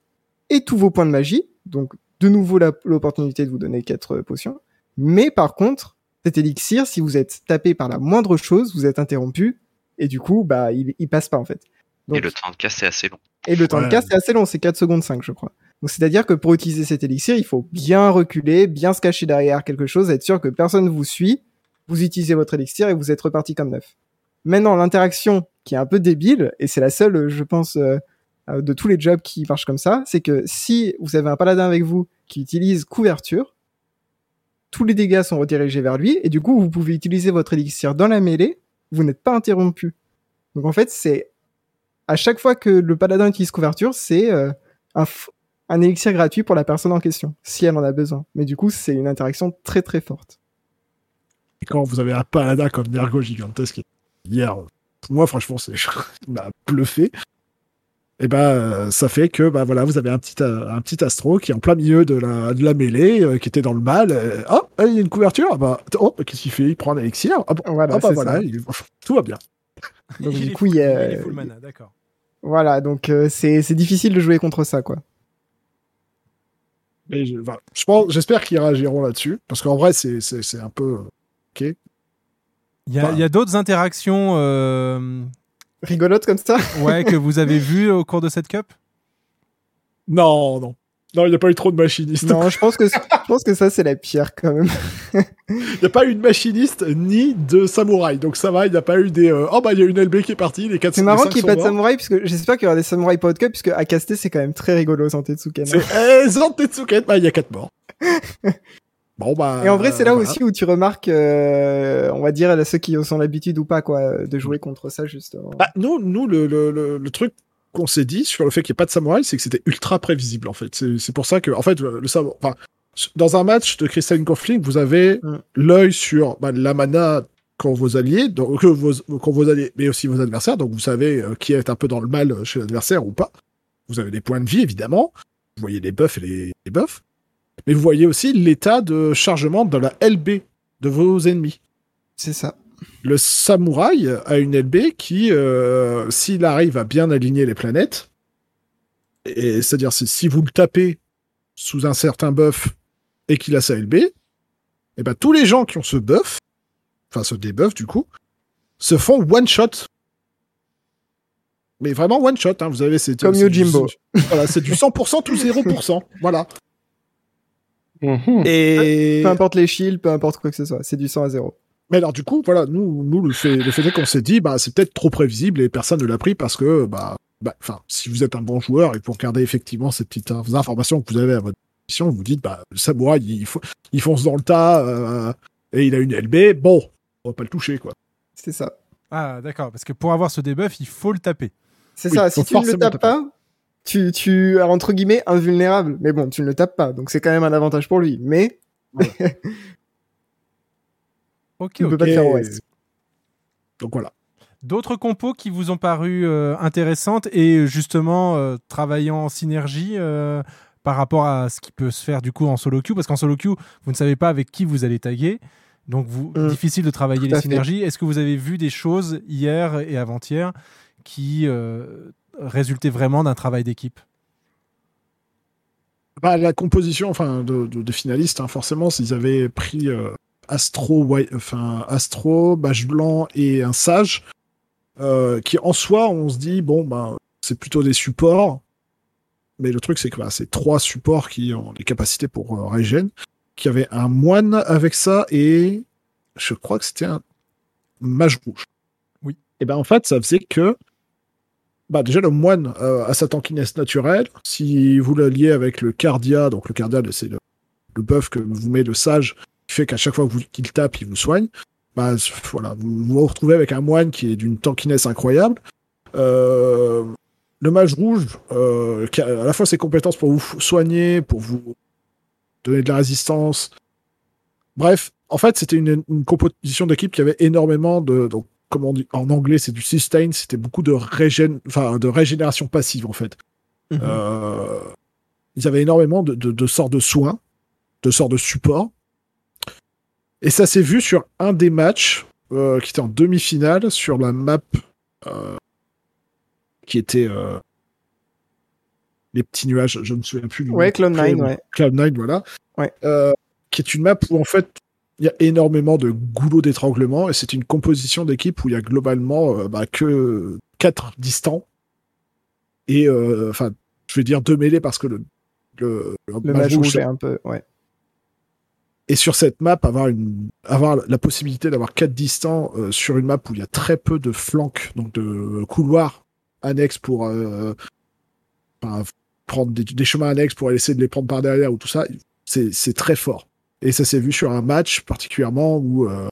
et tous vos points de magie. Donc, de nouveau, l'opportunité de vous donner quatre euh, potions. Mais par contre, cet élixir, si vous êtes tapé par la moindre chose, vous êtes interrompu et du coup, bah, il, il passe pas en fait. Donc, Et le temps de casse est assez long. et le temps de casse, c'est assez long, c'est 4 secondes 5, je crois. Donc, c'est-à-dire que pour utiliser cet élixir, il faut bien reculer, bien se cacher derrière quelque chose, être sûr que personne ne vous suit. Vous utilisez votre élixir et vous êtes reparti comme neuf. Maintenant, l'interaction qui est un peu débile, et c'est la seule, je pense, euh, euh, de tous les jobs qui marchent comme ça, c'est que si vous avez un paladin avec vous qui utilise couverture, tous les dégâts sont redirigés vers lui, et du coup, vous pouvez utiliser votre élixir dans la mêlée, vous n'êtes pas interrompu. Donc en fait, c'est à chaque fois que le paladin utilise couverture, c'est euh, un, élixir gratuit pour la personne en question, si elle en a besoin. Mais du coup, c'est une interaction très très forte. Et quand vous avez un paladin comme Nergo Gigantesque hier, moi, franchement, c'est m'a bluffé. Et ben, euh, ça fait que bah voilà, vous avez un petit euh, un petit astro qui est en plein milieu de la de la mêlée, euh, qui était dans le mal. oh, il y a une couverture. Ah Bah oh, qu'est-ce qu'il fait? Il prend un élixir. Ah, bah, Voilà, bah c'est voilà, il- tout va bien. Donc Il du coup, full- il y a... il est full mana, d'accord. Voilà, donc euh, c'est c'est difficile de jouer contre ça, quoi. Mais je, voilà. je pense, j'espère qu'ils réagiront là-dessus, parce qu'en vrai, c'est c'est c'est un peu ok. Il y a, il y a d'autres interactions euh, Rigolote comme ça ouais, que vous avez vues au cours de cette cup? Non, non. Non, il n'y a pas eu trop de machinistes. Non, je pense que je pense que ça c'est la pire quand même. Il n'y a pas eu de machiniste ni de samouraï. Donc ça va, il n'y a pas eu des. euh, oh bah il y a une LB qui est partie, les 4 C'est marrant qu'il n'y ait pas de samouraï, puisque j'espère qu'il y aura des samouraïs pas de cup, puisque à caster c'est quand même très rigolo sans Tetsuken. C'est eh, Zan Tetsuken, bah il y a 4 morts. bon bah. Et en vrai, c'est là voilà. aussi où tu remarques, euh, on va dire, ceux qui ont l'habitude ou pas, quoi, de jouer contre ça, justement. Bah, nous, nous le, le, le, le truc qu'on s'est dit sur le fait qu'il n'y ait pas de samouraï, c'est que c'était ultra prévisible en fait. C'est pour ça que, en fait, le. Enfin, dans un match de Crystalline Conflict, vous avez Mm. l'œil sur bah, la mana quand vos alliés, donc, que vos, quand vos alliés, mais aussi vos adversaires. Donc vous savez euh, qui est un peu dans le mal chez l'adversaire ou pas. Vous avez des points de vie évidemment. Vous voyez les buffs et les, les buffs. Mais vous voyez aussi l'état de chargement dans la LB de vos ennemis. C'est ça. Le samouraï a une LB qui, euh, s'il arrive à bien aligner les planètes, et c'est-à-dire si- si vous le tapez sous un certain buff et qu'il a sa LB, et ben tous les gens qui ont ce buff, enfin ce debuff du coup, se font one shot. Mais vraiment one shot, hein, vous avez c'est Comme c'est du- Yojimbo. Voilà, c'est du 100% tout 0%. voilà. Mhm. Et Peu importe les shields, peu importe quoi que ce soit, c'est du 100 à 0. Mais alors du coup, voilà, nous, nous le fait, le fait est qu'on s'est dit, bah c'est peut-être trop prévisible et personne ne l'a pris parce que, bah, bah, enfin, si vous êtes un bon joueur et que vous regardez effectivement ces petites informations que vous avez à votre disposition, vous dites, bah, le samouraï, il, il fonce dans le tas euh, et il a une LB, bon, on va pas le toucher quoi. C'est ça. Ah, d'accord, parce que pour avoir ce debuff, il faut le taper. C'est Oui, ça. Si tu ne le tapes pas, tu, tu es entre guillemets invulnérable. Mais bon, tu ne le tapes pas, donc c'est quand même un avantage pour lui. Mais Ok, tu ne peux ok. pas te faire OS. Donc voilà. D'autres compos qui vous ont paru euh, intéressantes et justement euh, travaillant en synergie, euh, par rapport à ce qui peut se faire du coup en solo queue? Parce qu'en solo queue, vous ne savez pas avec qui vous allez taguer. Donc, vous, Mm. difficile de travailler les synergies. Est-ce que vous avez vu des choses hier et avant-hier qui euh, résultaient vraiment d'un travail d'équipe? Bah, la composition enfin, de, finalistes, hein, forcément, s'ils avaient pris euh, Astro, White- enfin, Astro, Bâche Blanc et un Sage, euh, qui en soi, on se dit, bon, ben, c'est plutôt des supports. Mais le truc, c'est que bah, c'est trois supports qui ont les capacités pour euh, régène, qui avait un moine avec ça et je crois que c'était un mage rouge. Oui. Et ben en fait, ça faisait que bah déjà le moine euh, a sa tankiness naturelle. Si vous le liez avec le cardia, donc le cardia c'est le, le buff que vous met le sage, fait qu'à chaque fois qu'il tape, il vous soigne. Bah voilà, vous vous retrouvez avec un moine qui est d'une tankiness incroyable. Euh, le mage rouge, euh, qui a à la fois ses compétences pour vous soigner, pour vous donner de la résistance. Bref, en fait, c'était une, une composition d'équipe qui avait énormément de. Donc, comme on dit en anglais, c'est du sustain, c'était beaucoup de, régén... enfin, de régénération passive, en fait. Mhm. Euh, ils avaient énormément de, de, de sorts de soins, de sorts de support. Et ça s'est vu sur un des matchs euh, qui était en demi-finale sur la map euh, qui était euh, les petits nuages, je ne me souviens plus du Ouais, nom. Cloud9, ouais. Cloud9, voilà. Ouais. Qui est une map où en fait il y a énormément de goulots d'étranglement et c'est une composition d'équipe où il y a globalement bah, que quatre distants et enfin je vais dire deux mêlées parce que le le, Le mage rouge est un peu, ouais. Et sur cette map, avoir, une, avoir la possibilité d'avoir quatre distants euh, sur une map où il y a très peu de flancs, donc de couloirs annexes pour euh, prendre des, chemins annexes pour essayer de les prendre par derrière ou tout ça, c'est c'est très fort. Et ça s'est vu sur un match particulièrement où euh,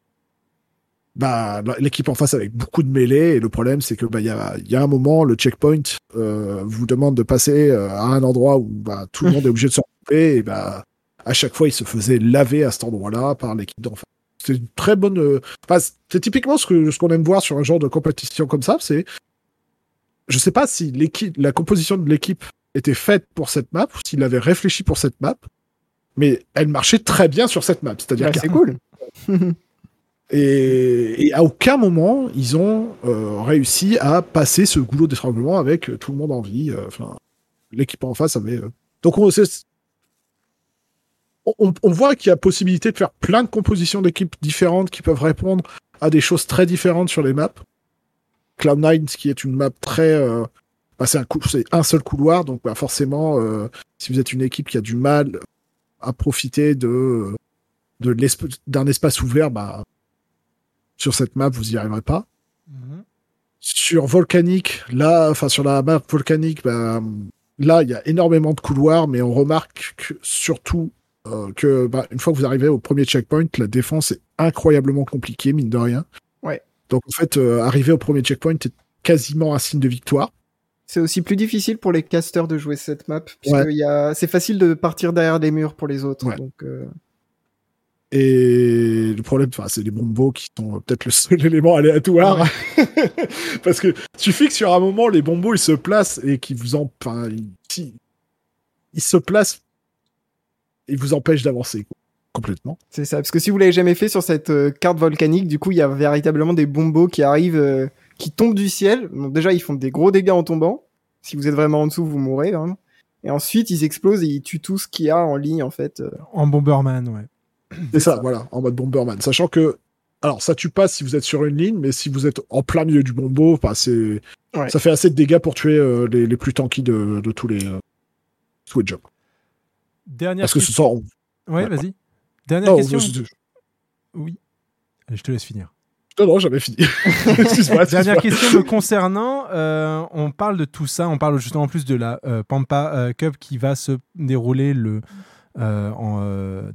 bah, l'équipe en face avec beaucoup de mêlées et le problème c'est que bah, il y, a, y a un moment le checkpoint euh, vous demande de passer euh, à un endroit où bah, tout le monde est obligé de se regrouper et bah à chaque fois il se faisait laver à cet endroit-là par l'équipe d'en face. C'est une très bonne. euh, enfin, c'est typiquement ce que ce qu'on aime voir sur un genre de compétition comme ça. C'est, je sais pas si l'équipe, la composition de l'équipe était faite pour cette map ou s'il avait réfléchi pour cette map, mais elle marchait très bien sur cette map. C'est-à-dire Bah, qu'à- c'est cool. et, et à aucun moment, ils ont euh, réussi à passer ce goulot d'étranglement avec euh, tout le monde en vie. Enfin, l'équipe en face avait. Donc, on, on, on voit qu'il y a possibilité de faire plein de compositions d'équipes différentes qui peuvent répondre à des choses très différentes sur les maps. Cloud9, qui est une map très. euh, bah, c'est un, un seul couloir, donc bah, forcément, euh, si vous êtes une équipe qui a du mal à profiter de, d'un espace ouvert, bah, sur cette map, vous y arriverez pas. Sur Volcanique, là, enfin sur la map Volcanique, bah, là, il y a énormément de couloirs, mais on remarque que, surtout euh, que bah, une fois que vous arrivez au premier checkpoint, la défense est incroyablement compliquée, mine de rien. Ouais. Donc en fait, euh, arriver au premier checkpoint est quasiment un signe de victoire. C'est aussi plus difficile pour les casters de jouer cette map, puisque Ouais. y a... c'est facile de partir derrière les murs pour les autres. Ouais. Donc, euh, Et le problème, c'est les bombos qui sont peut-être le seul élément aléatoire. Parce que suffit que sur un moment, les bombos, ils se placent et qu'ils vous en, enfin, ils, si- ils se placent, ils vous empêchent d'avancer. Complètement. C'est ça, parce que si vous l'avez jamais fait sur cette euh, carte volcanique, du coup, il y a véritablement des bombos qui arrivent, euh, qui tombent du ciel. Donc déjà, ils font des gros dégâts en tombant. Si vous êtes vraiment en dessous, vous mourrez. vraiment. Et ensuite, ils explosent et ils tuent tout ce qu'il y a en ligne, en fait. euh. En Bomberman, ouais. C'est ça, voilà, en mode Bomberman. Sachant que, alors, ça tue pas si vous êtes sur une ligne, mais si vous êtes en plein milieu du bombo, enfin, c'est, Ouais. ça fait assez de dégâts pour tuer euh, les, les plus tanky de, de tous les euh, Switch Jobs. Dernière Parce que ce question. sont. Ouais, vas-y. Dernière Non, question. Oui. Allez, je te laisse finir. Non, non, j'avais fini. Excuse-moi. Dernière question me concernant. euh, on parle de tout ça. On parle justement plus de la euh, Pampa euh, Cup qui va se dérouler le, en,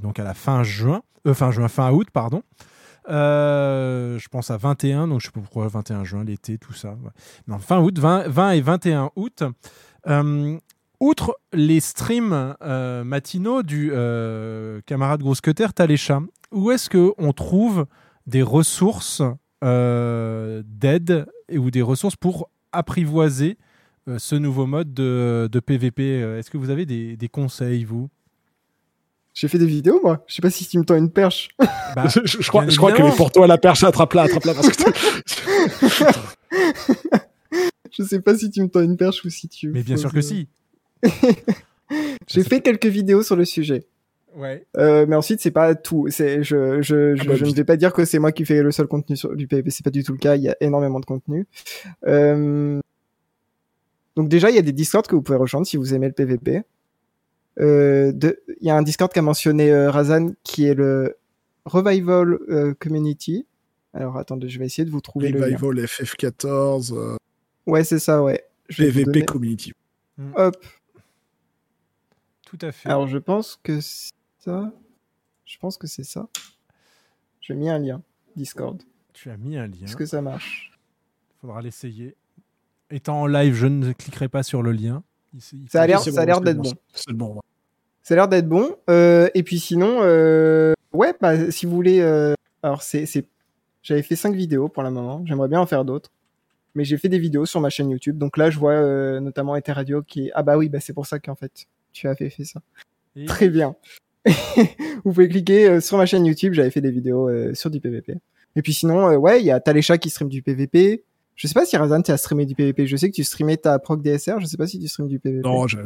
donc à la fin juin, fin juin, fin août, pardon. Je pense à 21, donc je sais pas pourquoi 21 juin, l'été, tout ça. ouais. Non, fin août, 20, 20 et 21 août. Outre les streams euh, matinaux du euh, camarade Grosse Cutter, Talécha, où est-ce qu'on trouve des ressources euh, d'aide ou des ressources pour apprivoiser euh, ce nouveau mode de, de PVP. Est-ce que vous avez des, des conseils, vous? J'ai fait des vidéos, moi. Je sais pas si tu me tends une perche. Bah, je, je crois, je crois pour toi, la perche, attrape-la, attrape-la. Parce que t'as- je sais pas si tu me tends une perche ou si tu. Mais bien sûr que que- si. J'ai fait quelques vidéos sur le sujet. Ouais. Euh, mais ensuite, c'est pas tout. C'est, je, je, je, Ah bah, je ne vais pas dire que c'est moi qui fais le seul contenu sur du PvP. C'est pas du tout le cas. Il y a énormément de contenu. Euh... Donc déjà, il y a des Discord que vous pouvez rejoindre si vous aimez le PvP. Euh, de... Il y a un Discord qu'a mentionné euh, Razan qui est le Revival euh, Community. Alors attendez, je vais essayer de vous trouver le lien. Revival FF14, euh, Ouais, c'est ça, ouais. Je PVP donner- Community. Hop. Tout à fait. Alors je pense que c'est ça. Je pense que c'est ça. J'ai mis un lien Discord. Tu as mis un lien. Est-ce que ça marche? Faudra l'essayer. Étant en live, je ne cliquerai pas sur le lien. Il- il Ça a l'air, bon, d'être bon. C'est bon. Ça a l'air d'être bon. Euh, et puis sinon, euh, ouais, bah, si vous voulez, euh, alors c'est, j'avais fait cinq vidéos pour le moment. J'aimerais bien en faire d'autres, mais j'ai fait des vidéos sur ma chaîne YouTube. Donc là, je vois euh, notamment Ether Radio qui est, ah bah oui, bah c'est pour ça qu'en fait tu avais fait ça. Et- Très bien. vous pouvez cliquer euh, sur ma chaîne YouTube. J'avais fait des vidéos euh, sur du PVP. Et puis sinon, euh, ouais, il y a Talécha qui stream du PVP. Je sais pas si Razan t'as streamé du PVP. Je sais que tu streamais ta proc DSR. Je sais pas si tu streames du PVP. Non, j'ai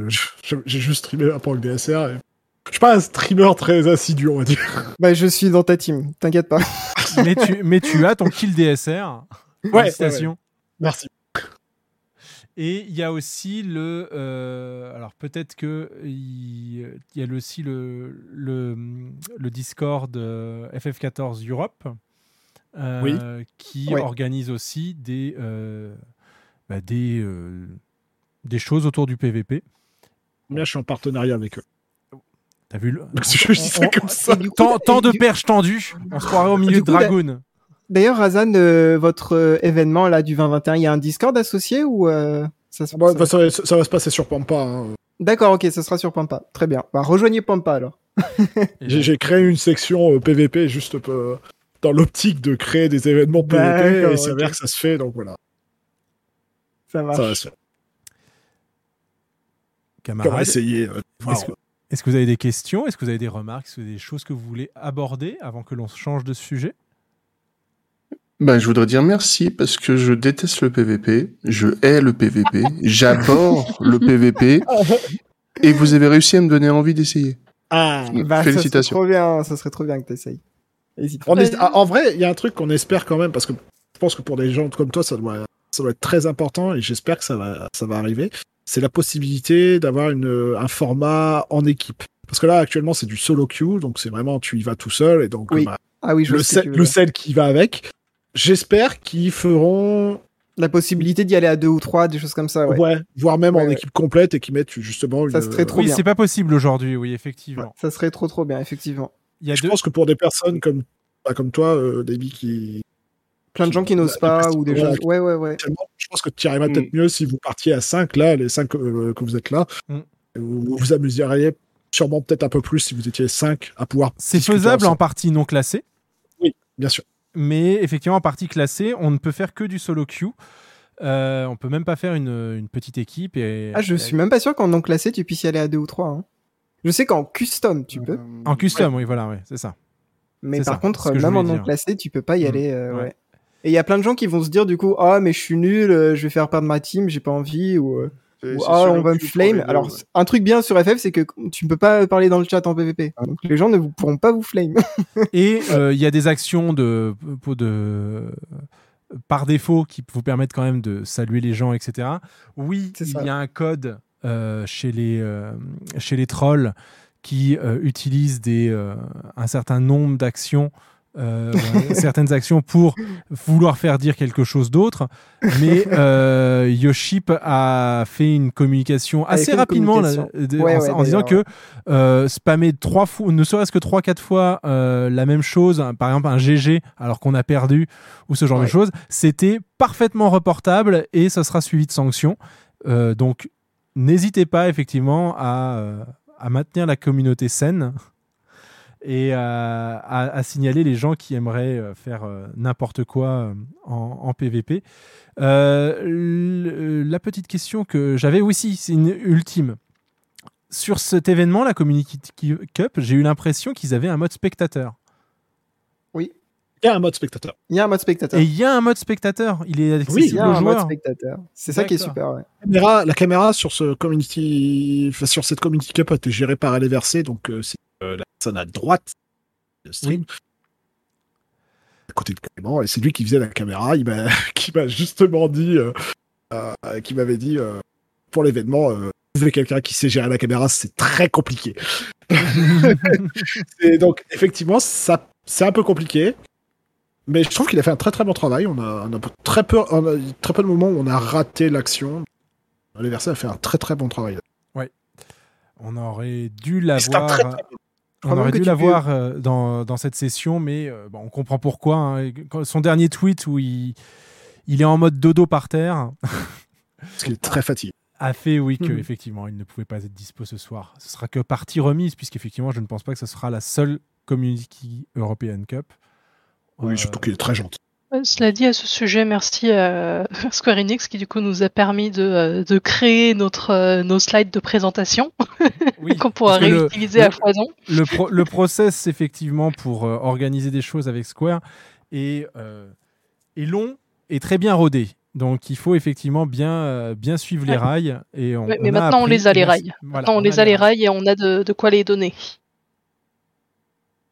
j'ai- j'ai juste streamé un peu DSR. et- Je suis pas un streamer très assidu, on va dire. Bah je suis dans ta team. T'inquiète pas. mais, tu, mais tu as ton kill DSR. Félicitations. Merci. Et il y a aussi le. euh, alors peut-être que il, y a aussi le, le, le Discord euh, FF14 Europe euh, Oui. qui organise aussi des, euh, bah, des, des choses autour du PVP. Bien, je suis en partenariat avec eux. T'as vu le... Je dis ça comme ça. Et du coup, tant, de perches tendues, on se croirait au milieu de Dragoon. D'ailleurs, Razan, euh, votre euh, événement là du 2021, il y a un Discord associé ou euh, ça se bah, ça, va- ça va se passer sur Pampa. hein. D'accord, ok, ça sera sur Pampa. Très bien. Bah, rejoignez Pampa alors. J'ai créé une section euh, PVP juste dans l'optique de créer des événements PVP D'accord, et il s'avère que ça se fait, donc voilà. Ça marche. Ça va se faire. Camarades, essayer. euh. Est-ce que, est-ce que vous avez des questions Est-ce que vous avez des remarques Est-ce que vous avez des choses que vous voulez aborder avant que l'on change de sujet? Ben, je voudrais dire merci parce que je déteste le PVP, je hais le PVP, j'aborde le PVP, et vous avez réussi à me donner envie d'essayer. Ah, Bah, Ça serait Félicitations. trop bien, ça serait trop bien que. On est- ah, en vrai, il y a un truc qu'on espère quand même, parce que je pense que pour des gens comme toi, ça doit, ça doit être très important, et j'espère que ça va, ça va arriver. C'est la possibilité d'avoir une, un format en équipe. Parce que là, actuellement, c'est du solo queue, donc c'est vraiment, tu y vas tout seul, et donc, Oui. bah, Ah oui, je le, tu le sel qui va avec. J'espère qu'ils feront, La possibilité d'y aller à deux ou trois, des choses comme ça, ouais. ouais, voire même Ouais, en ouais. équipe complète, et qu'ils mettent justement une. Ça serait trop Oui, bien. c'est pas possible aujourd'hui, oui, effectivement. Ça serait trop trop bien, effectivement. Il y a Je deux... pense que pour des personnes comme, bah, comme toi, euh, David, qui, Plein de gens qui n'osent pas ou des Voilà, choses. Ouais, ouais, ouais. Je pense que tu arriveras peut-être mieux si vous partiez à 5 là, les 5 que vous êtes là. Mm. Vous vous amuseriez sûrement peut-être un peu plus si vous étiez 5 à pouvoir. C'est faisable en partie non classée, Bien sûr. Mais effectivement en partie classée, on ne peut faire que du solo queue. Euh, on peut même pas faire une, une petite équipe. Et, Ah, je suis même pas sûr qu'en non classé, tu puisses y aller à deux ou trois. hein. Je sais qu'en custom, tu peux. En custom, oui, voilà, ouais, c'est ça. Mais par ça, contre, même en non classé, tu peux pas y Mm. aller. euh, Ouais. ouais. Et il y a plein de gens qui vont se dire du coup, ah mais je suis nul, euh, je vais faire perdre ma team, j'ai pas envie ou, euh, ah on va me flame. Alors ouais. un truc bien sur FF, c'est que tu ne peux pas parler dans le chat en PvP. Donc les gens ne vous, pourront pas vous flame. Et euh, il y a des actions de, de, par défaut qui vous permettent quand même de saluer les gens, etc. Oui, C'est il ça. y a un code euh, chez, les, euh, chez les trolls qui euh, utilisent des, euh, un certain nombre d'actions. Euh, certaines actions pour vouloir faire dire quelque chose d'autre mais euh, Yoship a fait une communication A assez une rapidement là, communication. de- Ouais, en, ouais, en disant que euh, spammer trois fois, ne serait-ce que trois quatre fois euh, la même chose, par exemple un GG alors qu'on a perdu ou ce genre de choses, c'était parfaitement reportable et ça sera suivi de sanctions. Euh, donc n'hésitez pas effectivement à, à maintenir la communauté saine et à, à- à signaler les gens qui aimeraient euh, faire euh, n'importe quoi euh, en, en PVP. Euh, la petite question que j'avais aussi, c'est une ultime. Sur cet événement, la Community Cup, j'ai eu l'impression qu'ils avaient un mode spectateur. Oui. Il y a un mode spectateur. Il y a un mode spectateur. Et il y a un mode spectateur. Il est Oui, accessible il y a aux un mode joueurs. spectateur. C'est ça qui est super, ouais. La caméra, la caméra sur ce community, enfin, sur cette community cup a été gérée par LVRC, donc euh, c'est la personne à droite du stream. À côté de Clément, et c'est lui qui faisait la caméra, il m'a, qui m'a justement dit, euh, euh, qui m'avait dit, euh, pour l'événement, euh, trouver quelqu'un qui sait gérer la caméra, c'est très compliqué. et donc, effectivement, ça, c'est un peu compliqué. Mais je trouve qu'il a fait un très très bon travail. On a, on a très peu, on a très peu de moments où on a raté l'action. LVRC a fait un très très bon travail. Ouais. On aurait dû l'avoir. très, très bon- On aurait dû l'avoir euh, dans, dans cette session, mais euh, bon, on comprend pourquoi. hein. Son dernier tweet où il, il est en mode dodo par terre Parce qu'il est très fatigué. a fait, oui, que effectivement, il ne pouvait pas être dispo ce soir. Ce sera que partie remise, puisqu'effectivement, je ne pense pas que ce sera la seule Community European Cup. Oui, Euh, surtout qu'il est très gentil. Euh, Cela dit, à ce sujet, merci à Square Enix qui du coup nous a permis de, euh, de créer notre, euh, nos slides de présentation oui, qu'on pourra réutiliser le- à foison. le, pro- le process, effectivement, pour euh, organiser des choses avec Square est, euh, est long et très bien rodé. Donc, il faut effectivement bien, euh, bien suivre les rails. Et on, mais on maintenant, on les a, les rails. voilà, Maintenant, on les a les rails et on a de, de quoi les donner.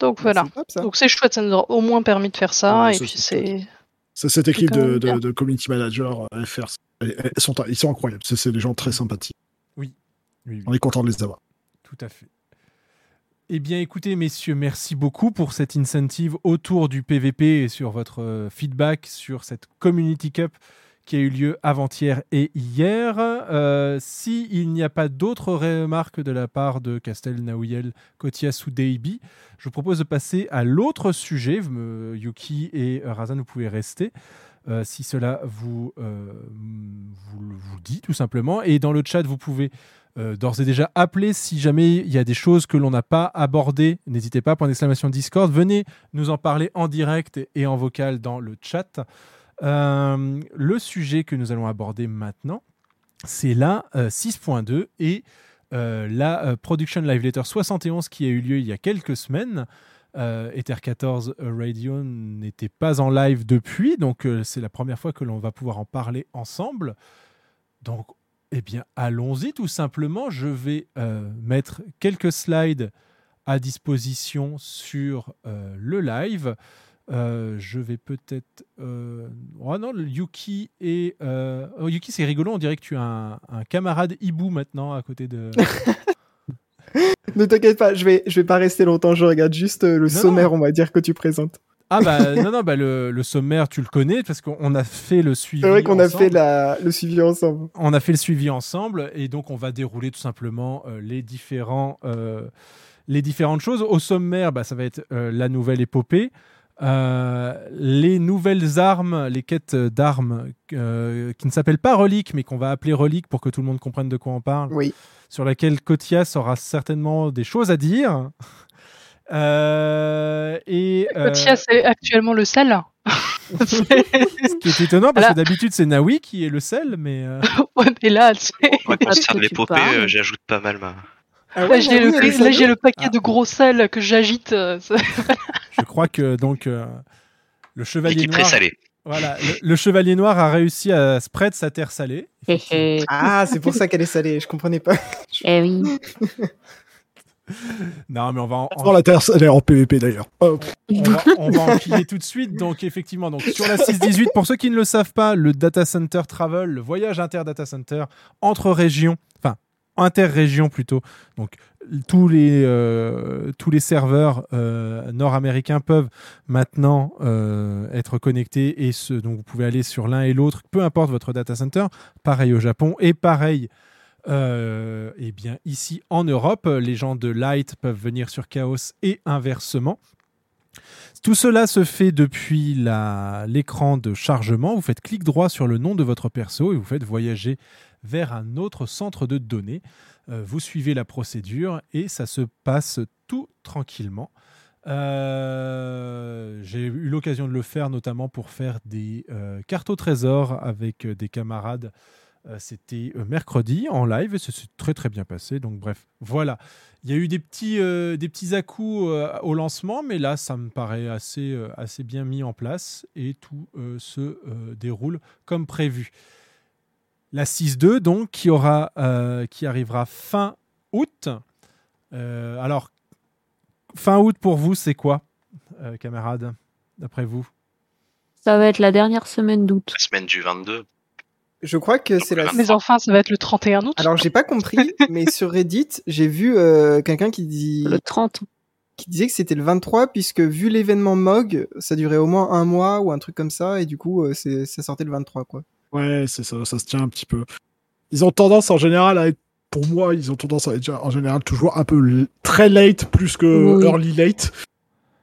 Donc voilà. Donc c'est chouette, ça nous a au moins permis de faire ça. Ouais, et puis c'est cette équipe de, de, de community manager euh, FR. Elles sont, ils sont incroyables. C'est c'est des gens très sympathiques. Oui, oui. On est content de les avoir. Tout à fait. Eh bien, écoutez, messieurs, merci beaucoup pour cette incentive autour du PVP et sur votre euh, feedback sur cette Community Cup qui a eu lieu avant-hier et hier. Euh, S'il n'y a pas d'autres remarques de la part de Castel, Naouyel, Kotias ou Deibi, je vous propose de passer à l'autre sujet. Yuki et euh, Razan, vous pouvez rester. euh, si cela vous, euh, vous, vous dit tout simplement. Et dans le chat, vous pouvez euh, d'ores et déjà appeler si jamais il y a des choses que l'on n'a pas abordées. N'hésitez pas, point d'exclamation Discord. Venez nous en parler en direct et en vocal dans le chat. Euh, le sujet que nous allons aborder maintenant, c'est la euh, 6.2 et euh, la euh, Production Live Letter 71 qui a eu lieu il y a quelques semaines. Euh, Ether 14 Radio n'était pas en live depuis, donc euh, c'est la première fois que l'on va pouvoir en parler ensemble. Donc, eh bien, allons-y tout simplement. Je vais euh, mettre quelques slides à disposition sur euh, le live. Euh, je vais peut-être. euh, Oh non, Yuki et. euh, oh, Yuki, c'est rigolo, on dirait que tu as un, un camarade hibou maintenant à côté de. Ne t'inquiète pas, je vais, je vais pas rester longtemps, je regarde juste le sommaire, on va dire, que tu présentes. Ah bah non, non, bah le, le sommaire, tu le connais parce qu'on a fait le suivi. C'est vrai qu'on a fait la, le suivi ensemble. On a fait le suivi ensemble et donc on va dérouler tout simplement les, différents, les différentes choses. Au sommaire, bah, ça va être la nouvelle épopée, euh, les nouvelles armes, les quêtes d'armes euh, qui ne s'appellent pas reliques mais qu'on va appeler reliques pour que tout le monde comprenne de quoi on parle. Oui. Sur laquelle Kotias aura certainement des choses à dire. Euh, et euh, Kotia, c'est actuellement le sel. ce qui est étonnant parce que d'habitude c'est Nawi qui est le sel, mais euh, Ouais, mais là, c'est. Que tu l'épopée, j'ajoute pas mal ma. Ah Là, j'ai le, là, j'ai paquet Ah. de gros sel que j'agite. euh, je crois que donc euh, le chevalier noir. présalée. Voilà, le, le chevalier noir a réussi à spread sa terre salée. Hé, hé. Ah, c'est pour ça qu'elle est salée, je comprenais pas. Eh oui. Non, mais on va en, Dans la terre, elle est en PVP d'ailleurs. Oh, on va, on va enquiller tout de suite. Donc effectivement, donc sur la 618, pour ceux qui ne le savent pas, le data center travel, le voyage inter data center entre régions, enfin interrégions plutôt. Donc tous les euh, serveurs euh, nord-américains peuvent maintenant euh, être connectés et ce, donc vous pouvez aller sur l'un et l'autre, peu importe votre data center. Pareil au Japon et pareil. Eh bien, ici en Europe, les gens de Light peuvent venir sur Chaos et inversement. Tout cela se fait depuis l'écran de chargement. Vous faites clic droit sur le nom de votre perso et vous faites voyager vers un autre centre de données. Euh, vous suivez la procédure et ça se passe tout tranquillement. Euh, J'ai eu l'occasion de le faire notamment pour faire des euh, cartes au trésor avec des camarades. C'était mercredi en live et ça s'est très très bien passé. Donc bref, voilà. Il y a eu des petits, des petits au lancement, mais là, ça me paraît assez, assez bien mis en place et tout se déroule comme prévu. La 6-2, donc, qui, aura, euh, qui arrivera fin août. Euh, alors, fin août pour vous, c'est quoi, euh, camarades, d'après vous? Ça va être la dernière semaine d'août. La semaine du 22. Je crois que c'est la. Mais enfin, ça va être le 31 août. Alors j'ai pas compris, mais sur Reddit, j'ai vu euh, quelqu'un qui dit Le 30. qui disait que c'était le 23 puisque vu l'événement Mog, ça durait au moins un mois ou un truc comme ça et du coup euh, c'est ça sortait le 23 quoi. Ouais, c'est ça, ça se tient un petit peu. Ils ont tendance en général à être, pour moi, ils ont tendance à être en général toujours un peu très late plus que Oui. early late.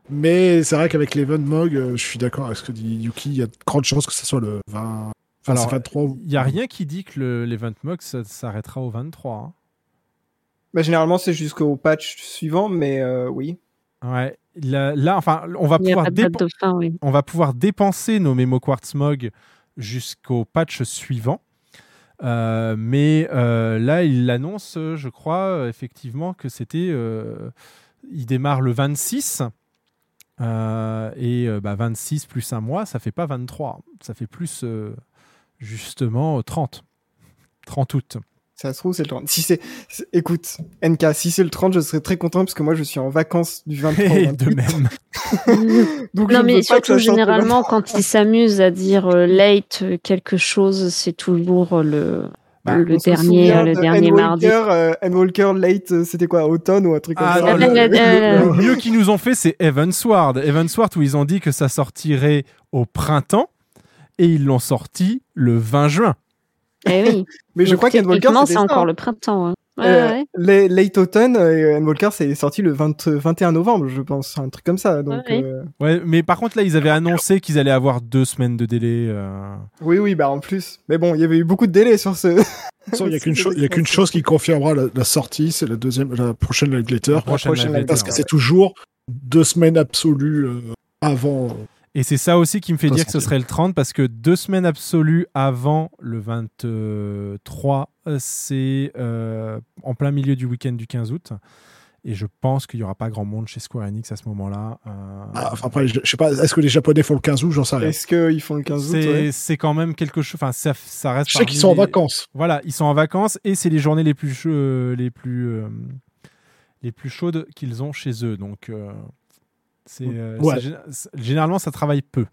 Mais c'est vrai qu'avec l'event Mog, euh, je suis d'accord avec ce que dit Yuki, il y a de grandes chances que ce soit le 20. Enfin, Alors, c'est 23. ou- Il n'y a rien qui dit que le- l'event mock ça- s'arrêtera au 23. hein. Bah généralement c'est jusqu'au patch suivant mais euh, oui. Ouais. Là, là, enfin, on va pouvoir fin, oui. on va pouvoir dépenser nos mémo quartz mog jusqu'au patch suivant. Euh, mais euh, là, il l'annonce, euh, je crois, effectivement, que c'était. euh, il démarre le 26. euh, et bah, 26 plus un mois, ça fait pas 23. Ça fait plus, justement, 30. 30 août. Ça se trouve c'est le 30. Si c'est écoute NK, si c'est le 30, je serais très content parce que moi je suis en vacances du 23 au Et 28. de même. Donc Non, mais veux pas que ça surtout, généralement, 23. quand ils s'amusent à dire euh, late euh, quelque chose, c'est toujours le, Bah, le dernier, le de dernier mardi. Endwalker, euh, Endwalker late, euh, c'était quoi, automne ou un truc comme Ah, ça non, Euh, le, euh, le mieux qu'ils nous ont fait, c'est Evansward. Evansward, où ils ont dit que ça sortirait au printemps, et ils l'ont sorti le 20 juin. Eh oui. Mais je Donc, crois qu'Endwalker techniquement, c'était c'est encore hein. le printemps. hein. Ouais, Euh, ouais. Late Autumn, euh, Endwalker c'est sorti le 20 21 novembre, je pense, un truc comme ça. Donc, Ouais, ouais. euh, Ouais, mais par contre, là, ils avaient annoncé qu'ils allaient avoir deux semaines de délai. euh. oui, oui, bah en plus. Mais bon, il y avait eu beaucoup de délais sur ce. Il n'y a qu'une chose, qui confirmera la, la sortie, c'est la deuxième, la prochaine Light Letter. La prochaine prochaine Live Parce que ouais. c'est toujours deux semaines absolues euh, avant. Et c'est ça aussi qui me fait dire que ce serait le 30, parce que deux semaines absolues avant le 23, euh, c'est euh, en plein milieu du week-end du 15 août. Et je pense qu'il n'y aura pas grand monde chez Square Enix à ce moment-là. euh, Ah, enfin, après, je, je sais pas, est-ce que les Japonais font le 15 août? J'en sais rien. Est-ce qu'ils font le 15 août? C'est ouais quand même quelque chose. Enfin, ça, ça reste. Je sais qu'ils sont en vacances. Voilà, ils sont en vacances et c'est les journées les plus euh, les plus euh, les plus chaudes qu'ils ont chez eux. Donc euh, c'est euh, Ouais. c'est généralement ça travaille peu.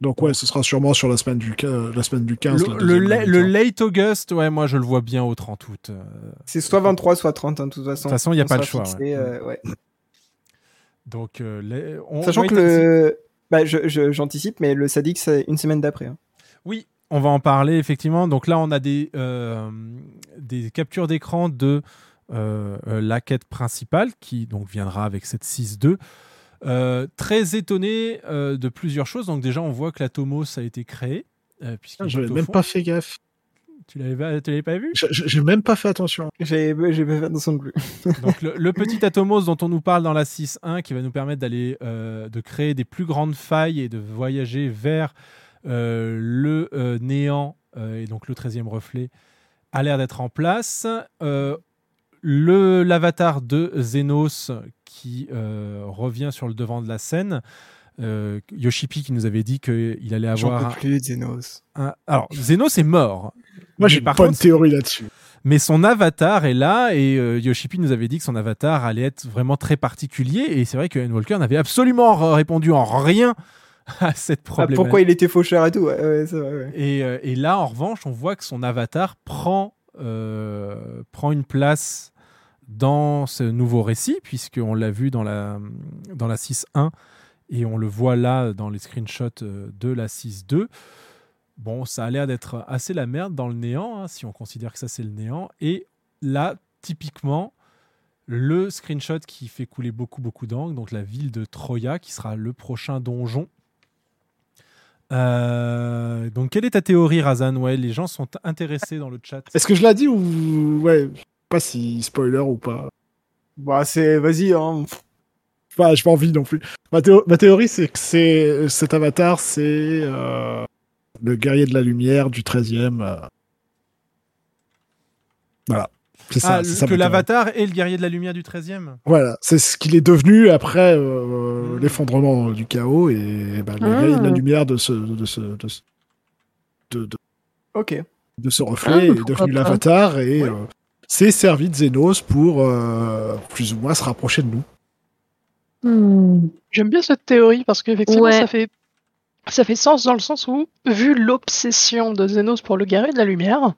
Donc ouais, ce sera sûrement sur la semaine du, la semaine du 15. la Le, la- late August, ouais, moi je le vois bien au 30 août. euh. C'est soit 23, soit 30, hein, de toute façon. De toute façon, il y a On pas le choix, fixé, ouais. euh, ouais. Donc euh, les- on- Sachant wait que le. Bah, je- je- j'anticipe, mais le Sadik, c'est une semaine d'après. hein. Oui, on va en parler effectivement. Donc là, on a des, euh, des captures d'écran de la quête principale qui donc viendra avec cette 6.2. Euh, très étonné euh, de plusieurs choses. Donc déjà, on voit que la Tomos a été créée. Euh, puisqu'il Ah, tout au même fond. pas fait gaffe. Tu l'avais pas, tu l'avais pas vu? J'ai- même pas fait attention. J'ai j'ai pas fait attention non plus. Donc le, le petit Atomos dont on nous parle dans la 6.1 qui va nous permettre d'aller euh, de créer des plus grandes failles et de voyager vers euh, le euh, néant euh, et donc le 13e reflet a l'air d'être en place. Le l'avatar de Xenos qui euh, revient sur le devant de la scène. Euh, Yoshipi qui nous avait dit qu'il allait J'en avoir peux plus de un- alors Xenos est mort. Moi, Mais j'ai pas une contre, théorie là-dessus. mais son avatar est là et euh, Yoshipi nous avait dit que son avatar allait être vraiment très particulier et c'est vrai que Walker n'avait absolument répondu en rien à cette Ah, problématique. pourquoi il était faucheur et tout ouais, ouais, c'est vrai, ouais. et, euh, et là, en revanche, on voit que son avatar prend, euh, prend une place dans ce nouveau récit, puisqu'on l'a vu dans la, dans la 6.1 et on le voit là dans les screenshots euh, de la 6.2. Bon, ça a l'air d'être assez la merde dans le néant, hein, si on considère que ça c'est le néant. Et là, typiquement, le screenshot qui fait couler beaucoup beaucoup d'angles, donc la ville de Troya, qui sera le prochain donjon. Euh, donc, quelle est ta théorie, Razan? Ouais, les gens sont intéressés dans le chat. Est-ce que je l'ai dit ou ouais, pas si spoiler ou pas. Bah, c'est, vas-y, hein. Enfin, j'ai pas envie non plus. Ma, théo- ma théorie, c'est que c'est cet avatar, c'est euh, le guerrier de la lumière du 13e. euh. Voilà. C'est ça. Ah, ça que l'avatar est le guerrier de la lumière du 13e Voilà, c'est ce qu'il est devenu après euh, l'effondrement du chaos et bah, le Ah. guerrier de la lumière de ce, de ce, de ce, de, de- Ok. de ce reflet Ah, est devenu l'avatar et euh, s'est servi de Xenos pour euh, plus ou moins se rapprocher de nous. Hmm. J'aime bien cette théorie parce qu'effectivement, Ouais. ça fait ça fait sens dans le sens où, vu l'obsession de Xenos pour le guerrier de la lumière,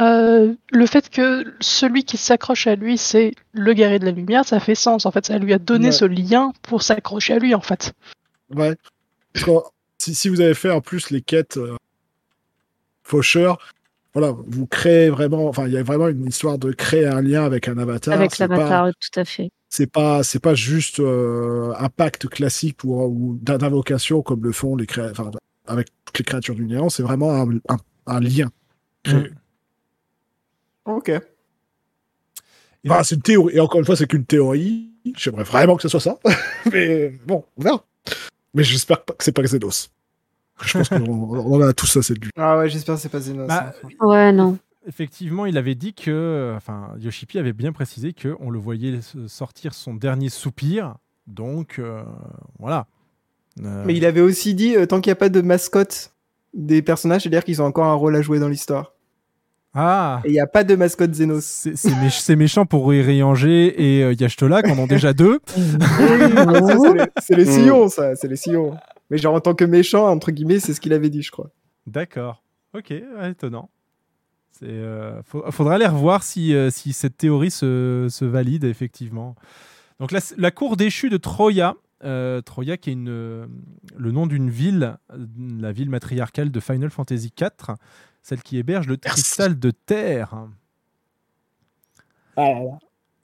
euh, le fait que celui qui s'accroche à lui, c'est le guerrier de la lumière, ça fait sens. En fait, ça lui a donné Ouais. ce lien pour s'accrocher à lui, en fait. Ouais. Parce que, si, si vous avez fait en plus les quêtes euh, faucheurs, voilà, vous créez vraiment, enfin, il y a vraiment une histoire de créer un lien avec un avatar. Avec l'avatar, tout à fait. c'est pas c'est pas juste euh, un pacte classique ou, ou d'in- d'invocation comme le font les créa- enfin, avec toutes les créatures du néant c'est vraiment un, un, un lien créé. Ok. Enfin, c'est une théorie et encore une fois c'est qu'une théorie j'aimerais vraiment que ce soit ça mais bon on verra mais j'espère pas que c'est pas Xenos je pense qu'on a tous assez de lui Ah ouais, j'espère que c'est pas Xenos. Bah. Ouais, non. Effectivement, il avait dit que, enfin, Yoshipi avait bien précisé que on le voyait sortir son dernier soupir. Donc, euh, voilà. Euh, Mais il avait aussi dit, euh, tant qu'il n'y a pas de mascotte des personnages, c'est-à-dire qu'ils ont encore un rôle à jouer dans l'histoire. Ah, Et il n'y a pas de mascotte Xenos. c'est c'est méch- c'est méchant pour Ryanger et euh, Yashtola qui en ont déjà deux. Ça, c'est les- c'est sillons, ça, c'est les sillons. Mais genre en tant que méchant, entre guillemets, c'est ce qu'il avait dit, je crois. D'accord. Ok, ouais, étonnant. C'est, euh, faudra aller revoir si, euh, si cette théorie se, se valide effectivement. Donc la, la cour déchue de Troya, euh, Troya qui est une, le nom d'une ville, la ville matriarcale de Final Fantasy IV, celle qui héberge le cristal de terre. ah là là.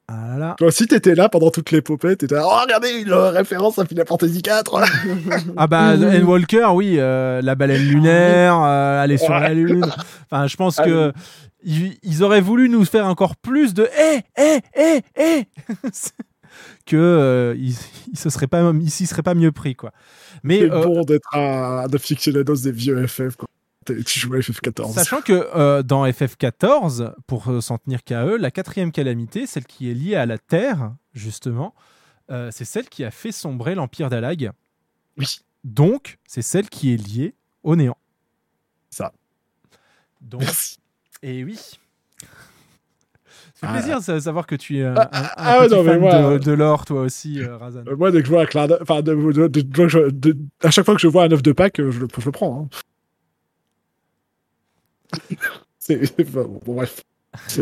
Ah là là. toi aussi t'étais là pendant toute l'épopée t'étais là, oh regardez une référence à Final Fantasy 4 Ah bah Mhm. N. Walker, oui, euh, la baleine lunaire, euh, aller sur la lune. Enfin, je pense Ah que ils, ils auraient voulu nous faire encore plus de eh eh eh eh que euh, ils, ils se seraient pas ils s'y seraient pas mieux pris quoi. Mais c'est euh, bon d'être un, un aficionados des vieux FF quoi tu jouais à FF14 Sachant que euh, dans FF14, pour euh, s'en tenir qu'à eux, la quatrième calamité, celle qui est liée à la Terre, justement, euh, c'est celle qui a fait sombrer l'Empire d'Alag. Oui. Donc, c'est celle qui est liée au néant. Ça. Donc, Merci. et oui. Ça fait Ah. plaisir de savoir que tu es un, Ah, un- un ah ouais, petit non, fan moi, de, de l'or, toi aussi, Razan. Moi, dès que je vois un clin d'œil- enfin, à chaque fois que je vois un œuf de Pâques, je le, je le prends. hein. Bref.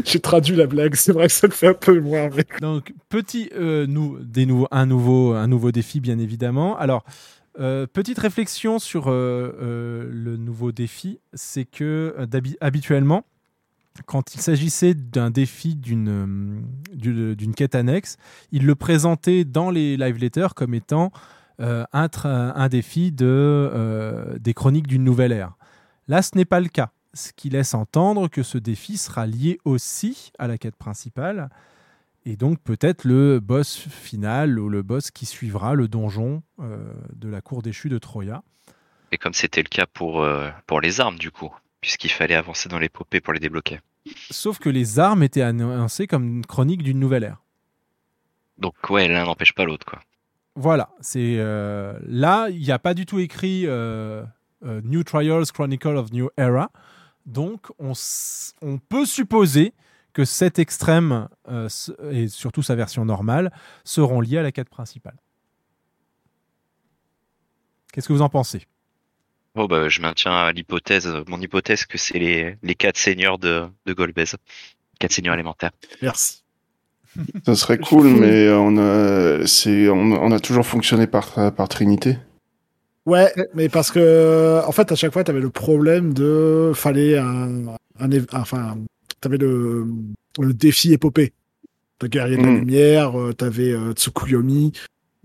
J'ai traduit la blague, c'est vrai que ça le fait un peu moins. mais- Donc, petit, euh, un, nouveau, un nouveau défi, bien évidemment. Alors, euh, petite réflexion sur euh, euh, le nouveau défi, c'est que habituellement, quand il s'agissait d'un défi d'une quête annexe, il le présentait dans les live letters comme étant un, un défi de, des chroniques d'une nouvelle ère. Là, ce n'est pas le cas, ce qui laisse entendre que ce défi sera lié aussi à la quête principale et donc peut-être le boss final ou le boss qui suivra le donjon euh, de la cour déchue de Troya. Et comme c'était le cas pour, euh, pour les armes, du coup, puisqu'il fallait avancer dans l'épopée pour les débloquer. Sauf que les armes étaient annoncées comme une chronique d'une nouvelle ère. Donc, ouais, l'un n'empêche pas l'autre, quoi. Voilà, c'est euh, là, il n'y a pas du tout écrit New Trials Chronicle of New Era. Donc, on, s- on peut supposer que cet extrême, euh, et surtout sa version normale, seront liés à la quête principale. Qu'est-ce que vous en pensez? Bon, bah, je maintiens l'hypothèse, mon hypothèse que c'est les, les quatre seigneurs de, de Golbez. Quatre seigneurs élémentaires. Merci. Ça serait cool, mais on a, c'est, on, on a toujours fonctionné par, par Trinité. Ouais, mais parce que, en fait, à chaque fois, t'avais le problème de. Fallait un. un év- enfin, t'avais le, le défi épopée. T'as Guerrier de la Mm. Lumière, euh, t'avais euh, Tsukuyomi.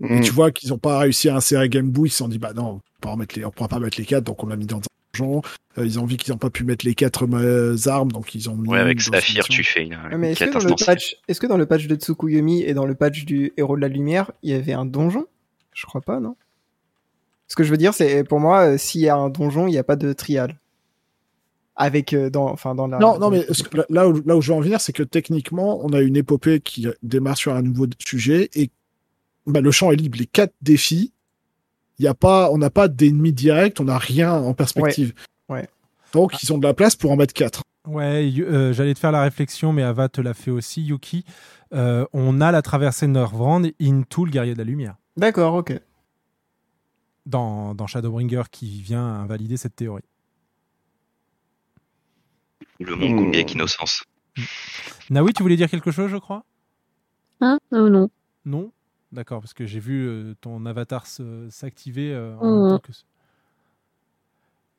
Et Mm. tu vois qu'ils ont pas réussi à insérer Game Boy, ils se sont dit, bah non, on remettre les, on pourra pas mettre les quatre, donc on l'a mis dans un donjon. Euh, ils ont vu qu'ils n'ont pas pu mettre les quatre euh, armes, donc ils ont mis. Ouais, avec Saphir, tu fais une, Ouais, une mais est-ce que, dans le patch, est-ce que dans le patch de Tsukuyomi et dans le patch du Héros de la Lumière, il y avait un donjon? Je crois pas, non? Ce que je veux dire, c'est pour moi, euh, s'il y a un donjon, il n'y a pas de trial. Avec, euh, dans, enfin, dans la. Non, non, mais ce que- là- où, là où je veux en venir, c'est que techniquement, on a une épopée qui démarre sur un nouveau sujet et bah, le champ est libre. Les quatre défis, il y a pas, on n'a pas d'ennemis directs, on n'a rien en perspective. Ouais. Donc, ils ont de la place pour en mettre quatre. Ouais, euh, j'allais te faire la réflexion, mais Ava te l'a fait aussi, Yuki. Euh, on a la traversée de Norvrand into le guerrier de la lumière D'accord, ok. Dans, dans Shadowbringer qui vient invalider cette théorie. Le monde Hmm. combien innocence. Naoui, tu voulais dire quelque chose, je crois? Hein? Euh, Non. Non? D'accord, parce que j'ai vu euh, ton avatar s'activer euh, en même temps que... ce-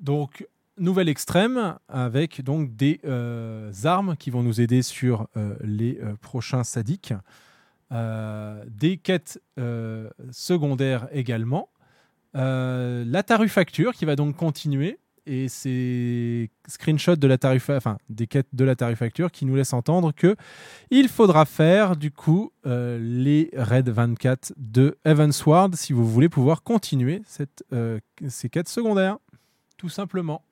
Donc, nouvelle extrême avec donc des euh, armes qui vont nous aider sur euh, les euh, prochains sadiques. Euh, des quêtes euh, secondaires également. Euh, la tarufacture qui va donc continuer et ces screenshots de la tarifa- enfin, des quêtes de la tarifacture qui nous laissent entendre que il faudra faire du coup euh, les raids 24 de Evansward si vous voulez pouvoir continuer euh, ces quêtes secondaires, tout simplement.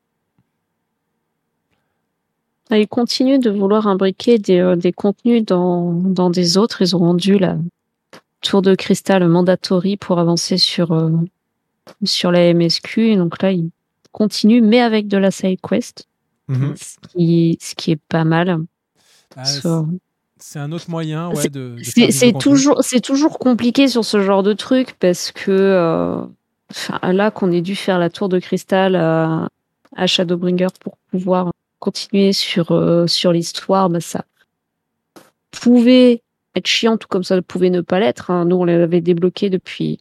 Ah, Ils continuent de vouloir imbriquer des, euh, des contenus dans, dans des autres. Ils ont rendu la tour de cristal mandatory pour avancer sur, sur la MSQ. Et donc là, ils continuent, mais avec de la side quest, Mhm. ce, qui, ce qui est pas mal. Ah, Sur- C'est un autre moyen ouais, de, de C'est c'est toujours, c'est toujours compliqué sur ce genre de truc parce que euh, là qu'on ait dû faire la tour de cristal à, à Shadowbringer pour pouvoir continuer sur, euh, sur l'histoire, bah, ça pouvait être chiant, tout comme ça pouvait ne pas l'être. hein. Nous, on l'avait débloqué depuis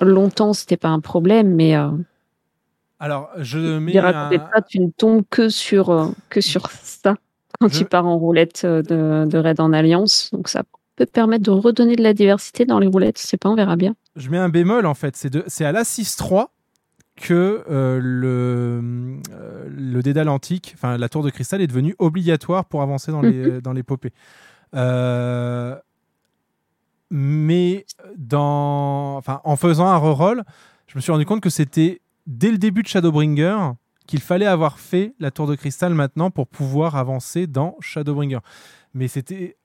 longtemps, c'était pas un problème, mais euh, Alors, je mets un- pas, tu ne tombes que sur, euh, que sur ça quand Je- tu pars en roulette euh, de, de raid en alliance. Donc ça peut permettre de redonner de la diversité dans les roulettes. C'est pas, on verra bien. je mets un bémol en fait. C'est à l'Assis 3 que euh, le, euh, le dédale antique, enfin la tour de cristal est devenue obligatoire pour avancer dans les dans l'épopée. Euh, mais en faisant un reroll, je me suis rendu compte que c'était dès le début de Shadowbringer qu'il fallait avoir fait la tour de cristal maintenant pour pouvoir avancer dans Shadowbringer. Mais c'était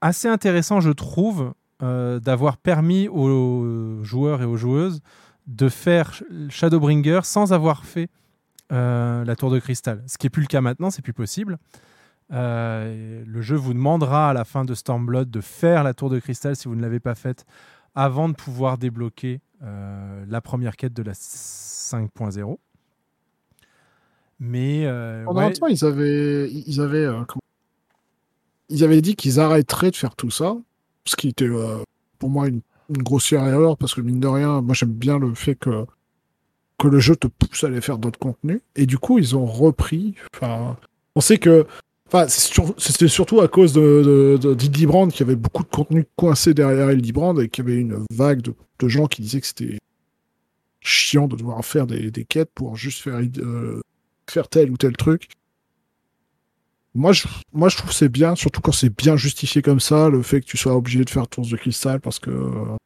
assez intéressant, je trouve, euh, d'avoir permis aux joueurs et aux joueuses de faire Shadowbringer sans avoir fait euh, la tour de cristal. Ce qui n'est plus le cas maintenant, c'est plus possible. Euh, le jeu vous demandera à la fin de Stormblood de faire la tour de cristal si vous ne l'avez pas faite avant de pouvoir débloquer euh, la première quête de la 5.0. Mais euh, Pendant ouais, temps, ils avaient, ils avaient, euh, comment- ils avaient dit qu'ils arrêteraient de faire tout ça, ce qui était euh, pour moi une, une grossière erreur parce que mine de rien, moi j'aime bien le fait que que le jeu te pousse à aller faire d'autres contenus. Et du coup, ils ont repris. Enfin, on sait que, c'était surtout à cause de, de, d'Hildebrand qui avait beaucoup de contenu coincé derrière Hildebrand et qu'il y avait une vague de, gens qui disaient que c'était chiant de devoir faire des, quêtes pour juste faire euh, faire tel ou tel truc. Moi, je, moi, je trouve c'est bien, surtout quand c'est bien justifié comme ça, le fait que tu sois obligé de faire tour de cristal parce que. euh,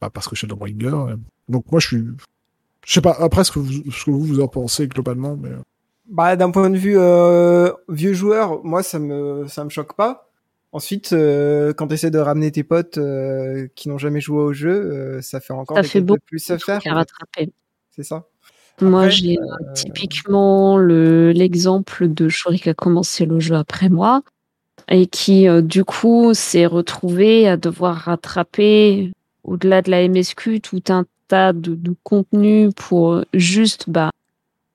bah, parce que Shadowbringer. euh. Donc, moi, je suis. Je sais pas, après, ce que vous, ce que vous, vous en pensez globalement, mais. Bah, d'un point de vue euh, vieux joueur, moi, ça me, ça me choque pas. Ensuite, euh, quand tu essaies de ramener tes potes euh, qui n'ont jamais joué au jeu, euh, ça fait encore Ça fait beaucoup plus à de faire. à rattraper. C'est ça. Moi, j'ai euh, euh, typiquement le- l'exemple de Shuri qui a commencé le jeu après moi et qui, euh, du coup, s'est retrouvé à devoir rattraper, au-delà de la MSQ, tout un tas de, de contenus pour juste bah,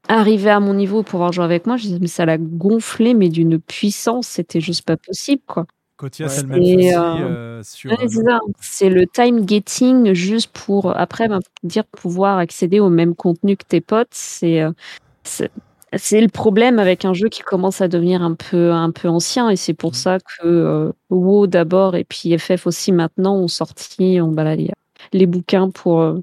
arriver à mon niveau pour pouvoir jouer avec moi. Je disais, mais ça l'a gonflé, mais d'une puissance, c'était juste pas possible, quoi. Ouais. c'est le même Et, souci euh, euh, sur. Ouais, c'est ça. C'est le time getting juste pour après ben, dire pouvoir accéder au même contenu que tes potes. C'est euh, c'est c'est le problème avec un jeu qui commence à devenir un peu un peu ancien et c'est pour ça que euh, WoW d'abord et puis FF aussi maintenant ont sorti on, bah, là, les, les bouquins pour euh,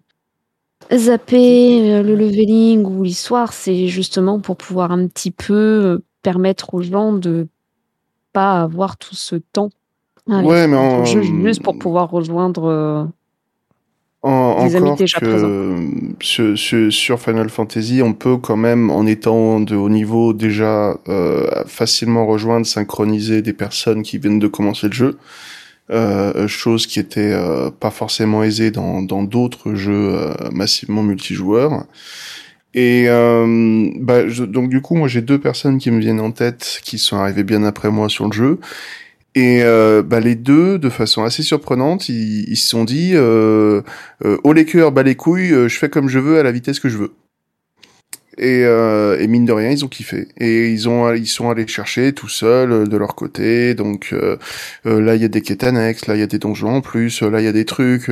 Zapper euh, le leveling ou l'histoire, c'est justement pour pouvoir un petit peu euh, permettre aux gens de pas avoir tout ce temps. avec Ouais, mais en- jeu, juste pour pouvoir rejoindre. euh, En- Des amis encore déjà que présents. sur, sur- sur Final Fantasy, on peut quand même, en étant de haut niveau, déjà euh, facilement rejoindre, synchroniser des personnes qui viennent de commencer le jeu. Euh, chose qui était euh, pas forcément aisée dans dans d'autres jeux euh, massivement multijoueurs. Et euh, bah, je- donc du coup, moi j'ai deux personnes qui me viennent en tête, qui sont arrivées bien après moi sur le jeu. Et euh, bah, les deux, de façon assez surprenante, ils, ils se sont dit euh, euh, haut les cœurs, bas les couilles, je fais comme je veux à la vitesse que je veux. Et, euh, et mine de rien, ils ont kiffé. Et ils ont, ils sont allés chercher tout seuls euh, de leur côté. Donc euh, euh, là, il y a des quêtes annexes, là il y a des donjons en plus, euh, là il y a des trucs.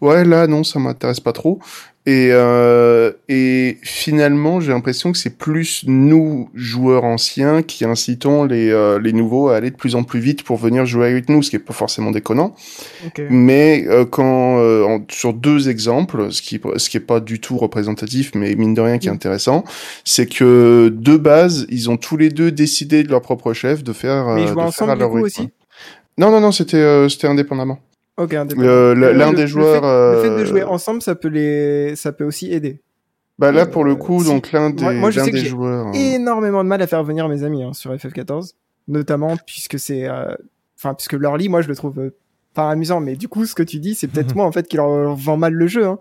ouais, là non, ça m'intéresse pas trop. Et, euh, et finalement, j'ai l'impression que c'est plus nous, joueurs anciens, qui incitons les, euh, les nouveaux à aller de plus en plus vite pour venir jouer avec nous, ce qui est pas forcément déconnant. Mais euh, quand euh, en- sur deux exemples, ce qui ce qui est pas du tout représentatif, mais mine de rien qui est intéressant, c'est que de base, ils ont tous les deux décidé de leur propre chef de faire. Mais ils euh, jouaient de ensemble, à leur coup, aussi? Non, non, non, c'était euh, c'était indépendamment. Ok. Euh, l'un le- des le joueurs, fait- Le fait, de euh, jouer ensemble, ça peut les, ça peut aussi aider. Bah là, pour le coup, si- donc l'un des, Moi, moi, je l'un sais que des j'ai joueurs. euh, énormément de mal à faire venir mes amis hein, sur FF14, notamment puisque c'est, euh, enfin, puisque l'early, moi, je le trouve euh, pas amusant. Mais du coup, ce que tu dis, c'est peut-être moi en fait qui leur, leur vend mal le jeu. Hein.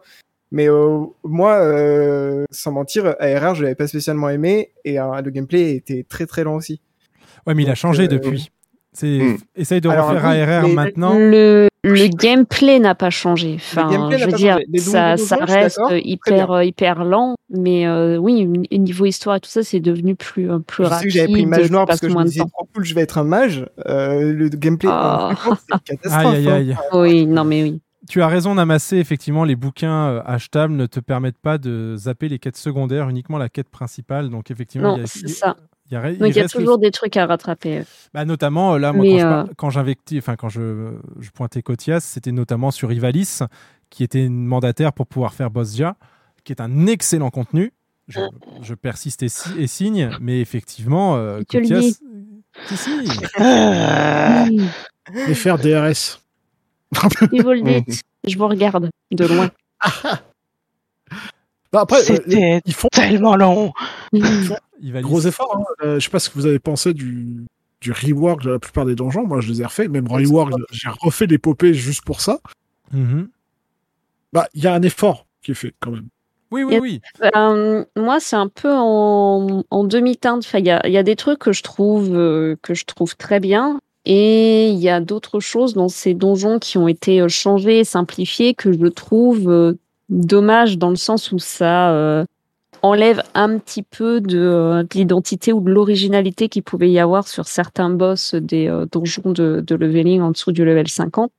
Mais euh, moi, euh, sans mentir, ARR, je l'avais pas spécialement aimé et euh, le gameplay était très très lent aussi. Ouais, mais il a changé euh, depuis. C'est Hmm. essaye de Alors, refaire oui, ARR maintenant. Le, le gameplay n'a pas changé. Enfin, gameplay n'a je veux pas dire, ça, ça reste hyper, hyper lent, mais euh, oui, au niveau histoire et tout ça, c'est devenu plus, euh, plus Je sais rapide. que j'avais pris mage noir parce que je me disais trop cool, je vais être un mage. Euh, le gameplay, Ah. 50, c'est une catastrophe. Aïe, aïe, hein. aïe. Oui, non, mais oui. Tu as raison, Namassé. Effectivement, les bouquins euh, achetables ne te permettent pas de zapper les quêtes secondaires, uniquement la quête principale. Donc, effectivement, Non, il y a, c'est ça. Il y a- il Donc il y a reste le- toujours des trucs à rattraper. Bah, notamment, euh, là, moi, Mais, quand je euh, par- quand j'invectis, enfin, quand je, je pointais Kotias, c'était notamment sur Ivalis, qui était une mandataire pour pouvoir faire Bosja, qui est un excellent contenu. Je, je persiste et, si- et signe, mais effectivement, euh, dis. Si, si. Et faire DRS. il vous le dites. Je vous regarde de loin. Bah, après, euh, ils font tellement long. Ivalis. gros efforts. Hein. Euh, je sais pas ce que vous avez pensé du, du rework de la plupart des donjons. Moi, je les ai refaits. Même rework, j'ai refait l'épopée juste pour ça. Mhm. Bah, il y a un effort qui est fait quand même. Oui, oui, Et- oui. Euh, moi, c'est un peu en, en demi-teinte. Enfin, il y a, il y a des trucs que je trouve euh, que je trouve très bien, et il y a d'autres choses dans ces donjons qui ont été euh, changés, simplifiés, que je trouve euh, dommage dans le sens où ça euh, enlève un petit peu de, euh, de l'identité ou de l'originalité qu'il pouvait y avoir sur certains boss des euh, donjons de, de leveling en dessous du level 50.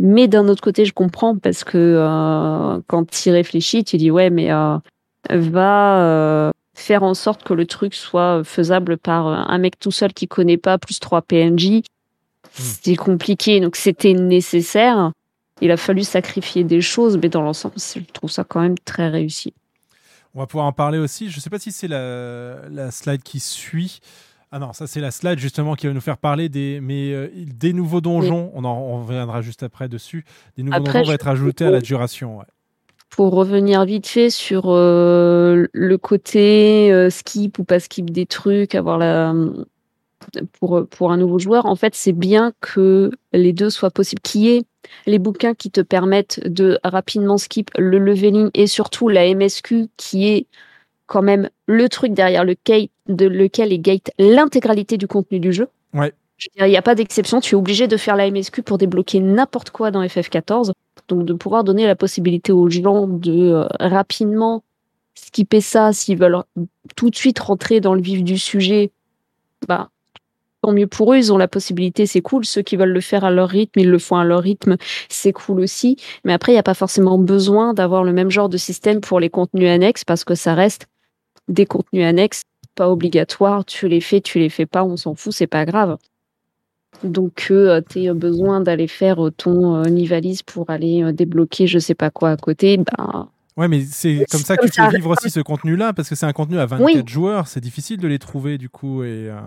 Mais d'un autre côté, je comprends parce que euh, quand tu y réfléchis, tu dis ouais, mais va faire en sorte que le truc soit faisable par un mec tout seul qui connaît pas plus trois PNJ. C'est compliqué, donc c'était nécessaire. Il a fallu sacrifier des choses, mais dans l'ensemble, je trouve ça quand même très réussi. On va pouvoir en parler aussi. Je ne sais pas si c'est la, la slide qui suit. Ah non, ça c'est la slide justement qui va nous faire parler des, mais, euh, des nouveaux donjons. On, en, reviendra juste après dessus. Des nouveaux Après, donjons vont être ajoutés à la duration. ouais. Pour revenir vite fait sur euh, le côté euh, skip ou pas skip des trucs, avoir la pour pour un nouveau joueur, en fait, c'est bien que les deux soient possibles. Qui est les bouquins qui te permettent de rapidement skip le leveling et surtout la MSQ qui est quand même le truc derrière lequel, de lequel est gate l'intégralité du contenu du jeu. Ouais. Je Il n'y a pas d'exception, tu es obligé de faire la MSQ pour débloquer n'importe quoi dans FF14. Donc de pouvoir donner la possibilité aux gens de euh, rapidement skipper ça s'ils veulent tout de suite rentrer dans le vif du sujet, bah tant mieux pour eux, ils ont la possibilité, c'est cool. Ceux qui veulent le faire à leur rythme, ils le font à leur rythme, c'est cool aussi. Mais après, il n'y a pas forcément besoin d'avoir le même genre de système pour les contenus annexes parce que ça reste des contenus annexes, pas obligatoires. Tu les fais, tu les fais pas, on s'en fout, c'est pas grave. Donc, euh, tu as besoin d'aller faire euh, ton euh, Nivalis pour aller euh, débloquer je sais pas quoi à côté, ben, Ouais, mais c'est comme ça que comme tu fais vivre aussi ce contenu-là, parce que c'est un contenu à 24 Oui. joueurs, c'est difficile de les trouver du coup. Et, euh, euh,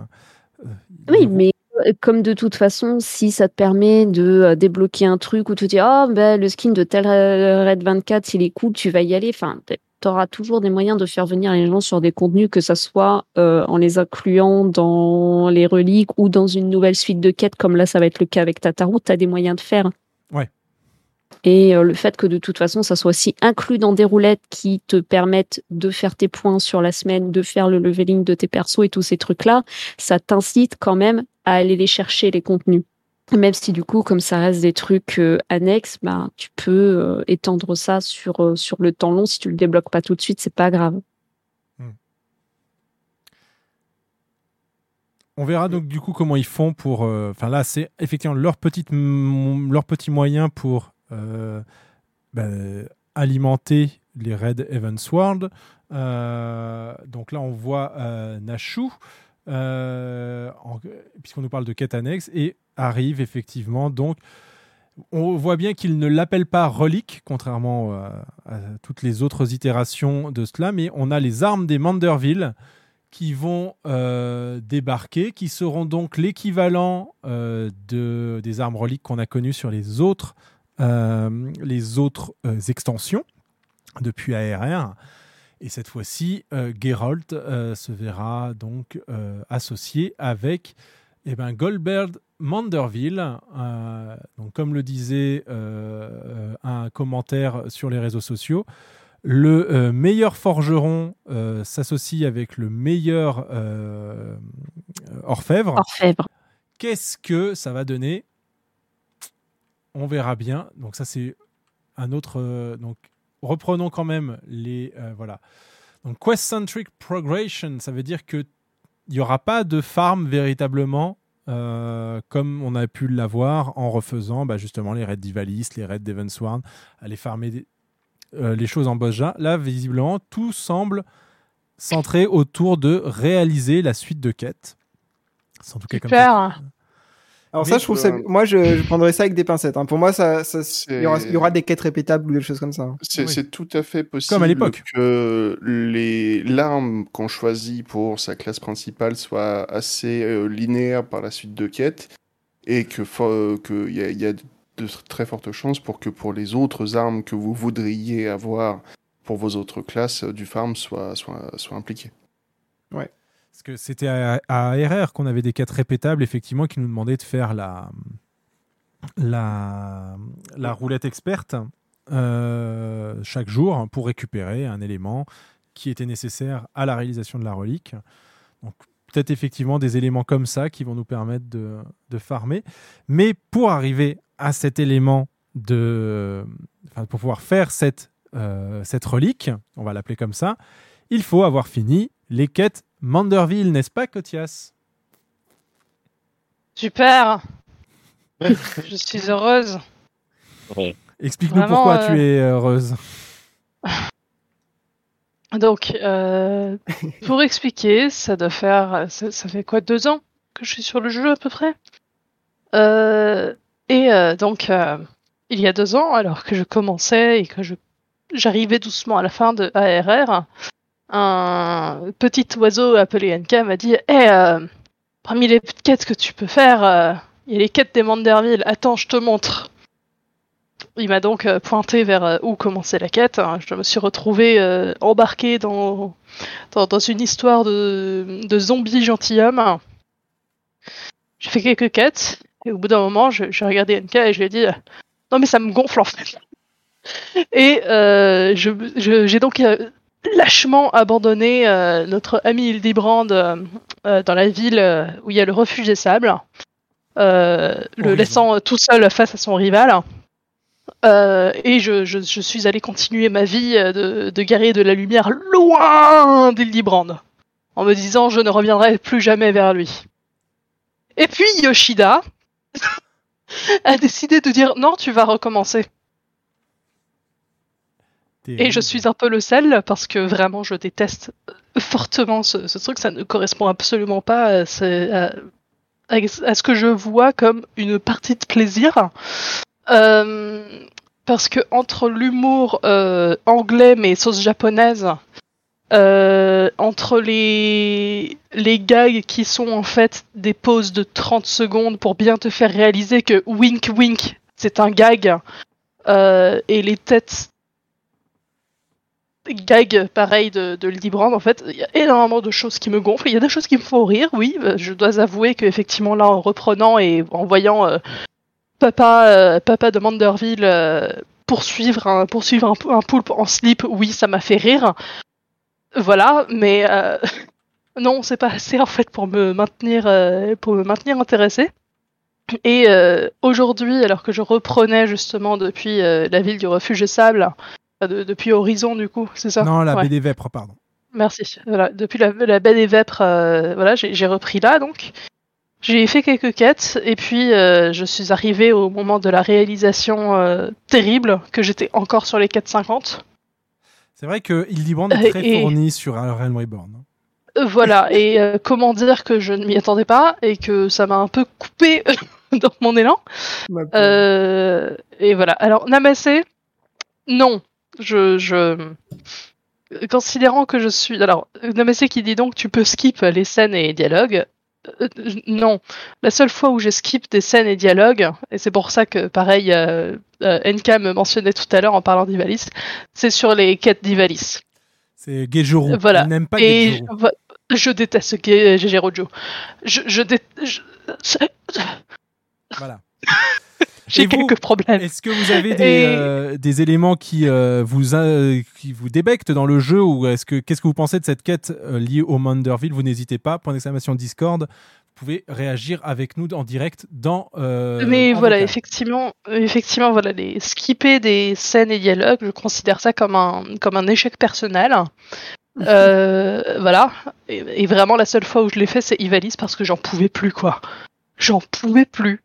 Oui, mais euh, comme de toute façon, si ça te permet de euh, débloquer un truc ou te dire, oh, ben, le skin de tel euh, Red 24, il est cool, tu vas y aller. Enfin, tu auras toujours des moyens de faire venir les gens sur des contenus, que ça soit euh, en les incluant dans les reliques ou dans une nouvelle suite de quêtes, comme là, ça va être le cas avec Tataru, tu as des moyens de faire. Ouais. Et euh, le fait que de toute façon, ça soit aussi inclus dans des roulettes qui te permettent de faire tes points sur la semaine, de faire le leveling de tes persos et tous ces trucs-là, ça t'incite quand même à aller les chercher, les contenus. Même si du coup, comme ça reste des trucs euh, annexes, bah, tu peux euh, étendre ça sur, sur le temps long. Si tu le débloques pas tout de suite, c'est pas grave. On verra donc du coup comment ils font pour. Enfin là, c'est effectivement leur petite leur petit moyen pour ben, alimenter les raids Evansward. Euh, donc là, on voit euh, Nashu, euh, en- puisqu'on nous parle de quête annexe, et arrive effectivement donc. On voit bien qu'il ne l'appelle pas relique, contrairement euh, à toutes les autres itérations de cela, mais on a les armes des Manderville qui vont euh, débarquer, qui seront donc l'équivalent euh, de, des armes reliques qu'on a connues sur les autres, euh, les autres euh, extensions depuis ARR. Et cette fois-ci, euh, Geralt euh, se verra donc euh, associé avec eh ben, Goldberg Manderville. euh, donc, comme le disait euh, un commentaire sur les réseaux sociaux, le euh, meilleur forgeron euh, s'associe avec le meilleur euh, orfèvre. Orfèvre. Qu'est-ce que ça va donner On verra bien. Donc ça c'est un autre. euh, donc reprenons quand même les euh, voilà. Donc quest centric progression, ça veut dire que il n'y aura pas de farm véritablement. euh, comme on a pu l'avoir en refaisant bah, justement les raids d'Ivalis, les raids d'Evansworn, aller farmer des- les choses en boss. Là, visiblement, tout semble centré autour de réaliser la suite de quêtes. C'est en tout cas comme ça. Alors ça, je trouve ça. Moi, je, je prendrais ça avec des pincettes. hein. Pour moi, ça, ça, il y aura, il y aura des quêtes répétables ou des choses comme ça. hein. C'est tout à fait possible Comme à l'époque. que les l'arme qu'on choisit pour sa classe principale soit assez euh, linéaire par la suite de quêtes et que fo- que il y a, il y a de très fortes chances pour que pour les autres armes que vous voudriez avoir pour vos autres classes euh, du farm soit soit soit impliqué. Ouais. Parce que c'était à, ARR qu'on avait des quêtes répétables, effectivement, qui nous demandaient de faire la, la, roulette experte euh, chaque jour pour récupérer un élément qui était nécessaire à la réalisation de la relique. Donc, peut-être effectivement des éléments comme ça qui vont nous permettre de, de farmer. Mais pour arriver à cet élément de. Pour pouvoir faire cette, euh, cette relique, on va l'appeler comme ça, il faut avoir fini les quêtes Manderville, n'est-ce pas, Kotias Super. Je suis heureuse. Explique-nous pourquoi euh, tu es heureuse. Donc, euh, pour expliquer, ça doit faire, ça, ça fait quoi, deux ans que je suis sur le jeu à peu près? Euh, et euh, donc, euh, il y a deux ans, alors que je commençais et que je j'arrivais doucement à la fin de ARR, un petit oiseau appelé NK m'a dit Eh, euh, parmi les quêtes que tu peux faire, euh, il y a les quêtes des Manderville. Attends, je te montre. Il m'a donc euh, pointé vers où commencer la quête. hein. Je me suis retrouvé euh, embarqué dans, dans, une histoire de, de zombies gentilshommes. J'ai fait quelques quêtes, et au bout d'un moment, j'ai regardé NK et je lui ai dit Non, mais ça me gonfle en fait. Et j'ai donc lâchement abandonné euh, notre ami Hildebrand euh, euh, dans la ville où il y a le refuge des sables, euh, le laissant tout seul face à son rival. Euh, et je, je, je suis allé continuer ma vie de, de guerrier de la lumière loin d'Hildebrand, en me disant je ne reviendrai plus jamais vers lui. Et puis Yoshida a décidé de dire non, tu vas recommencer. Et je suis un peu le seul parce que vraiment je déteste fortement ce, ce truc, ça ne correspond absolument pas à, ce- à- à- à ce que je vois comme une partie de plaisir. Euh, parce que entre l'humour euh, anglais mais sauce japonaise, euh, entre les les gags qui sont en fait des pauses de 30 secondes pour bien te faire réaliser que wink wink c'est un gag euh, et les têtes gag pareil de, de Lady Brand en fait il y a énormément de choses qui me gonflent. Il y a des choses qui me font rire oui euh, je dois avouer que effectivement là en reprenant et en voyant euh, papa euh, papa de Manderville poursuivre un poursuivre un, un poulpe en slip oui ça m'a fait rire. Voilà mais non c'est pas assez en fait pour me maintenir pour me maintenir intéressé. Et aujourd'hui alors que je reprenais justement depuis la ville du refuge sables enfin, de- depuis Horizon du coup c'est ça? Non, la Ouais. baie des Vêpres, pardon. Merci. Voilà, depuis la, la baie des Vêpres, euh, voilà, j'ai repris là donc. J'ai fait quelques quêtes et puis euh, je suis arrivé au moment de la réalisation euh, terrible que j'étais encore sur les 450. C'est vrai que Hildebrand est très et- fourni sur Realm Reborn. hein. Voilà, et euh, comment dire que je ne m'y attendais pas et que ça m'a un peu coupé dans mon élan. Euh, et voilà. Alors, Namasé, non. Je, je. Considérant que je suis. Alors, Namasé qui dit donc tu peux skip les scènes et les dialogues. Euh, non. La seule fois où j'ai skip des scènes et dialogues, et c'est pour ça que, pareil, euh, euh, NK me mentionnait tout à l'heure en parlant d'Ivalis, c'est sur les quêtes d'Ivalis. C'est Geijoro. Voilà. Il n'aime pas Et je, je déteste Ge- GG Rojo. Je, je, dé- je- Voilà. J'ai vous, quelques problèmes. Est-ce que vous avez des, Et- euh, des éléments qui, euh, vous, euh, qui vous débectent dans le jeu ou est-ce que qu'est-ce que vous pensez de cette quête euh, liée au Manderville? Vous n'hésitez pas. Point d'exclamation Discord. Vous pouvez réagir avec nous en direct dans. Mais en voilà, effectivement, effectivement, voilà, les skipper des scènes et dialogues, je considère ça comme un, comme un échec personnel. Voilà. Et, et vraiment, la seule fois où je l'ai fait, c'est Ivalice parce que j'en pouvais plus, quoi. J'en pouvais plus.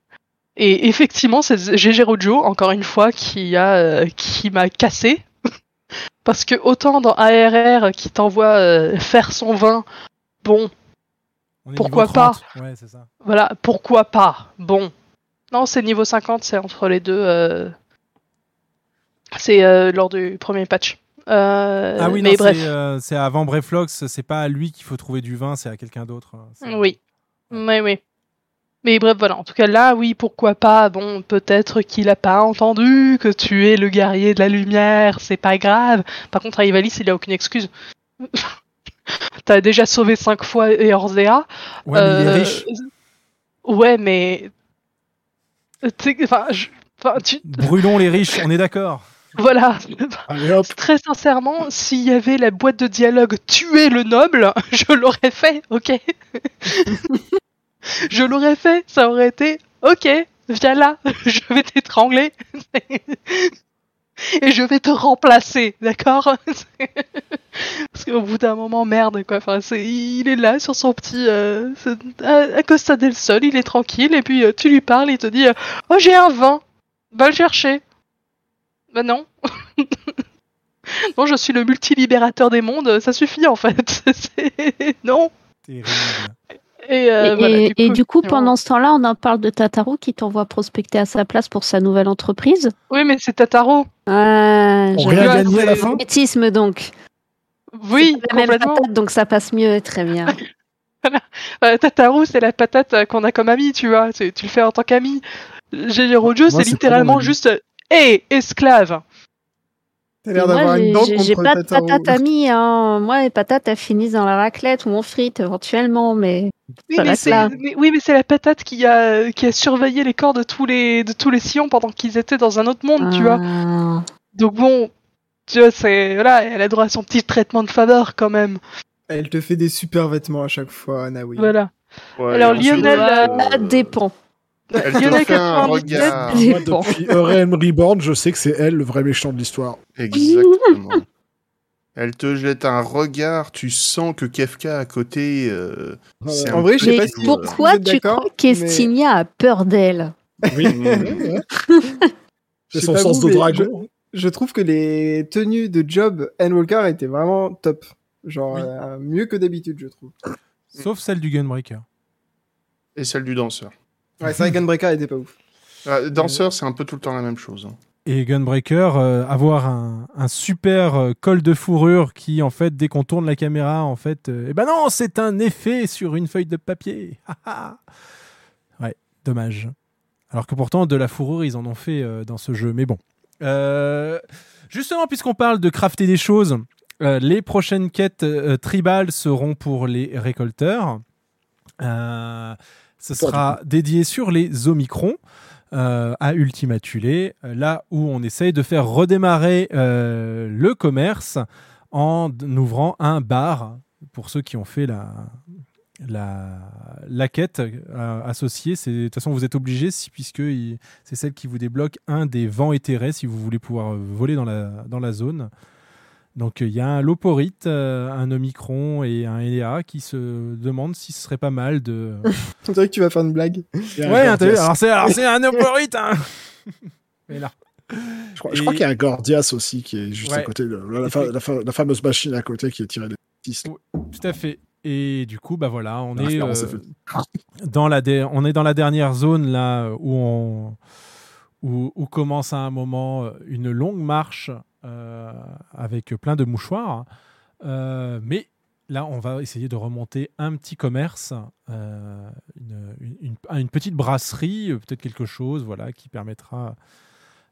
Et effectivement, c'est GG Rojo, encore une fois, qui a, euh, qui m'a cassé. parce que autant dans ARR qui t'envoie euh, faire son vin, bon, pourquoi pas 30. Ouais, c'est ça. voilà, pourquoi pas Bon. Non, c'est niveau 50, c'est entre les deux. euh, C'est lors du premier patch. Ah oui, mais non, bref. c'est avant Breflox. C'est pas à lui qu'il faut trouver du vin, c'est à quelqu'un d'autre. C'est- Oui. Oui, oui. Mais bref, voilà. En tout cas, là, oui, pourquoi pas? Bon, peut-être qu'il a pas entendu que tu es le guerrier de la lumière, c'est pas grave. Par contre, à Ivalice, il a aucune excuse. T'as déjà sauvé cinq fois Eorzea. Ouais, mais il est Euh, riche. Ouais, mais. Sais, Enfin, je- enfin, tu... Brûlons les riches, on est d'accord. Voilà. Allez hop. Très sincèrement, s'il y avait la boîte de dialogue tuer le noble, je l'aurais fait, ok? Je l'aurais fait, ça aurait été ok, viens là, je vais t'étrangler et je vais te remplacer, d'accord? Parce qu'au bout d'un moment, merde quoi. Enfin, c'est, il est là sur son petit euh, à, à Costa del Sol, il est tranquille et puis euh, tu lui parles, il te dit euh, oh j'ai un vin, va le chercher. Bah non. non, je suis le multilibérateur des mondes, ça suffit en fait. Non. Et, euh, et, voilà, et- et du coup, pendant ce temps-là, on en parle de Tataru qui t'envoie prospecter à sa place pour sa nouvelle entreprise. Oui, mais c'est Tataro. Ah, On rien gagné à la fin Bêtisme donc. Oui, la même patate, donc ça passe mieux, très bien. Euh, Tataru, c'est la patate qu'on a comme ami, tu vois. Tu, tu le fais en tant qu'ami. GG Rojo, c'est littéralement juste Hé, esclave T'as l'air Moi, d'avoir une j'ai- dent j'ai pas de patates amies. Hein. Moi, les patates, elles finissent dans la raclette ou en frite éventuellement, mais oui Ça mais, c'est, mais- oui, mais c'est la patate qui a, qui a surveillé les corps de tous les, de tous les sillons pendant qu'ils étaient dans un autre monde, tu vois. Ah. Donc bon, tu vois, c'est, voilà, elle a droit à son petit traitement de faveur quand même. Elle te fait des super vêtements à chaque fois, Naoui. Voilà. Ouais, Alors, Lionel, euh, Ça dépend. Elle te fait un 97, regard. Moi, dépend. depuis Realm Reborn, je sais que c'est elle le vrai méchant de l'histoire. Exactement. Elle te jette un regard, tu sens que Kefka à côté. euh, c'est En vrai, je sais Mais pas si euh, pourquoi tu crois qu'Estinia a peur d'elle Oui. C'est son sens vous, de mais dragon. Je trouve que les tenues de Job Walker étaient vraiment top. Genre, Oui. euh, mieux que d'habitude, je trouve. Sauf celle du Gunbreaker. Et celle du danseur. Ouais, c'est vrai que Gunbreaker était pas ouf. Euh, danseur, c'est un peu tout le temps la même chose. hein. et Gunbreaker euh, avoir un, un super euh, col de fourrure qui en fait dès qu'on tourne la caméra en fait euh, eh ben non c'est un effet sur une feuille de papier ouais dommage alors que pourtant de la fourrure ils en ont fait euh, dans ce jeu mais bon Euh, justement puisqu'on parle de crafter des choses euh, les prochaines quêtes euh, tribales seront pour les récolteurs Euh, ce sera dédié sur les Omicrons euh, à Ultima Thule, euh, là où on essaye de faire redémarrer euh, le commerce en ouvrant un bar pour ceux qui ont fait la, la, la quête euh, associée. C'est- De toute façon, vous êtes obligé, si, puisque c'est celle qui vous débloque un des vents éthérés si vous voulez pouvoir voler dans la, dans la zone. Donc il y a un Loporite, euh, un Omicron et un Eléa qui se demandent si ce serait pas mal de... On dirait que tu vas faire une blague. Ouais, t'as vu alors c'est alors c'est un Oporite hein Mais là. Je crois, qu'il y a un Gordias aussi qui est juste Ouais. à côté, de, la, fa- la fa- la fameuse machine à côté qui est tirée des petits. Tout à fait. Et du coup, bah voilà, on La est euh, dans la on est dans la dernière zone là où on où, où commence à un moment euh, une longue marche euh, avec plein de mouchoirs. Euh, mais là, on va essayer de remonter un petit commerce, euh, une, petite brasserie, euh, peut-être quelque chose, voilà, qui permettra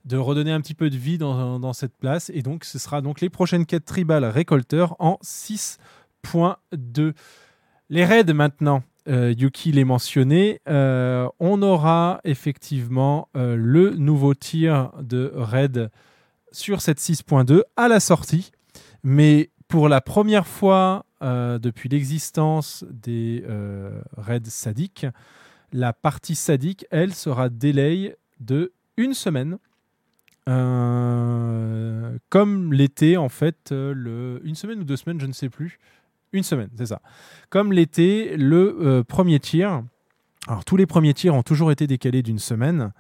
de redonner un petit peu de vie dans, cette place. Et donc, ce sera donc les prochaines quêtes tribales récolteurs en 6.2. Les raids maintenant, euh, Yuki les mentionné. Euh, on aura effectivement euh, le nouveau tir de raid sur cette 6.2 à la sortie. Mais pour la première fois euh, depuis l'existence des euh, raids sadiques, la partie sadique, elle, sera délai de une semaine. Euh, comme l'été, en fait, le, une semaine ou deux semaines, je ne sais plus. Une semaine, c'est ça. Comme l'été, le premier tir. Alors, tous les premiers tirs ont toujours été décalés d'une semaine,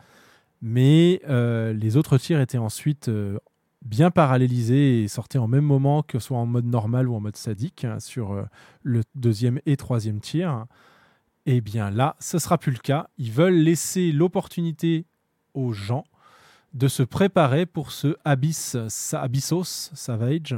mais euh, les autres tirs étaient ensuite euh, bien parallélisés et sortis en même moment, que soit en mode normal ou en mode sadique, hein, sur euh, le deuxième et troisième tir. Eh bien là, ce sera plus le cas. Ils veulent laisser l'opportunité aux gens de se préparer pour ce Abyss, Abyssos Savage.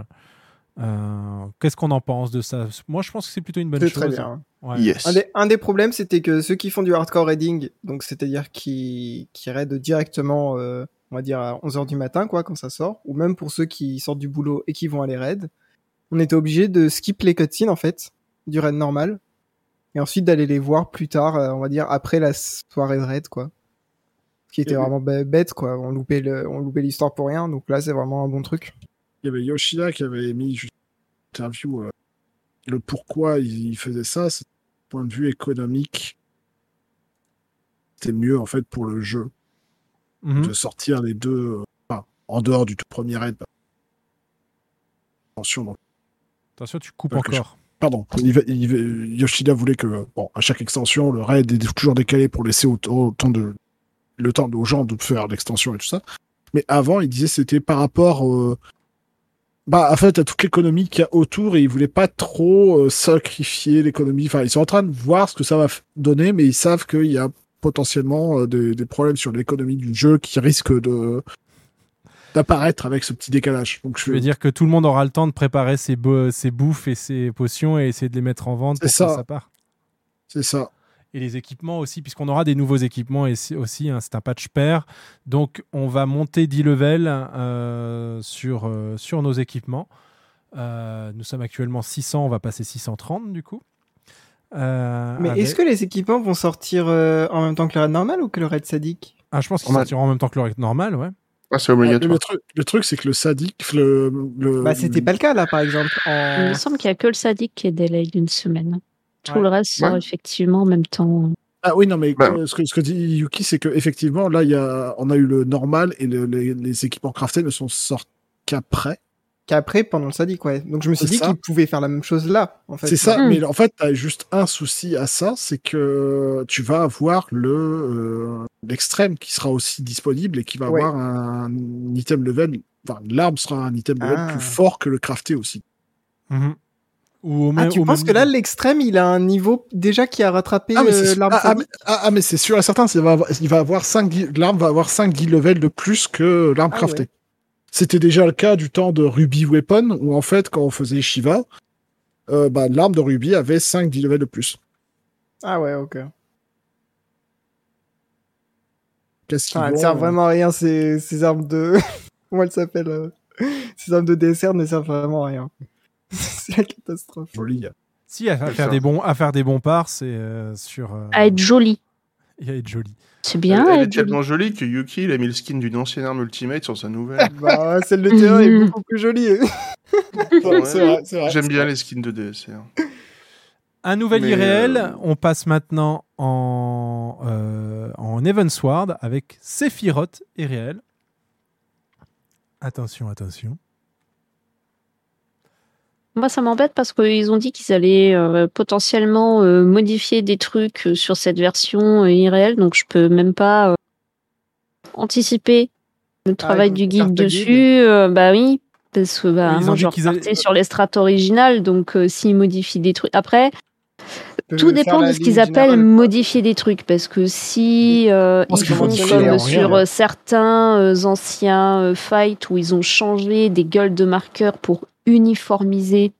Euh, Qu'est-ce qu'on en pense de ça? Moi, je pense que c'est plutôt une bonne C'est chose. très bien. Ouais. Un, des, un des problèmes, c'était que ceux qui font du hardcore raiding, donc c'est-à-dire qui, qui raident directement, euh, on va dire à 11h du matin, quoi, quand ça sort, ou même pour ceux qui sortent du boulot et qui vont aller raid, on était obligé de skip les cutscenes, en fait, du raid normal, et ensuite d'aller les voir plus tard, euh, on va dire après la soirée de raid, quoi. Ce qui était vraiment bête, quoi. On loupait le- on loupait l'histoire pour rien, donc là, c'est vraiment un bon truc. Il y avait Yoshida qui avait mis juste une interview euh, le pourquoi il, il faisait ça. C'est du point de vue économique. C'était mieux en fait pour le jeu Mhm. de sortir les deux euh, enfin, en dehors du tout premier raid. Attention, donc, Attention, tu coupes encore. Pardon, il va- il va- Yoshida voulait que, bon, à chaque extension, le raid est toujours décalé pour laisser autant, autant de, le temps aux gens de faire l'extension et tout ça. Mais avant, il disait que c'était par rapport, euh, bah, en fait, à toute l'économie qu'il y a autour et il voulait pas trop euh, sacrifier l'économie. Enfin, ils sont en train de voir ce que ça va donner, mais ils savent qu'il y a potentiellement euh, des, des problèmes sur l'économie du jeu qui risquent de d'apparaître avec ce petit décalage. Donc, je veux dire que tout le monde aura le temps de préparer ses, bo- ses bouffes et ses potions et essayer de les mettre en vente pour que ça part. C'est ça. Et les équipements aussi, puisqu'on aura des nouveaux équipements et aussi, hein, c'est un patch pair. Donc on va monter 10 levels euh, sur, euh, sur nos équipements. Euh, nous sommes actuellement 600, on va passer 630 du coup. Euh, Mais avec- est-ce que les équipements vont sortir euh, en même temps que le raid normal ou que le raid sadique? Ah, je pense qu'ils sortiront en même temps que le règle normal, ouais. Ah, c'est Ah, obligatoire. le, truc, le truc, c'est que le sadique, le, le- Bah, c'était pas le cas là, par exemple. Il me semble qu'il n'y a que le sadique qui est délai d'une semaine. Tout Ouais. le reste sort Ouais. effectivement en même temps. Ah oui, non, mais Bah. ce, que, ce que dit Yuki, c'est que effectivement, là, il y a, on a eu le normal et le- les, les équipements craftés ne sont sortis qu'après. Qu'après, pendant le sadique, ouais. Donc je me suis dit qu'ils pouvaient faire la même chose là, en fait. C'est ça, Mm. mais en fait, tu as juste un souci à ça, c'est que tu vas avoir le euh, l'extrême qui sera aussi disponible et qui va Ouais. avoir un, item level, enfin, l'arme sera un item level Ah. plus fort que le crafté aussi. Mhm. Ou au Ah, même- tu au penses même que là, l'extrême, il a un niveau déjà qui a rattrapé Ah, euh, l'arme ah, ah, ah, mais c'est sûr et certain, il va avoir, il va avoir 5 l'arme va avoir 5 guild levels de plus que l'arme craftée. ouais. C'était déjà le cas du temps de Ruby Weapon, où en fait, quand on faisait Shiva, euh, bah, l'arme de Ruby avait 5 guild levels de plus. Ah ouais, ok. Qu'est-ce Ah, servent euh, vraiment à rien, ces, ces armes de... Comment elles s'appellent Ces armes de DSR ne servent vraiment à rien. C'est la catastrophe. Joli. Si, à, à faire des bons, à faire des bons parts, c'est euh, sur. euh, À être joli. et à être joli. C'est bien. elle, elle est tellement jolie que Yuki, il a mis le skin d'une ancienne arme Ultimate sur sa nouvelle. bah, celle de terrain est beaucoup plus jolie. J'aime bien les skins de DSR. Un nouvel Mais, IRL, euh, on passe maintenant en, euh, en Evansward avec Sephiroth et réel. Attention, attention. Moi, ça m'embête parce qu'ils ont dit qu'ils allaient euh, potentiellement euh, modifier des trucs euh, sur cette version euh, IRL, donc je peux même pas euh, anticiper le travail ils du guide dessus. guide. euh, bah oui, parce que bah, moi, je qu'ils allaient- repartais sur les strates originales, donc euh, s'ils modifient des trucs. Après, tout dépend de ce qu'ils appellent générale. modifier des trucs, parce que si euh, ils font comme sur euh, certains euh, anciens euh, fights où ils ont changé des gueules de marqueurs pour uniformiser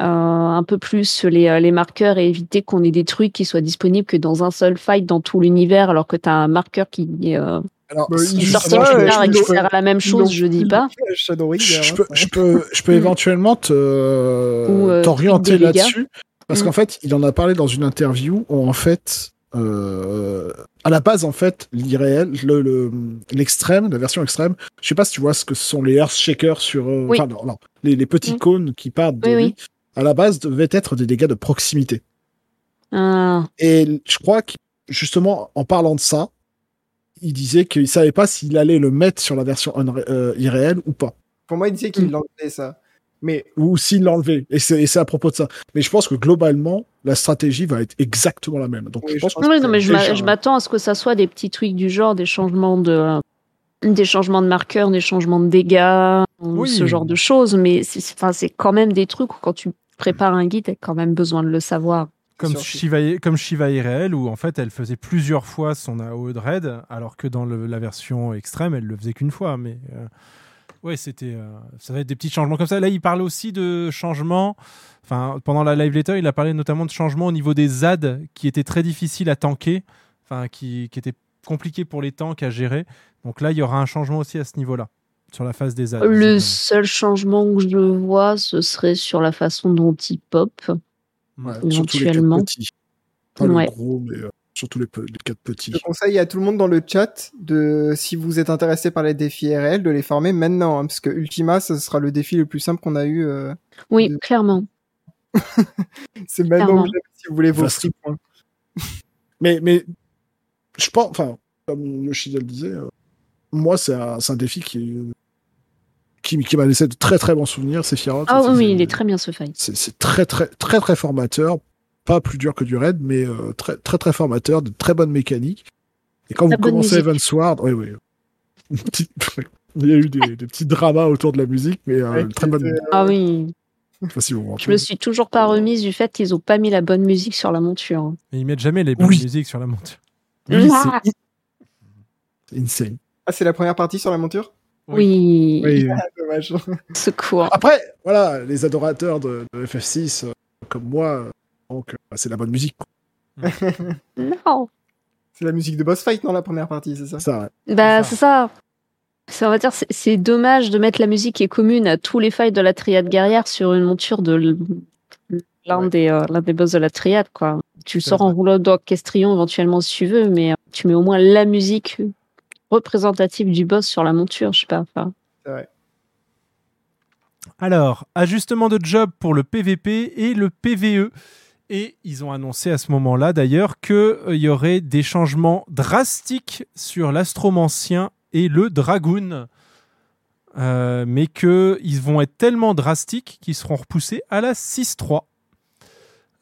euh, un peu plus les, euh, les marqueurs et éviter qu'on ait des trucs qui soient disponibles que dans un seul fight dans tout l'univers, alors que tu as un marqueur qui est euh, Alors, Bah, si plus euh, tard et ils qui sert à la même chose, je dis pas. Shadowring, je, peux, hein, je, peux, je peux Mm. éventuellement euh, euh, t'orienter là-dessus. Parce Mm. qu'en fait, il en a parlé dans une interview où, en fait, euh, à la base, en fait, l'irréel, le, le- l'extrême, la version extrême, je sais pas si tu vois ce que sont les Earthshakers sur, euh, Oui. non, non, les, les petits Mm. cônes qui partent de Oui, lui, oui. à la base, devaient être des dégâts de proximité. Ah, Et je crois que, justement, en parlant de ça, il disait qu'il savait pas s'il allait le mettre sur la version euh, irréelle ou pas. Pour moi, il disait qu'il Mm. l'enlevait, ça. Mais ou s'il l'enlevait. Et c'est et c'est à propos de ça. Mais je pense que globalement, la stratégie va être exactement la même. Donc Oui, je pense que Oui, non, mais je m'attends à ce que ça soit des petits trucs du genre, des changements de, des changements de marqueurs, des changements de dégâts, Oui. ce genre de choses. Mais c'est, c'est- enfin, c'est quand même des trucs où quand tu prépares un guide, t'as quand même besoin de le savoir. Comme. Shiva, comme Shiva IRL, où en fait elle faisait plusieurs fois son AOE de raid, alors que dans le- la version extrême, elle le faisait qu'une fois. Mais euh, ouais, c'était. euh, ça va être des petits changements comme ça. Là, il parle aussi de changements. Enfin, pendant la live letter, il a parlé notamment de changements au niveau des ZAD qui étaient très difficiles à tanker, enfin, qui, qui étaient compliqués pour les tanks à gérer. Donc là, il y aura un changement aussi à ce niveau-là, sur la phase des ZAD. Le seul changement que je vois, ce serait sur la façon dont il pop. Ouais, surtout les quatre éventuellement. petits. Pas Ouais. le gros, mais euh, surtout les, quatre petits. je conseille à tout le monde dans le chat de, si vous êtes intéressé par les défis RL, de les former maintenant, hein, parce que Ultima, ce sera le défi le plus simple qu'on a eu. euh, Oui, De- clairement. c'est maintenant Clairement. que si vous voulez vos points. Mais, mais je pense, enfin, comme Yoshida le disait, euh, moi, c'est un, défi qui, qui, qui m'a laissé de très très bons souvenirs. C'est Firat. Ah oui, oui, il est très bien ce fight. c'est c'est très très très très formateur pas plus dur que du raid mais euh, très très très formateur de très bonnes mécaniques et quand vous bonne commencez musique. Evansward oui oui il y a eu des, des petits dramas autour de la musique mais euh, Ouais, très bonne Ah oui, je si vous me suis toujours pas remise du fait qu'ils ont pas mis la bonne musique sur la monture. ils mettent jamais les bonnes Oui. musiques sur la monture. Oui, Ah. c'est c'est insane Ah, c'est la première partie sur la monture? Oui, Oui, oui. Ah, dommage. secours. après voilà les adorateurs de, de FF6 euh, comme moi euh, donc euh, c'est la bonne musique quoi. Non. c'est la musique de boss fight, non, la première partie, c'est ça ça ouais. Bah, C'est ça. C'est, on va dire, c'est, dommage de mettre la musique qui est commune à tous les fights de la triade guerrière sur une monture de l'un, Ouais. des, euh, l'un des boss de la triade, quoi. Tu sors en rouleau d'orchestrion éventuellement si tu veux, mais euh, tu mets au moins la musique représentative du boss sur la monture, je sais pas. Enfin, Alors, ajustement de job pour le PVP et le PVE. Et ils ont annoncé à ce moment-là d'ailleurs qu'il y aurait des changements drastiques sur l'astromancien et le dragoon. Euh, mais qu'ils vont être tellement drastiques qu'ils seront repoussés à la 6-3.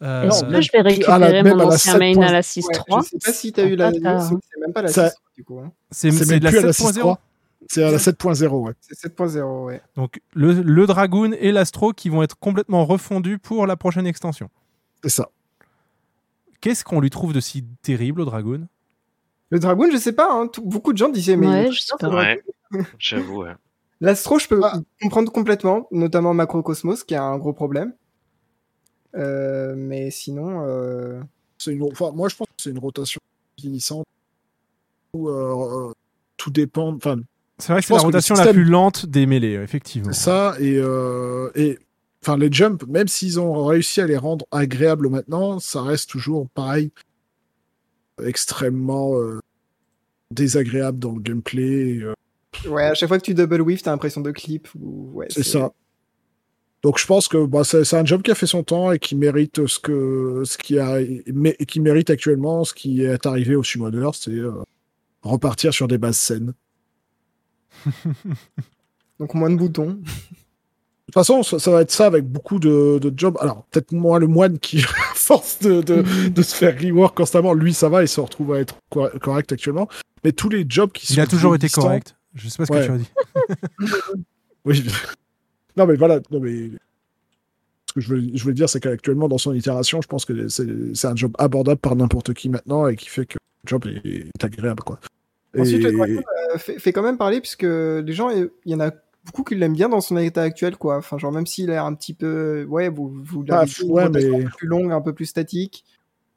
Euh, Non, que je vais la- récupérer même mon à la ancien main à la Ouais, 6-3 Je sais pas si eu la Ah, news, t'as- c'est même pas la Ça- 6 du coup. hein. c'est même la la 7.0. C'est à la 7.0, ouais. C'est 7.0, ouais. Donc le, le Dragoon et l'Astro qui vont être complètement refondus pour la prochaine extension. C'est ça. Qu'est-ce qu'on lui trouve de si terrible au Dragoon? Le Dragoon, je sais pas, hein, tout- beaucoup de gens disaient, mais. Ouais, je sais pas. Ouais, j'avoue. ouais. L'astro, je peux Ah. comprendre complètement, notamment Macrocosmos, qui a un gros problème. Euh, mais sinon, euh, C'est une, enfin, moi, je pense que c'est une rotation finissante où euh, euh, tout dépend. Enfin, C'est vrai que c'est la rotation la plus lente des mêlées, effectivement. c'est ça et euh, et enfin les jumps, même s'ils ont réussi à les rendre agréables maintenant, ça reste toujours pareil, extrêmement euh, désagréable dans le gameplay. euh, ouais, à chaque fois que tu double whiff, t'as l'impression de clip. Ou... Ouais, c'est ça. Donc je pense que bah, c'est un job qui a fait son temps et qui mérite ce que ce qui a mais qui mérite actuellement ce qui est arrivé au Summoner, c'est euh, repartir sur des bases saines. Donc moins de boutons. De toute façon, ça, ça va être ça avec beaucoup de, de jobs. Alors, peut-être moins le moine qui, à force de, de, de se faire rework constamment, lui, ça va, il se retrouve à être cor- correct actuellement. Mais tous les jobs qui sont. Il a toujours été correct. Je sais pas ce Ouais. que tu as dit. Oui. non, mais voilà. Non, mais... Ce que je veux, je veux dire, c'est qu'actuellement, dans son itération, je pense que c'est un job abordable par n'importe qui maintenant et qui fait que le job est, est agréable, quoi. Ensuite, Et- le euh, fait, fait quand même parler, puisque les gens, il y en a beaucoup qui l'aiment bien dans son état actuel, quoi. Enfin, genre, même s'il a l'air un petit peu. Ouais, vous, vous Ah, l'avez dit, ouais, mais- un peu plus longue, un peu plus statique,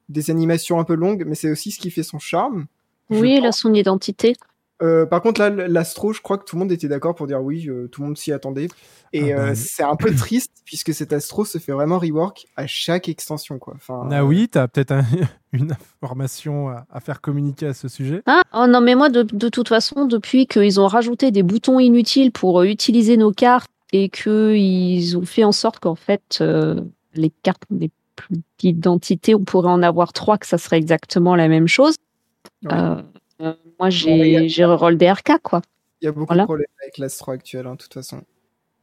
des animations un peu longues, mais c'est aussi ce qui fait son charme. Oui, il a son identité. Euh, par contre, là, l'Astro, je crois que tout le monde était d'accord pour dire oui, euh, tout le monde s'y attendait. Et Ah bah euh, oui. c'est un peu triste, puisque cet Astro se fait vraiment rework à chaque extension, quoi. Enfin, Ah oui, tu as peut-être un- une information à, à faire communiquer à ce sujet. Ah, oh non, mais moi, de, de toute façon, depuis qu'ils ont rajouté des boutons inutiles pour utiliser nos cartes et qu'ils ont fait en sorte qu'en fait, euh, les cartes plus d'identité, on pourrait en avoir trois, que ça serait exactement la même chose. Ouais. Euh, moi, Ouais, j'ai j'ai reroll des RK, quoi. Il y a beaucoup Voilà. de problèmes avec l'Astro actuel, hein, de toute façon.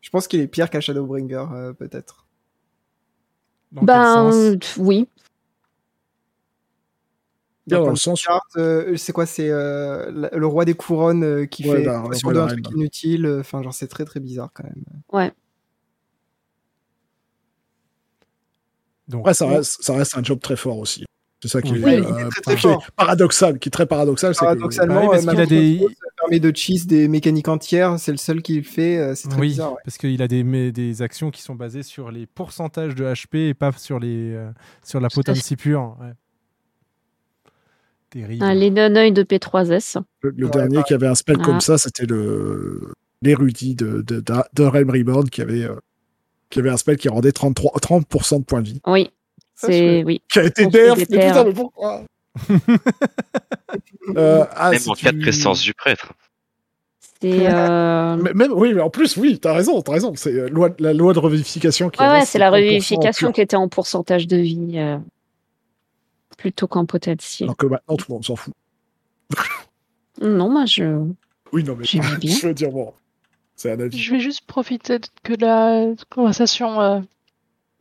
Je pense qu'il est pire qu'à Shadowbringer, euh, peut-être. Ben, oui. Dans le sens euh, c'est quoi C'est euh, le roi des couronnes euh, qui Ouais, fait sur ouais, la un truc reine. inutile. Enfin, genre, c'est très très bizarre quand même. Ouais. Donc, ça reste, ça reste un job très fort aussi. C'est ça qui Oui. est, il euh, très, très qui est fort. paradoxal, qui est très paradoxal. que- Paradoxalement, Bah oui, parce euh, qu'il a des- permet de cheese des mécaniques entières. C'est le seul qui le fait. euh, C'est très oui, bizarre. ouais. parce qu'il a des, mais des actions qui sont basées sur les pourcentages de HP et pas sur, les, euh, sur la potency pure. ouais. Terrible. Un Lenoneuil de P3S. Le, le Ouais, dernier qui avait un spell Ah. comme ça, c'était le l'érudit de, de, de, de Realm Reborn qui avait, euh, qui avait un spell qui rendait 33, 30% de points de vie. Oui. C'est, oui. Qui a été mais putain, mais pourquoi euh, ah, Même en cas de présence du prêtre. C'est, euh, Mais- Même, oui, mais en plus, oui, t'as raison, t'as raison. C'est euh, loi, la loi de revivification qui Ouais, c'est la 30% revivification qui était en pourcentage de vie euh, plutôt qu'en potency. Alors que maintenant, tout le monde s'en fout. Non, moi, je. Oui, non, mais je veux dire, bon, c'est un avis. Je vais juste profiter de- que la conversation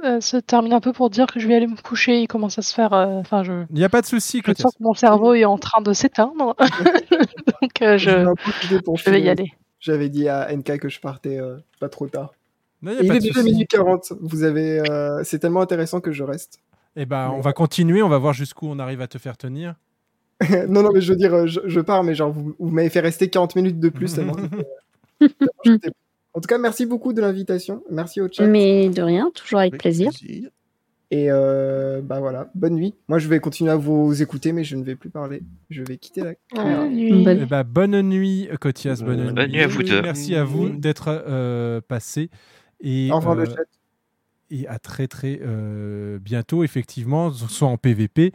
euh, euh, se termine un peu pour dire que je vais aller me coucher. Il commence à se faire. euh, Enfin, je, Il n'y a pas de souci, je Cotias. sens que mon cerveau est en train de s'éteindre. Donc, euh, je, je vais y aller. J'avais dit à NK que je partais euh, pas trop tard. Non, y a Et il pas est de déjà minuit 40. Vous avez, euh, c'est tellement intéressant que je reste. Eh ben, on va continuer, on va voir jusqu'où on arrive à te faire tenir. non, non, mais je veux dire, je, je pars, mais genre, vous, vous m'avez fait rester 40 minutes de plus. tellement euh, tellement en tout cas, merci beaucoup de l'invitation. Merci au chat. Mais de rien, toujours avec Avec plaisir. plaisir. Et euh, bah voilà, bonne nuit. Moi, je vais continuer à vous écouter, mais je ne vais plus parler. Je vais quitter la caméra. Bonne nuit. Bonne- Eh ben, bonne nuit, Cotias. Bonne, Bonne nuit à vous deux. Merci à vous d'être euh, passés. Et, Au revoir le euh, chat. et à très très euh, bientôt, effectivement, soit en PVP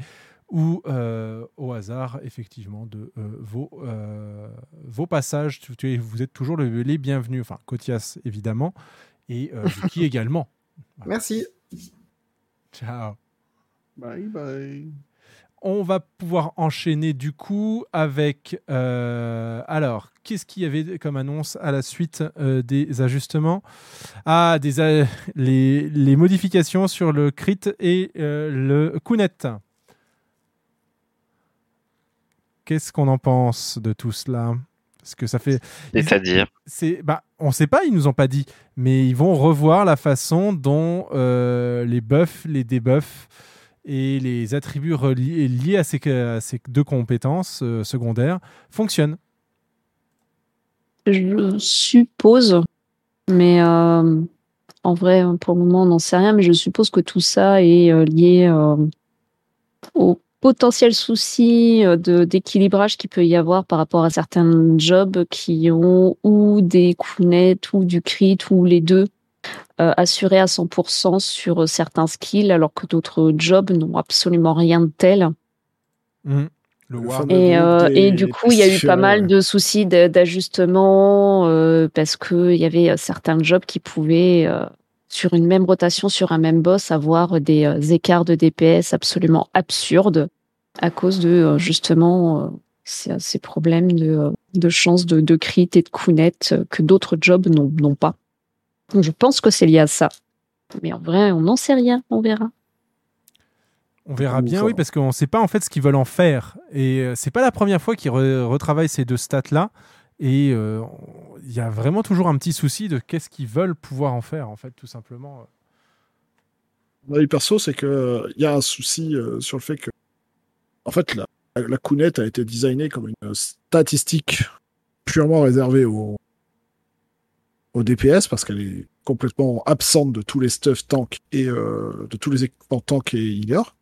ou euh, au hasard, effectivement, de euh, vos, euh, vos passages. Tu- vous êtes toujours le- les bienvenus, enfin, Cotias évidemment, et euh, Vicky également. Merci. Ciao. Bye bye. On va pouvoir enchaîner du coup avec. euh, alors, qu'est-ce qu'il y avait comme annonce à la suite euh, des ajustements? Ah, des, les, les modifications sur le crit et euh, le Kunet. Qu'est-ce qu'on en pense de tout cela? Parce que ça fait. C'est-à-dire? C'est bah on sait pas ils nous ont pas dit mais ils vont revoir la façon dont euh, les buffs les debuffs et les attributs reliés, liés à ces, à ces deux compétences euh, secondaires fonctionnent Je suppose, mais euh, en vrai, pour le moment, on n'en sait rien, mais je suppose que tout ça est euh, lié euh, au potentiel souci euh, de d'équilibrage qu'il peut y avoir par rapport à certains jobs qui ont ou des kunnets ou du crit ou les deux euh, assurés à 100% sur certains skills alors que d'autres jobs n'ont absolument rien de tel. Et, groupe euh, et du coup, il y a eu pas mal de soucis d'ajustement euh, parce qu'il y avait certains jobs qui pouvaient, euh, sur une même rotation, sur un même boss, avoir des euh, écarts de DPS absolument absurdes à cause de euh, justement euh, ces, problèmes de, de chance de, de crit et de euh, que d'autres jobs n'ont pas. Donc, je pense que c'est lié à ça. Mais en vrai, on n'en sait rien, on verra. On verra bien, oui, parce qu'on ne sait pas en fait ce qu'ils veulent en faire. Et c'est pas la première fois qu'ils re- retravaillent ces deux stats-là. Et euh, il y a vraiment toujours un petit souci de qu'est-ce qu'ils veulent pouvoir en faire, en fait, tout simplement. Mon avis perso, c'est que euh, il y a un souci euh, sur le fait que, en fait, la, la a été designée comme une statistique purement réservée au, au DPS parce qu'elle est complètement absente de tous les stuff tank et euh, de tous les équipements tank et healer.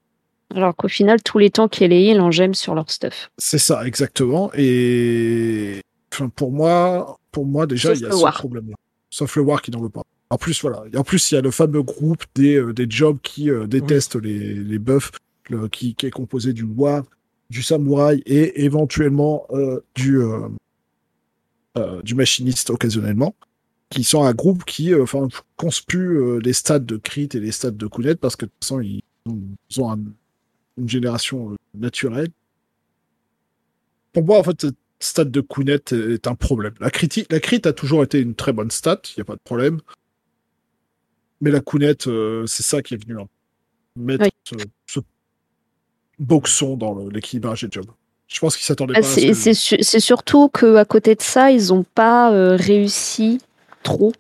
Alors qu'au final, tous les temps et les heals en gemment sur leur stuff. C'est ça, exactement. Et enfin, pour moi, pour moi déjà, il y a ce problème-là. Sauf le War qui n'en veut pas. En plus, voilà. En plus, il y a le fameux groupe des, euh, des jobs qui euh, détestent les, les buffs, le- qui, qui est composé du War, du Samouraï et éventuellement euh, du, du machiniste occasionnellement, qui sont un groupe qui enfin, conspue les stats de crit et les stats de kunette parce que de toute façon, ils ont, ils ont un- une génération naturelle. Pour moi, en fait, stat de Kounet est un problème. La, criti- la crit a toujours été une très bonne stat, il n'y a pas de problème. Mais la Kounet, euh, c'est ça qui est venu hein, mettre Oui. ce, ce boxon dans l'équilibrage des jobs. Je pense qu'ils s'attendaient Ah, pas à C'est ça. c'est su- surtout que à côté de ça, ils n'ont pas euh, réussi trop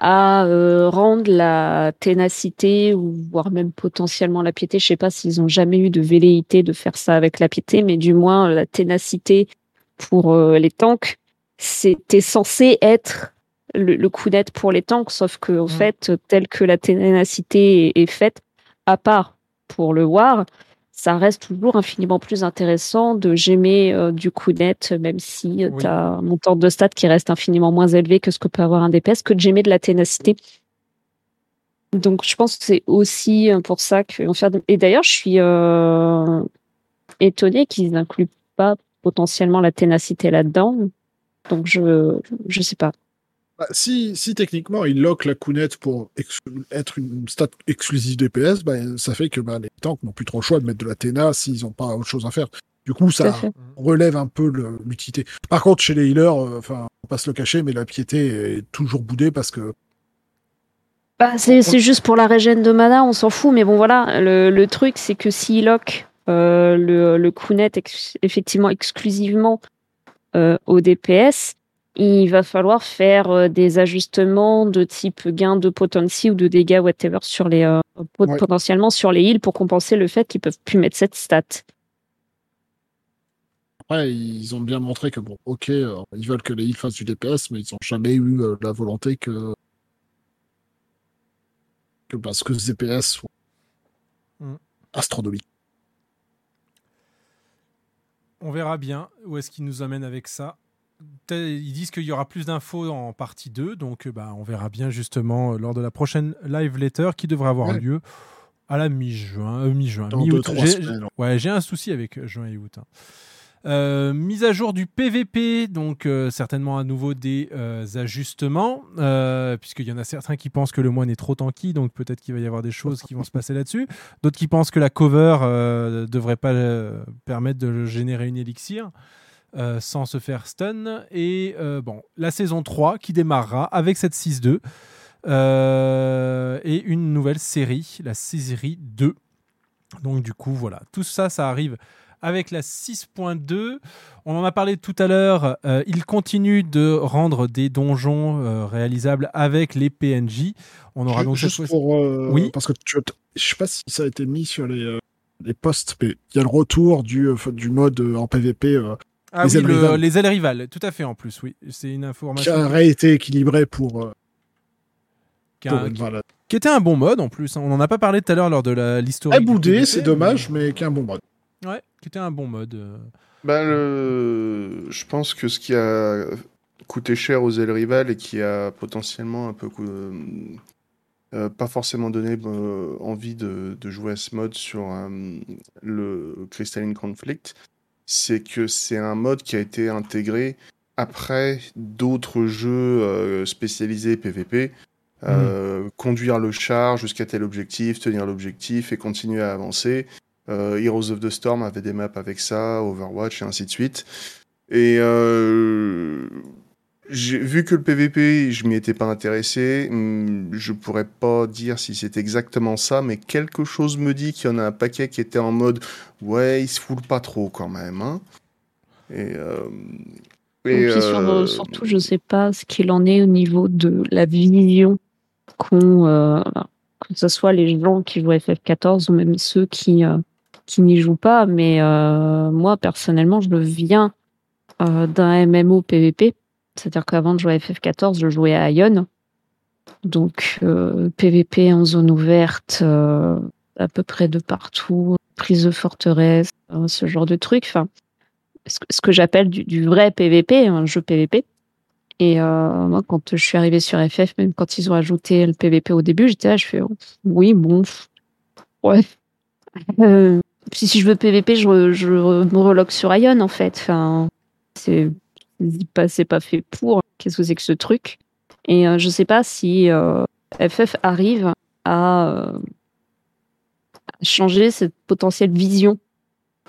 à euh, rendre la ténacité ou voire même potentiellement la piété. Je sais pas s'ils ont jamais eu de velléité de faire ça avec la piété, mais du moins la ténacité pour euh, les tanks, c'était censé être le, le coup net pour les tanks, sauf que en fait, tel que la ténacité est, est faite, à part pour le war, ça reste toujours infiniment plus intéressant de gémer euh, du coup net, même si Oui. tu as un montant de stats qui reste infiniment moins élevé que ce que peut avoir un DPS, que de gémer de la ténacité. Donc je pense que c'est aussi euh, pour ça que Et d'ailleurs, je suis euh, étonnée qu'ils n'incluent pas potentiellement la ténacité là-dedans. Donc je je sais pas. Bah, si, si techniquement ils lock la Kounet pour être une stat exclusive DPS, bah, ça fait que bah, les tanks n'ont plus trop le choix de mettre de la Téna s'ils n'ont pas autre chose à faire. Du coup, ça relève un peu l'utilité. Par contre, chez les healers, euh, enfin, on va se le cacher, mais la piété est toujours boudée parce que Bah, c'est c'est juste pour la régène de mana, on s'en fout. Mais bon, voilà, le, le truc, c'est que s'il lock euh, le, le Kounet ex- effectivement exclusivement euh, au DPS, il va falloir faire euh, des ajustements de type gain de potency ou de dégâts, whatever, sur les, euh, pot- Ouais. potentiellement sur les heals pour compenser le fait qu'ils peuvent plus mettre cette stat. après, ils ont bien montré que bon, ok, euh, ils veulent que les heals fassent du DPS, mais ils n'ont jamais eu euh, la volonté que que parce que ce DPS soit Mm. astronomique. On verra bien où est-ce qu'ils nous amènent avec ça. Ils disent qu'il y aura plus d'infos en partie 2, donc euh, bah, on verra bien justement euh, lors de la prochaine live letter qui devrait avoir Ouais. lieu à la mi-juin. euh, mi-juin, mi-août. J'ai-. Ouais, j'ai un souci avec juin et août. hein. Euh, mise à jour du PVP, donc euh, certainement à nouveau des euh, ajustements, puisqu'il y en a certains qui pensent que le moine est trop tanky, donc peut-être qu'il va y avoir des choses qui vont se passer là-dessus. D'autres qui pensent que la cover ne devrait pas permettre de générer une élixir sans se faire stun. Et bon, la saison 3 qui démarrera avec cette 6-2 euh, et une nouvelle série, la série 2. Donc du coup, voilà, tout ça, ça arrive avec la 6.2. On en a parlé tout à l'heure. euh, il continue de rendre des donjons euh, réalisables avec les PNJ. On aura Ju- donc Juste pour. euh, Oui. Parce que tu, je sais pas si ça a été mis sur les, les posts, mais il y a le retour du, du mode en PvP Ah les oui, ailes le- les ailes rivales, tout à fait en plus, oui. C'est une qui information aurait été équilibré pour. qui, pour a- voilà. qui était un bon mode en plus. hein. On en a pas parlé tout à l'heure lors de la- l'histoire. Très boudé, c'est dommage, mais qui est un bon mode. Ouais, qui était un bon mode. euh. Bah, le... Je pense que ce qui a coûté cher aux ailes rivales et qui a potentiellement un peu euh, euh, pas forcément donné euh, envie de, de jouer à ce mode sur euh, le Crystalline Conflict, c'est que c'est un mode qui a été intégré après d'autres jeux spécialisés PVP. Euh, Conduire le char jusqu'à tel objectif, tenir l'objectif et continuer à avancer. Euh, Heroes of the Storm avait des maps avec ça, Overwatch et ainsi de suite. Et euh, vu que le PVP, je m'y étais pas intéressé. hum, Je pourrais pas dire si c'est exactement ça, mais quelque chose me dit qu'il y en a un paquet qui était en mode ouais, il se fout pas trop quand même. Hein. Et, euh, Et euh, surtout, je sais pas ce qu'il en est au niveau de la vision qu'ont, euh, que ce soit les gens qui jouent à FF14 ou même ceux qui, qui n'y jouent pas. Mais euh, moi, personnellement, je viens euh, d'un MMO PVP. C'est-à-dire qu'avant de jouer à FF14, je jouais à Ion. Donc, euh, PVP en zone ouverte, euh, à peu près de partout, prise de forteresse, euh, ce genre de trucs. Enfin, ce que, j'appelle du, vrai PVP, un jeu PVP. Et euh, moi, quand je suis arrivée sur FF, même quand ils ont ajouté le PVP au début, j'étais là, je fais oh, oui, bon, ouais. Euh, si, si je veux PVP, je, me relogue sur Ion en fait. Enfin, c'est pas, c'est pas fait pour. Qu'est-ce que c'est que ce truc? Et euh, je sais pas si euh, FF arrive à, euh, à changer cette potentielle vision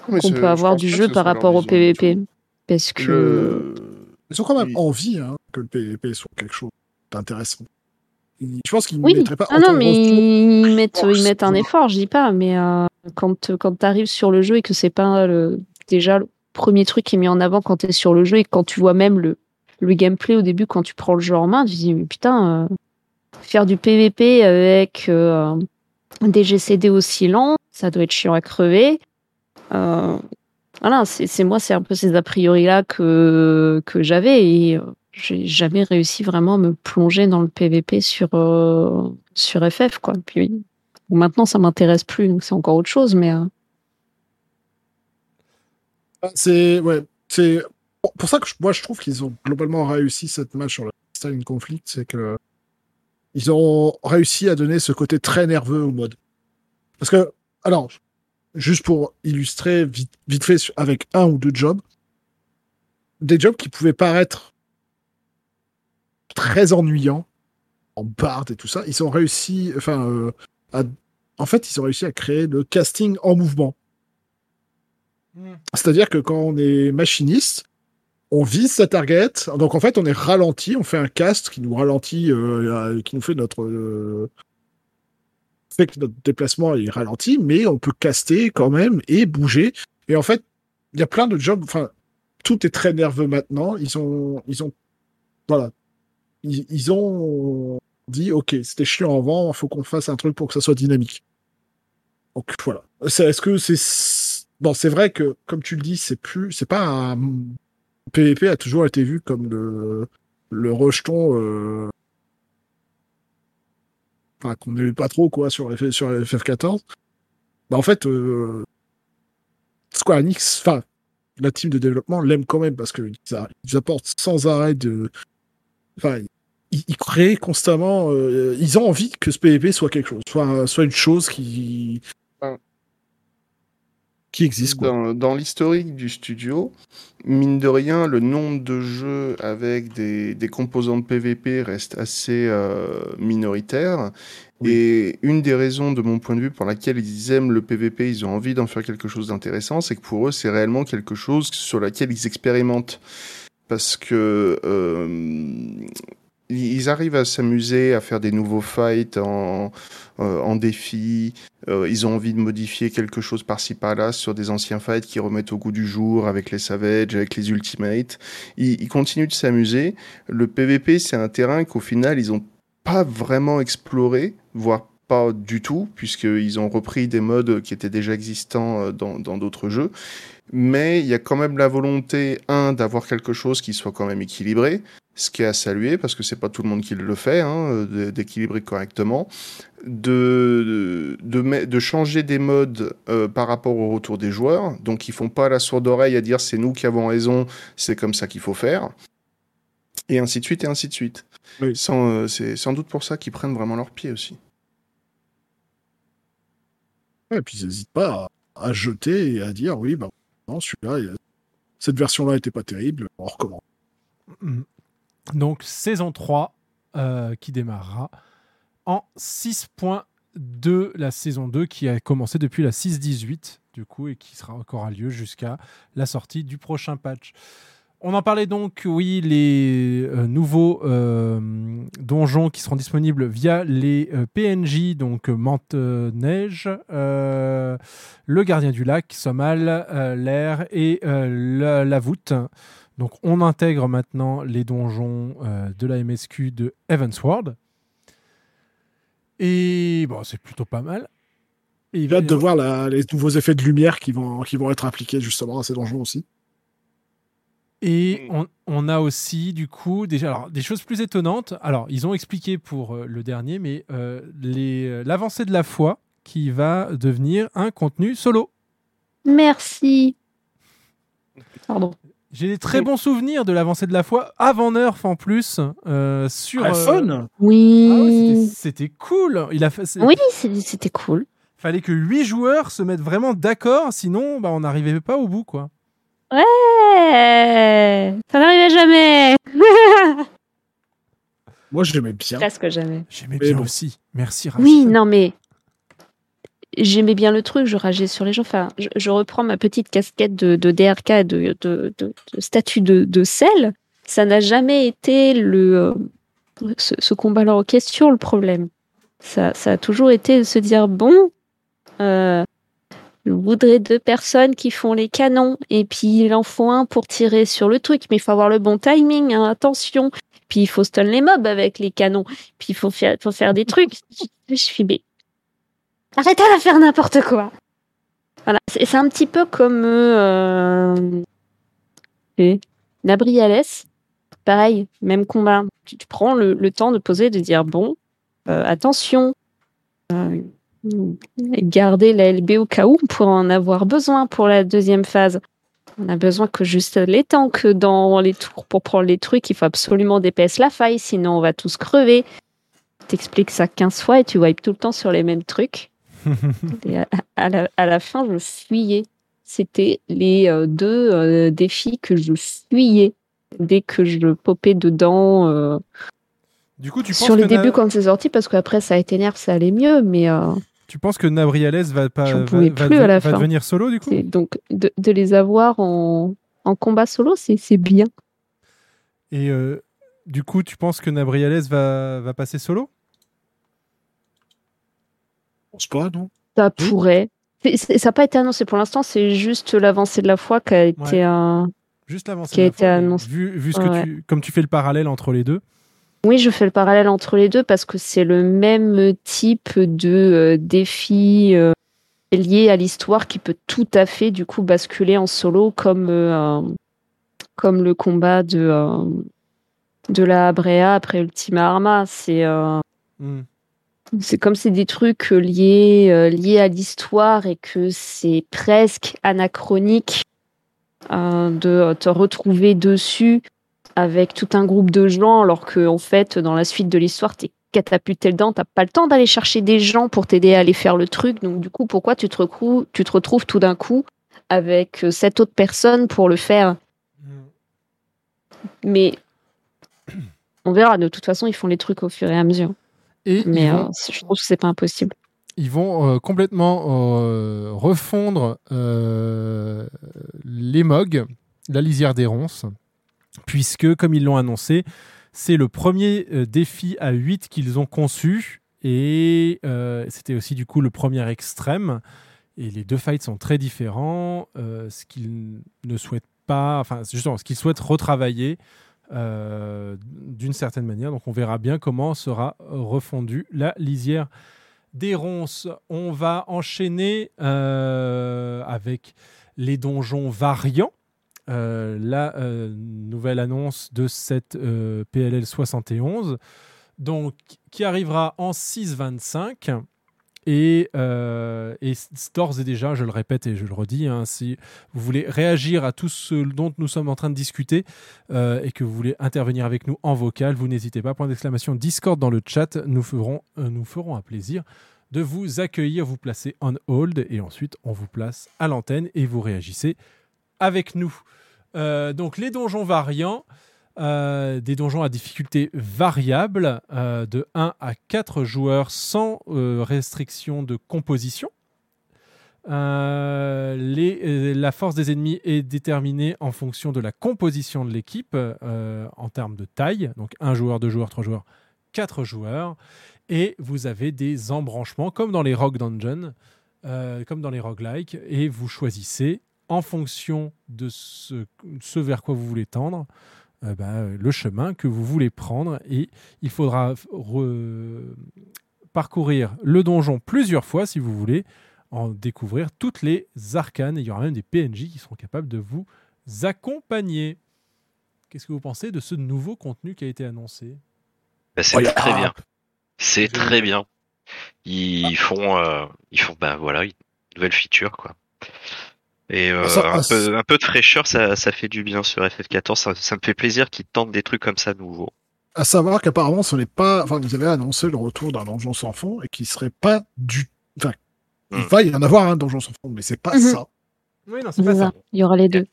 qu'on peut avoir du jeu par rapport au PVP. Parce que. Le- Ils ont quand même envie hein, que le PvP soit quelque chose d'intéressant. Je pense qu'ils ne Oui, mettraient pas ah non, mais ils mettent, ils mettent un effort, je dis pas, mais euh, quand, quand tu arrives sur le jeu et que c'est pas le, déjà le premier truc qui est mis en avant quand tu es sur le jeu et quand tu vois même le, le gameplay au début, quand tu prends le jeu en main, tu te dis, mais putain, euh, faire du PVP avec euh, des GCD aussi lents, ça doit être chiant à crever. Euh, voilà, c'est c'est- moi, c'est un peu ces a priori-là que, que j'avais et euh, j'ai jamais réussi vraiment à me plonger dans le PVP sur, euh, sur FF, quoi. Puis maintenant, ça m'intéresse plus, donc c'est encore autre chose, mais euh, C'est ouais, c'est pour- ça que moi je trouve qu'ils ont globalement réussi cette match sur le Stalin Conflict, c'est que ils ont réussi à donner ce côté très nerveux au mode. Parce que alors juste pour illustrer vite, vite fait avec un ou deux jobs, des jobs qui pouvaient paraître très ennuyants en bard et tout ça, ils ont réussi, enfin, euh, à- en fait, ils ont réussi à créer le casting en mouvement. C'est-à-dire que quand on est machiniste, on vise sa target. Donc en fait, on est ralenti, on fait un cast qui nous ralentit, euh, euh, qui nous fait notre fait que notre déplacement est ralenti, mais on peut caster quand même et bouger. Et en fait, il y a plein de jobs. Enfin, tout est très nerveux maintenant. Ils ont, ils ont, voilà, ils, ont dit, ok, c'était chiant avant, il faut qu'on fasse un truc pour que ça soit dynamique. Donc voilà. Est-ce que c'est bon C'est vrai que comme tu le dis, c'est plus, c'est pas un PVP a toujours été vu comme le le rejeton. Euh... Enfin, qu'on n'aimait pas trop quoi sur sur FF14. Bah en fait, euh... Square Enix, enfin la team de développement l'aime quand même parce qu'ils ils apportent sans arrêt de, enfin ils, ils créent constamment, euh, ils ont envie que ce PvP soit quelque chose, soit soit une chose qui qui existe quoi. Dans, dans l'historique du studio, mine de rien, le nombre de jeux avec des, des composants de PVP reste assez euh, minoritaire. Et une des raisons, de mon point de vue, pour laquelle ils aiment le PVP, ils ont envie d'en faire quelque chose d'intéressant, c'est que pour eux, c'est réellement quelque chose sur laquelle ils expérimentent. Parce que euh, ils arrivent à s'amuser, à faire des nouveaux fights en, euh, en défi. Euh, ils ont envie de modifier quelque chose par-ci par-là sur des anciens fights qui remettent au goût du jour avec les Savage, avec les Ultimates. Ils, ils continuent de s'amuser. Le PVP, c'est un terrain qu'au final, ils ont pas vraiment exploré, voire pas du tout, puisqu'ils ont repris des modes qui étaient déjà existants euh, dans d'autres jeux. Mais il y a quand même la volonté, un, d'avoir quelque chose qui soit quand même équilibré, ce qui est à saluer, parce que c'est pas tout le monde qui le fait, hein, d'équilibrer correctement, de, de, de, met- de changer des modes euh, par rapport au retour des joueurs. Donc ils font pas la sourde oreille à dire c'est nous qui avons raison, c'est comme ça qu'il faut faire. Et ainsi de suite, et ainsi de suite. Sans, euh, c'est sans doute pour ça qu'ils prennent vraiment leur pied aussi. Ouais, et puis ils n'hésitent pas à, à jeter et à dire oui, bah non, celui-là, il- cette version-là était pas terrible, on recommence. Mm. Donc saison 3 euh, qui démarrera en 6.2, la saison 2 qui a commencé depuis la 6.18 du coup et qui sera encore à lieu jusqu'à la sortie du prochain patch. On en parlait donc, oui, les euh, nouveaux euh, donjons qui seront disponibles via les PNJ, donc Mante Neige, euh, le Gardien du Lac, Somal, l'air et la voûte. Donc on intègre maintenant les donjons euh, de la MSQ de Evansward. Et bon, c'est plutôt pas mal. J'ai hâte de voir la- les nouveaux effets de lumière qui vont, qui vont être appliqués justement à ces donjons aussi. Et on, on a aussi, du coup, déjà, alors, des choses plus étonnantes. Alors, ils ont expliqué pour euh, le dernier, mais les- euh, l'avancée de la foi qui va devenir un contenu solo. Merci. Pardon. J'ai des très bons souvenirs de l'avancée de la foi avant Nerf en plus euh, sur euh, Oui. ah ouais, c'était- cool. Il a fait, c'est- Oui, c'était cool. Fallait que huit joueurs se mettent vraiment d'accord, sinon bah, on n'arrivait pas au bout quoi. Ouais. Ça n'arrivait jamais. Moi, j'aimais bien. Presque jamais. J'aimais Mais bien bon. aussi. Merci Rachel. Oui, non, mais j'aimais bien le truc, je rageais sur les gens. Enfin, je, reprends ma petite casquette de, DRK, de, de, de- statut de, sel. Ça n'a jamais été le, euh, ce, combat-là en question le problème. Ça, ça a toujours été de se dire bon, euh, je voudrais deux personnes qui font les canons et puis il en faut un pour tirer sur le truc, mais il faut avoir le bon timing, hein, attention. Puis il faut stun les mobs avec les canons. Puis il faut faire, faut faire des trucs. Je suis mais arrêtez de faire n'importe quoi. Voilà, c'est un petit peu comme euh, et Nabriales. Pareil, même combat. Tu, prends le, le temps de poser, de dire bon, euh, attention, euh, garder la LB au cas où pour en avoir besoin pour la deuxième phase. On a besoin que juste les tanks dans les tours pour prendre les trucs. Il faut absolument DPS la faille, sinon on va tous crever. T'expliques ça 15 fois et tu wipes tout le temps sur les mêmes trucs. Et à, à la, à la fin, je fuyais. C'était les euh, deux euh, défis que je fuyais dès que je popais dedans. euh, Du coup, tu penses sur les débuts quand c'est sorti, parce qu'après ça a été nerf, ça allait mieux, mais euh, Tu penses que Nabriales va pas va, va plus de- à la va devenir solo du coup donc de, de les avoir en, en combat solo, c'est bien. Et du coup, tu penses que Nabriales va, va passer solo? Pense pas, non Ça pourrait. Ça n'a pas été annoncé pour l'instant, c'est juste l'avancée de la foi qui a été Ouais. Juste Qui a été fois, mais annoncé. Vu, vu ce que Ouais. tu, comme tu fais le parallèle entre les deux. Oui, je fais le parallèle entre les deux parce que c'est le même type de euh, défi euh, lié à l'histoire qui peut tout à fait du coup basculer en solo comme euh, comme le combat de euh, de la Brea après Ultima Arma. C'est euh, Hmm. C'est comme c'est des trucs euh, liés euh, liés à l'histoire et que c'est presque anachronique euh, de te retrouver dessus avec tout un groupe de gens, alors que en fait, dans la suite de l'histoire, t'es catapulté dedans, t'as pas le temps d'aller chercher des gens pour t'aider à aller faire le truc. Donc du coup, pourquoi tu te, tu te retrouves tout d'un coup avec cette autre personne pour le faire? Mais on verra. De toute façon, ils font les trucs au fur et à mesure. Et Mais vont- euh, je trouve que c'est pas impossible. ils vont euh, complètement euh, refondre les MOG, la lisière des ronces, puisque, comme ils l'ont annoncé, C'est le premier défi à 8 qu'ils ont conçu et euh, c'était aussi du coup le premier extrême. Et les deux fights sont très différents. Euh, ce qu'ils ne souhaitent pas, enfin, justement, ce qu'ils souhaitent retravailler d'une certaine manière. Donc, on verra bien comment sera refondue la lisière des ronces. On va enchaîner euh, avec les donjons variants. Euh, la euh, nouvelle annonce de cette euh, PLL 71, donc qui arrivera en 6.25 et, euh, et déjà, je le répète et je le redis, hein, si vous voulez réagir à tout ce dont nous sommes en train de discuter euh, et que vous voulez intervenir avec nous en vocal, vous n'hésitez pas. Point d'exclamation Discord dans le chat. Nous ferons, euh, nous ferons un plaisir de vous accueillir, vous placer on hold et ensuite on vous place à l'antenne et vous réagissez avec nous. Euh, donc les donjons variants, euh, des donjons à difficulté variable euh, de 1 à 4 joueurs sans euh, restriction de composition. La force des ennemis est déterminée en fonction de la composition de l'équipe en termes de taille. Donc un joueur, deux joueurs, trois joueurs, quatre joueurs. Et vous avez des embranchements comme dans les Rogue Dungeon, comme dans les roguelikes. Et vous choisissez en fonction de ce vers quoi vous voulez tendre euh, bah, euh, le chemin que vous voulez prendre. Et il faudra re- parcourir le donjon plusieurs fois si vous voulez en découvrir toutes les arcanes. Et il y aura même des PNJ qui seront capables de vous accompagner. Qu'est-ce que vous pensez de ce nouveau contenu qui a été annoncé? Bah, c'est Oh, très ah. bien. C'est très bien. Ils font, euh, ils font, ben voilà, une nouvelle feature quoi. Et euh, Ça, un, ah, peu, un peu de fraîcheur, ça, ça fait du bien sur FF14. Ça, ça me fait plaisir qu'ils tentent des trucs comme ça nouveaux. À savoir qu'apparemment, ce n'est pas. Enfin, vous avez annoncé le retour d'un donjon sans fond et qui serait pas du. Enfin, il Hmm. va y en avoir un donjon sans fond, mais c'est pas Mhm. ça. Oui, non, c'est pas ça. Il y aura les deux.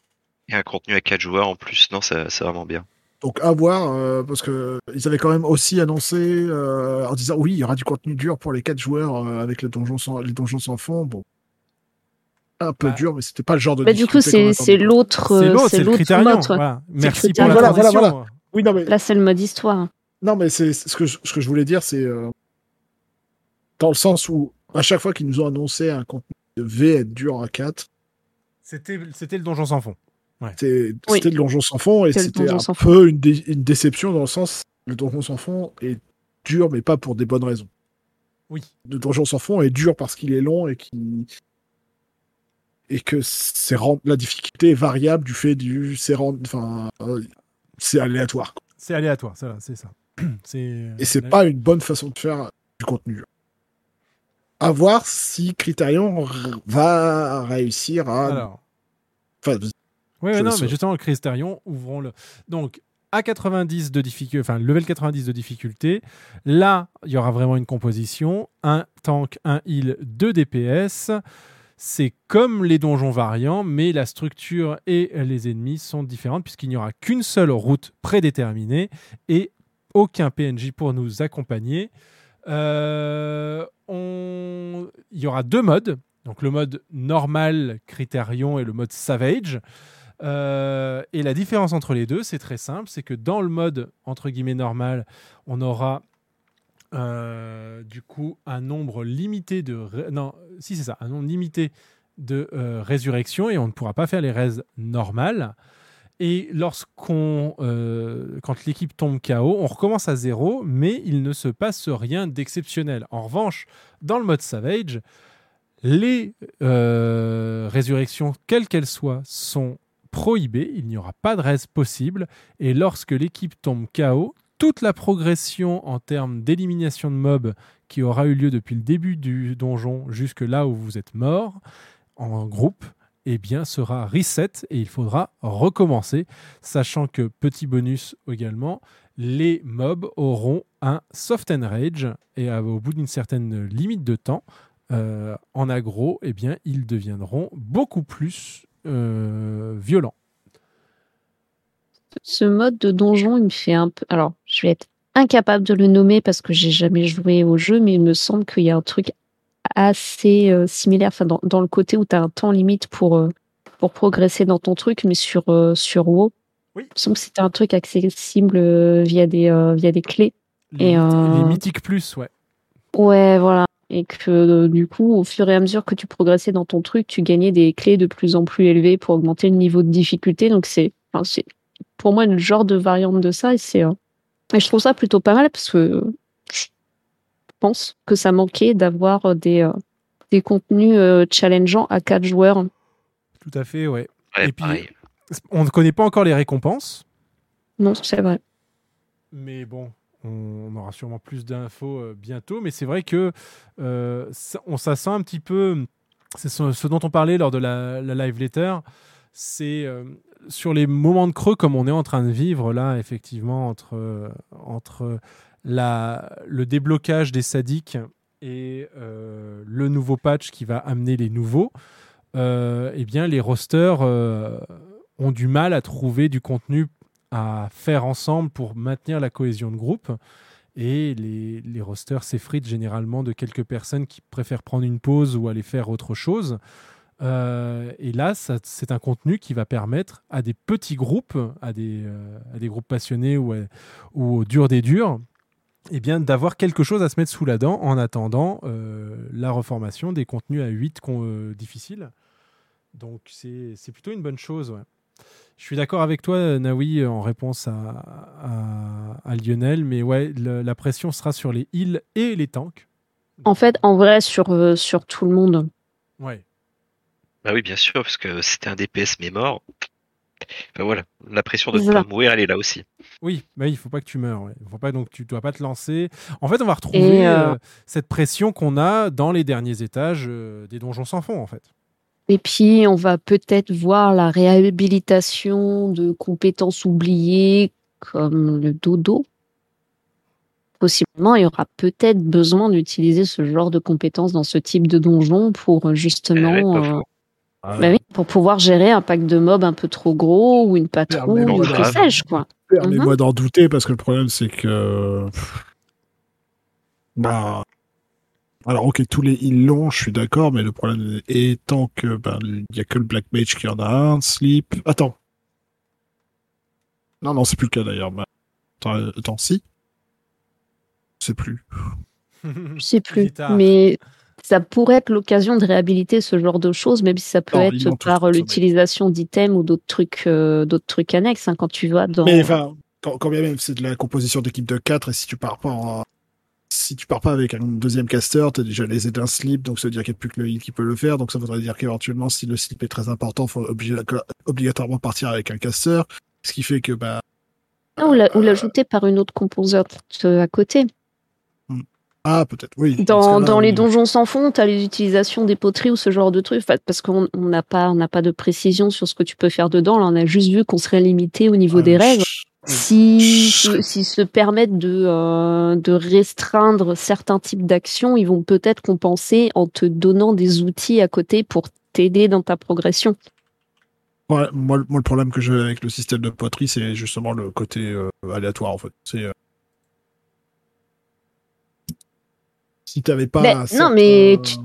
Et un contenu à 4 joueurs en plus, non, ça- c'est vraiment bien. Donc à voir, euh, parce que ils avaient quand même aussi annoncé euh, en disant oui, il y aura du contenu dur pour les quatre joueurs euh, avec le donjon sans, les donjons sans fond. Bon, un peu Bah. dur, mais c'était pas le genre de. Bah, du coup, c'est l'autre C'est l'autre, mode. ouais. Voilà. Merci pour la. Voilà, voilà, transition. voilà. Oui, non mais Là, c'est le mode histoire. non, mais c'est ce que je, ce que je voulais dire, c'est euh, dans le sens où à chaque fois qu'ils nous ont annoncé un contenu de V être dur à 4 C'était c'était le donjon sans fond. C'était Oui. c'était le donjon sans fond et C'était un sans peu une, dé- une déception dans le sens le donjon sans fond est dur mais pas pour des bonnes raisons. Oui. Le donjon sans fond est dur parce qu'il est long et qui et que c'est la difficulté est variable du fait du c'est enfin euh, c'est aléatoire. C'est aléatoire, ça, c'est ça. C'est et c'est pas une bonne façon de faire du contenu. À voir si Criterion va réussir à Alors, enfin, Oui, non, mais justement, le Crystarion, ouvrons-le. Donc, à 90 de difficulté, enfin, level 90 de difficulté, là, il y aura vraiment une composition. Un tank, un heal, deux DPS. C'est comme les donjons variants, mais la structure et les ennemis sont différentes puisqu'il n'y aura qu'une seule route prédéterminée et aucun PNJ pour nous accompagner. Euh, Il y aura deux modes. Donc le mode normal Criterion et le mode Savage. Euh, et la différence entre les deux, c'est très simple, c'est que dans le mode entre guillemets normal, on aura euh, du coup un nombre limité de ré- non si c'est ça un nombre limité de euh, résurrections et on ne pourra pas faire les raises normales. Et lorsqu'on, euh, quand l'équipe tombe KO, on recommence à zéro, mais il ne se passe rien d'exceptionnel. En revanche, dans le mode Savage, les euh, résurrections, quelles qu'elles soient, sont prohibées. Il n'y aura pas de raise possible. Et lorsque l'équipe tombe KO, toute la progression en termes d'élimination de mobs qui aura eu lieu depuis le début du donjon jusque là où vous êtes mort en groupe, eh bien, sera reset et il faudra recommencer, sachant que petit bonus également, les mobs auront un soft and rage et au bout d'une certaine limite de temps, euh, en aggro, eh bien, ils deviendront beaucoup plus euh, violents. Ce mode de donjon, il me fait un peu. Alors, je vais être incapable de le nommer parce que j'ai jamais joué au jeu, mais il me semble qu'il y a un truc assez euh, similaire, enfin, dans, dans le côté où tu as un temps limite pour, euh, pour progresser dans ton truc, mais sur, euh, sur WoW. Oui. Il me semble que c'était un truc accessible euh, via des via des clés. Les, Et, les mythiques plus, ouais. Ouais, voilà. Et que du coup, au fur et à mesure que tu progressais dans ton truc, tu gagnais des clés de plus en plus élevées pour augmenter le niveau de difficulté. Donc c'est, enfin, c'est pour moi une genre de variante de ça. Et c'est, euh, et je trouve ça plutôt pas mal parce que je pense que ça manquait d'avoir des euh, des contenus euh, challengeants à quatre joueurs. Tout à fait, ouais. Ouais, Et puis, pareil. on ne connaît pas encore les récompenses, Non, c'est vrai. mais bon, on aura sûrement plus d'infos euh, bientôt. Mais c'est vrai que euh, ça, on, ça sent un petit peu. C'est ce, ce dont on parlait lors de la, la live letter. C'est euh, sur les moments de creux comme on est en train de vivre là, effectivement, entre, entre la, le déblocage des sadiques et euh, le nouveau patch qui va amener les nouveaux. euh, eh bien, les rosters euh, ont du mal à trouver du contenu à faire ensemble pour maintenir la cohésion de groupe. Et les, les rosters s'effritent généralement de quelques personnes qui préfèrent prendre une pause ou aller faire autre chose. Euh, et là, c'est un contenu qui va permettre à des petits groupes, à des, euh, à des groupes passionnés ou, à- ou au dur des durs, eh bien, d'avoir quelque chose à se mettre sous la dent en attendant euh, la reformation des contenus à 8 con- euh, difficiles. Donc, c'est plutôt une bonne chose. ouais. Je suis d'accord avec toi, Naoui, en réponse à, à- à Lionel, mais ouais, le- la pression sera sur les heals et les tanks. En fait, en vrai, sur euh, sur tout le monde. Ouais. Bah oui, bien sûr, parce que c'était un DPS mais mort. Enfin voilà, la pression de ne pas mourir, elle est là aussi. Oui, bah, il faut pas que tu meurs. ouais. Il faut pas donc tu dois pas te lancer. En fait, on va retrouver Et, euh, euh, cette pression qu'on a dans les derniers étages euh, des donjons sans fond, en fait. Et puis, on va peut-être voir la réhabilitation de compétences oubliées comme le dodo. Possiblement, il y aura peut-être besoin d'utiliser ce genre de compétences dans ce type de donjon pour justement, Eh ouais, bah oui, pour pouvoir gérer un pack de mobs un peu trop gros ou une patrouille ou que sais-je quoi. Permets-moi d'en douter parce que le problème c'est que. Bah. Alors, ok, tous les ils l'ont, je suis d'accord, mais le problème étant que ben il y a que le Black Mage qui en a un, Sleep. Attends. Non, non, c'est plus le cas d'ailleurs. Bah, Attends, euh, attends, si. C'est plus. Je sais plus, mais ça pourrait être l'occasion de réhabiliter ce genre de choses, même si ça peut Non, être par l'utilisation d'items ou d'autres trucs, euh, d'autres trucs annexes. hein, quand tu vas dans, Mais enfin, quand, quand bien même c'est de la composition d'équipe de 4 et si tu pars pas en- si tu pars pas avec un deuxième caster, t'as déjà les d'un slip, donc ça veut dire qu'il n'y a plus que le heal qui peut le faire, donc ça voudrait dire qu'éventuellement si le slip est très important, faut obligé- obligatoirement partir avec un caster, ce qui fait que bah Ah, ou ou l'ajouter par une autre composante euh, à côté. Ah peut-être oui. Dans, les donjons sans fond, tu as les utilisations des poteries ou ce genre de trucs, parce qu'on on n'a pas, on pas de précision sur ce que tu peux faire dedans. Là, on a juste vu qu'on serait limité au niveau Ah, des règles. Si, s'ils se permettent de, euh, de restreindre certains types d'actions, ils vont peut-être compenser en te donnant des outils à côté pour t'aider dans ta progression. Ouais, moi, le- moi, le problème que j'ai avec le système de poterie, c'est justement le côté euh, aléatoire en fait. C'est euh, si t'avais pas. Mais- un non, mais tu-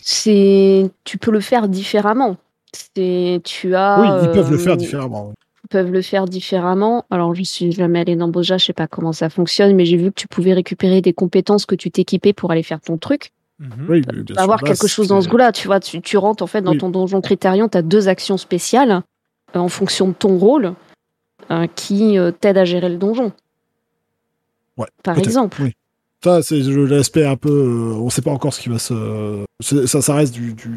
C'est, tu peux le faire différemment. C'est, tu as. Oui, ils peuvent le faire euh, différemment. Ils peuvent le faire différemment. Alors, je suis jamais allée dans Boja, je sais pas comment ça fonctionne, mais j'ai vu que tu pouvais récupérer des compétences que tu t'équipais pour aller faire ton truc. Mhm. Oui, bien sûr, avoir là, quelque chose dans ce goût-là. Tu vois, tu, tu rentres en fait dans Oui. ton donjon Critérion, tu as deux actions spéciales euh, en fonction de ton rôle euh, qui euh, t'aident à gérer le donjon. Ouais, Par exemple. Oui. Ça, c'est l'aspect un peu. euh, on sait pas encore ce qui va se. Ça, ça reste du, du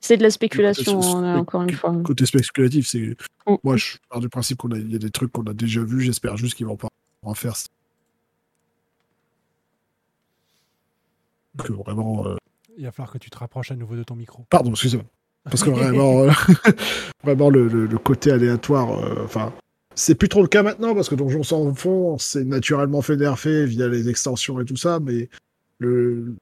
C'est de la spéculation, côté- hein, encore une fois. côté spéculatif. C'est Mm. moi, je pars du principe qu'on a, il y a des trucs qu'on a déjà vus. J'espère juste qu'ils vont pas en faire. Que vraiment. euh, Il va falloir que tu te rapproches à nouveau de ton micro. Pardon, excusez-moi. Parce que vraiment, euh, vraiment le, le- le côté aléatoire, euh, enfin, c'est plus trop le cas maintenant parce que Donjon sans fond, c'est naturellement fait nerfer via les extensions et tout ça, mais le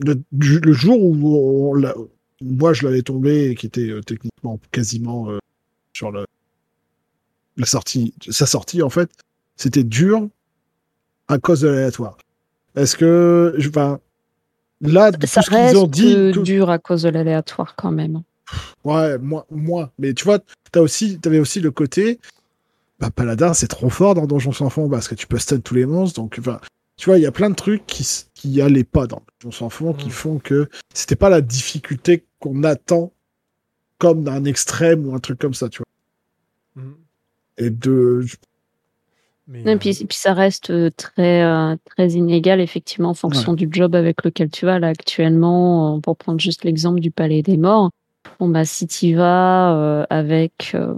le, jour où on moi je l'avais tombé et qui était euh, techniquement quasiment euh, sur la sortie, sa sortie en fait, c'était dur à cause de l'aléatoire. Est-ce que, je- enfin, là, de Ça tout ce qu'ils ont dit, tout- dur à cause de l'aléatoire quand même. Ouais, moi, moi. Mais tu vois, t'as aussi, t'avais aussi le côté. Bah, Paladin, c'est trop fort dans Donjons sans fond parce que tu peux stun tous les monstres. Donc, enfin, tu vois, il y a plein de trucs qui, qui allaient pas dans Donjons sans fond qui Mm. font que c'était pas la difficulté qu'on attend comme d'un extrême ou un truc comme ça, tu vois. Mhm. Et de. Mais, Et puis, puis ça reste euh, très, euh, très inégal, effectivement, en fonction du job avec lequel tu vas. Là, actuellement, euh, pour prendre juste l'exemple du Palais des Morts, bon, bah, si tu vas euh, avec. euh,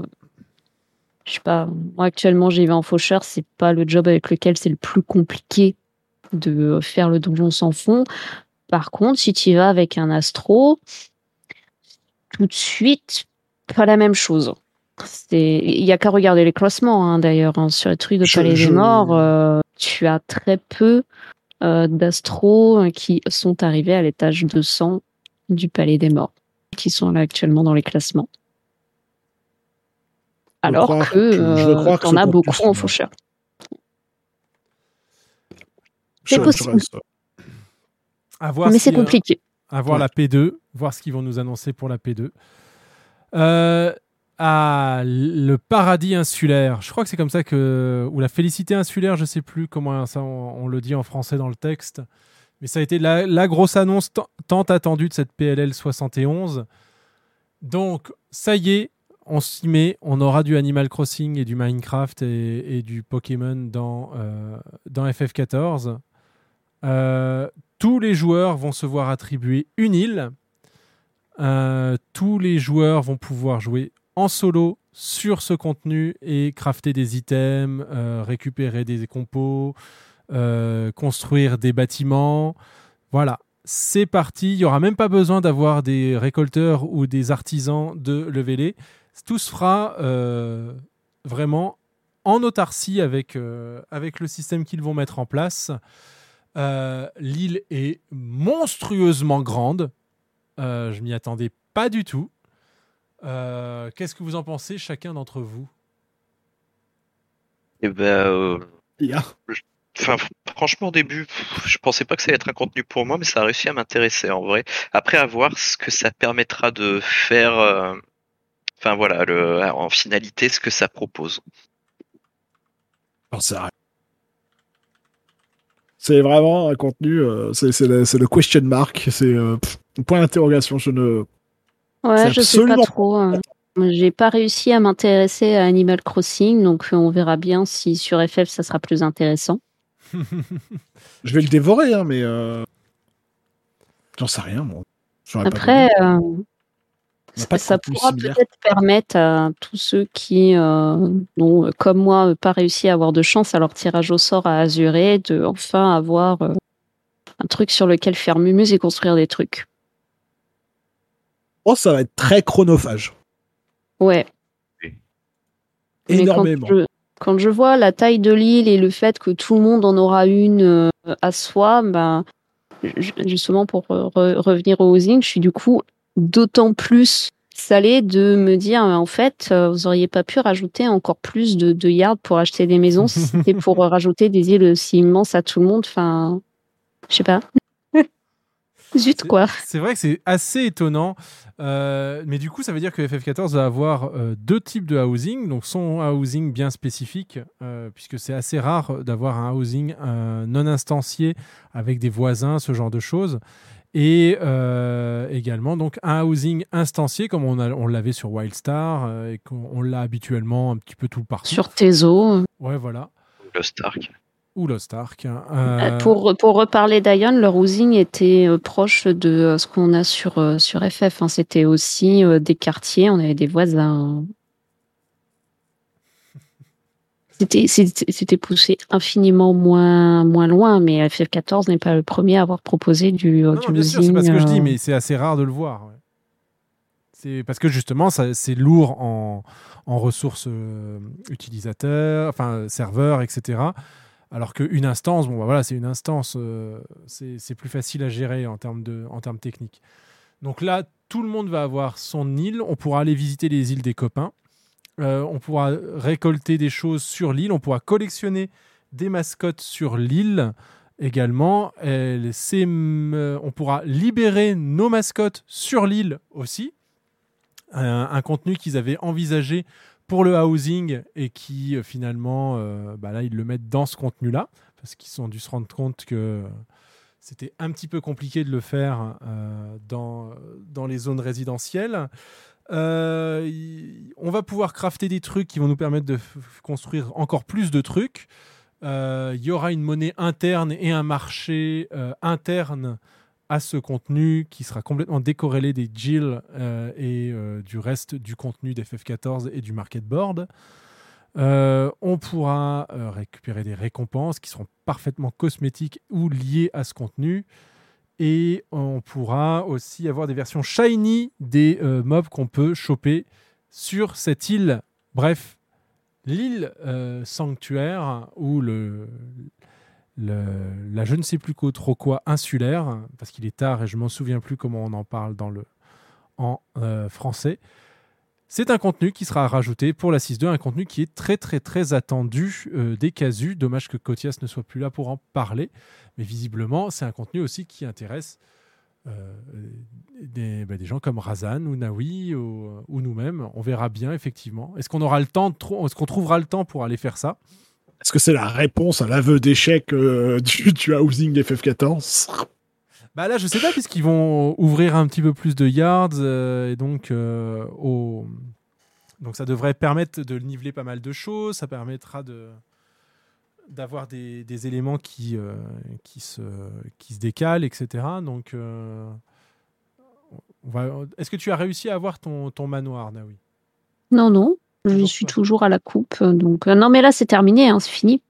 je sais pas, moi, actuellement, j'y vais en faucheur, c'est pas le job avec lequel c'est le plus compliqué de faire le donjon sans fond. Par contre, si tu y vas avec un astro, tout de suite, pas la même chose. Il y a qu'à regarder les classements, hein, d'ailleurs, hein, sur les trucs de Palais je- des Morts. euh, tu as très peu d'astros qui sont arrivés à l'étage 200 du Palais des Morts, qui sont là actuellement dans les classements. Alors que que- je veux euh, que t'en as beaucoup c'est en faucheur. je possible. reste- à voir Mais si, c'est euh, compliqué. à voir la P2, voir ce qu'ils vont nous annoncer pour la P2. Euh, ah, le paradis insulaire. Je crois que c'est comme ça que. Ou la félicité insulaire, je sais plus comment ça on, on le dit en français dans le texte. Mais ça a été la, grosse annonce tant- attendue de cette PLL 71. Donc, ça y est, on s'y met. On aura du Animal Crossing et du Minecraft et, du Pokémon dans, euh, dans FF14. Euh, tous les joueurs vont se voir attribuer une île. Euh, tous les joueurs vont pouvoir jouer en solo sur ce contenu et crafter des items, récupérer des compos, euh, construire des bâtiments. Voilà, c'est parti. Il n'y aura même pas besoin d'avoir des récolteurs ou des artisans de leveler. Tout se fera euh, vraiment en autarcie avec, euh, avec le système qu'ils vont mettre en place. Euh, L'île est monstrueusement grande. Euh, je m'y attendais pas du tout. Euh, Qu'est-ce que vous en pensez, chacun d'entre vous? Et ben, euh. Enfin, franchement, au début, je pensais pas que ça allait être un contenu pour moi, mais ça a réussi à m'intéresser en vrai. Après, à voir ce que ça permettra de faire. euh, Enfin voilà, le, en finalité, ce que ça propose. C'est vraiment un contenu, euh, c'est le, question mark, c'est euh, un point d'interrogation. Je ne. Ouais, je sais pas trop. hein. J'ai pas réussi à m'intéresser à Animal Crossing, donc euh, on verra bien si sur FF ça sera plus intéressant. Je vais le dévorer, hein, mais euh... j'en sais rien, moi. Après, euh, pas ça pourra peut-être permettre à tous ceux qui euh, n'ont, comme moi, pas réussi à avoir de chance à leur tirage au sort à Azuré, de enfin avoir euh, un truc sur lequel faire mumuse et construire des trucs. Oh, ça va être très chronophage. Ouais. Mais Énormément. Quand je, quand je vois la taille de l'île et le fait que tout le monde en aura une euh, à soi, ben, ju- justement pour re- re- revenir au housing, je suis du coup d'autant plus salée de me dire en fait, euh, vous auriez pas pu rajouter encore plus de, de yards pour acheter des maisons si c'était pour euh, rajouter des îles aussi immenses à tout le monde. Enfin, je sais pas. Zut quoi. C'est vrai que c'est assez étonnant. Euh, mais du coup, ça veut dire que FF14 va avoir euh, deux types de housing. Donc, son housing bien spécifique, euh, puisque c'est assez rare d'avoir un housing euh, non instancié avec des voisins, ce genre de choses. Et euh, également donc un housing instancié, comme on, a- on l'avait sur Wildstar euh, et qu'on on l'a habituellement un petit peu tout partout. Sur Tezo. Ouais, voilà. Lost Ark. Ou Lost Ark. hein. Euh, Euh, Pour, pour reparler d'Ion, leur housing était euh, proche de ce qu'on a sur, sur FF. hein. C'était aussi des quartiers, on avait des voisins. C'était- poussé infiniment moins, moins loin, mais FF14 n'est pas le premier à avoir proposé du, Non, du non, bien sûr, c'est pas ce que je dis, mais c'est assez rare de le voir. ouais. C'est parce que justement, c'est lourd en, en ressources euh, utilisateurs, enfin serveurs, etc. Alors qu'une instance, bon, bah voilà, c'est une instance, euh, c'est plus facile à gérer en termes, de, en termes techniques. Donc là, tout le monde va avoir son île. On pourra aller visiter les îles des copains. Euh, on pourra récolter des choses sur l'île. On pourra collectionner des mascottes sur l'île également. C'est, euh, on pourra libérer nos mascottes sur l'île aussi. un contenu qu'ils avaient envisagé pour le housing et qui euh, finalement, euh, bah là, ils le mettent dans ce contenu-là parce qu'ils ont dû se rendre compte que c'était un petit peu compliqué de le faire euh, dans, dans les zones résidentielles. On va pouvoir crafter des trucs qui vont nous permettre de construire encore plus de trucs. Il y aura une monnaie interne et un marché interne à ce contenu qui sera complètement décorrélé des GIL euh, et euh, du reste du contenu d'FF14 et du market board. Euh, on pourra euh, récupérer des récompenses qui seront parfaitement cosmétiques ou liées à ce contenu. Et on pourra aussi avoir des versions shiny des mobs qu'on peut choper sur cette île. Bref, l'île sanctuaire ou le, la je ne sais plus quoi, trop quoi insulaire, parce qu'il est tard et je m'en souviens plus comment on en parle dans le, en euh, français. C'est un contenu qui sera rajouté pour la 6.2, un contenu qui est très très très attendu euh, des casus. Dommage que Cotias ne soit plus là pour en parler, mais visiblement c'est un contenu aussi qui intéresse euh, des, bah, des gens comme Razan ou Nawi ou, ou nous-mêmes. On verra bien effectivement. Est-ce qu'on aura le temps Est-ce qu'on trouvera le temps pour aller faire ça? Est-ce que c'est la réponse à l'aveu d'échec euh, du, du housing FF14 Bah là, je sais pas, puisqu'ils vont ouvrir un petit peu plus de yards, euh, et donc, euh, au... donc ça devrait permettre de niveler pas mal de choses, ça permettra de d'avoir des, des éléments qui, euh, qui, se, qui se décalent, etc. Donc, euh, va... est-ce que tu as réussi à avoir ton, ton manoir, Naoui? Non, non, je suis toujours à la coupe. Donc, euh, non, mais là, c'est terminé, hein, c'est fini.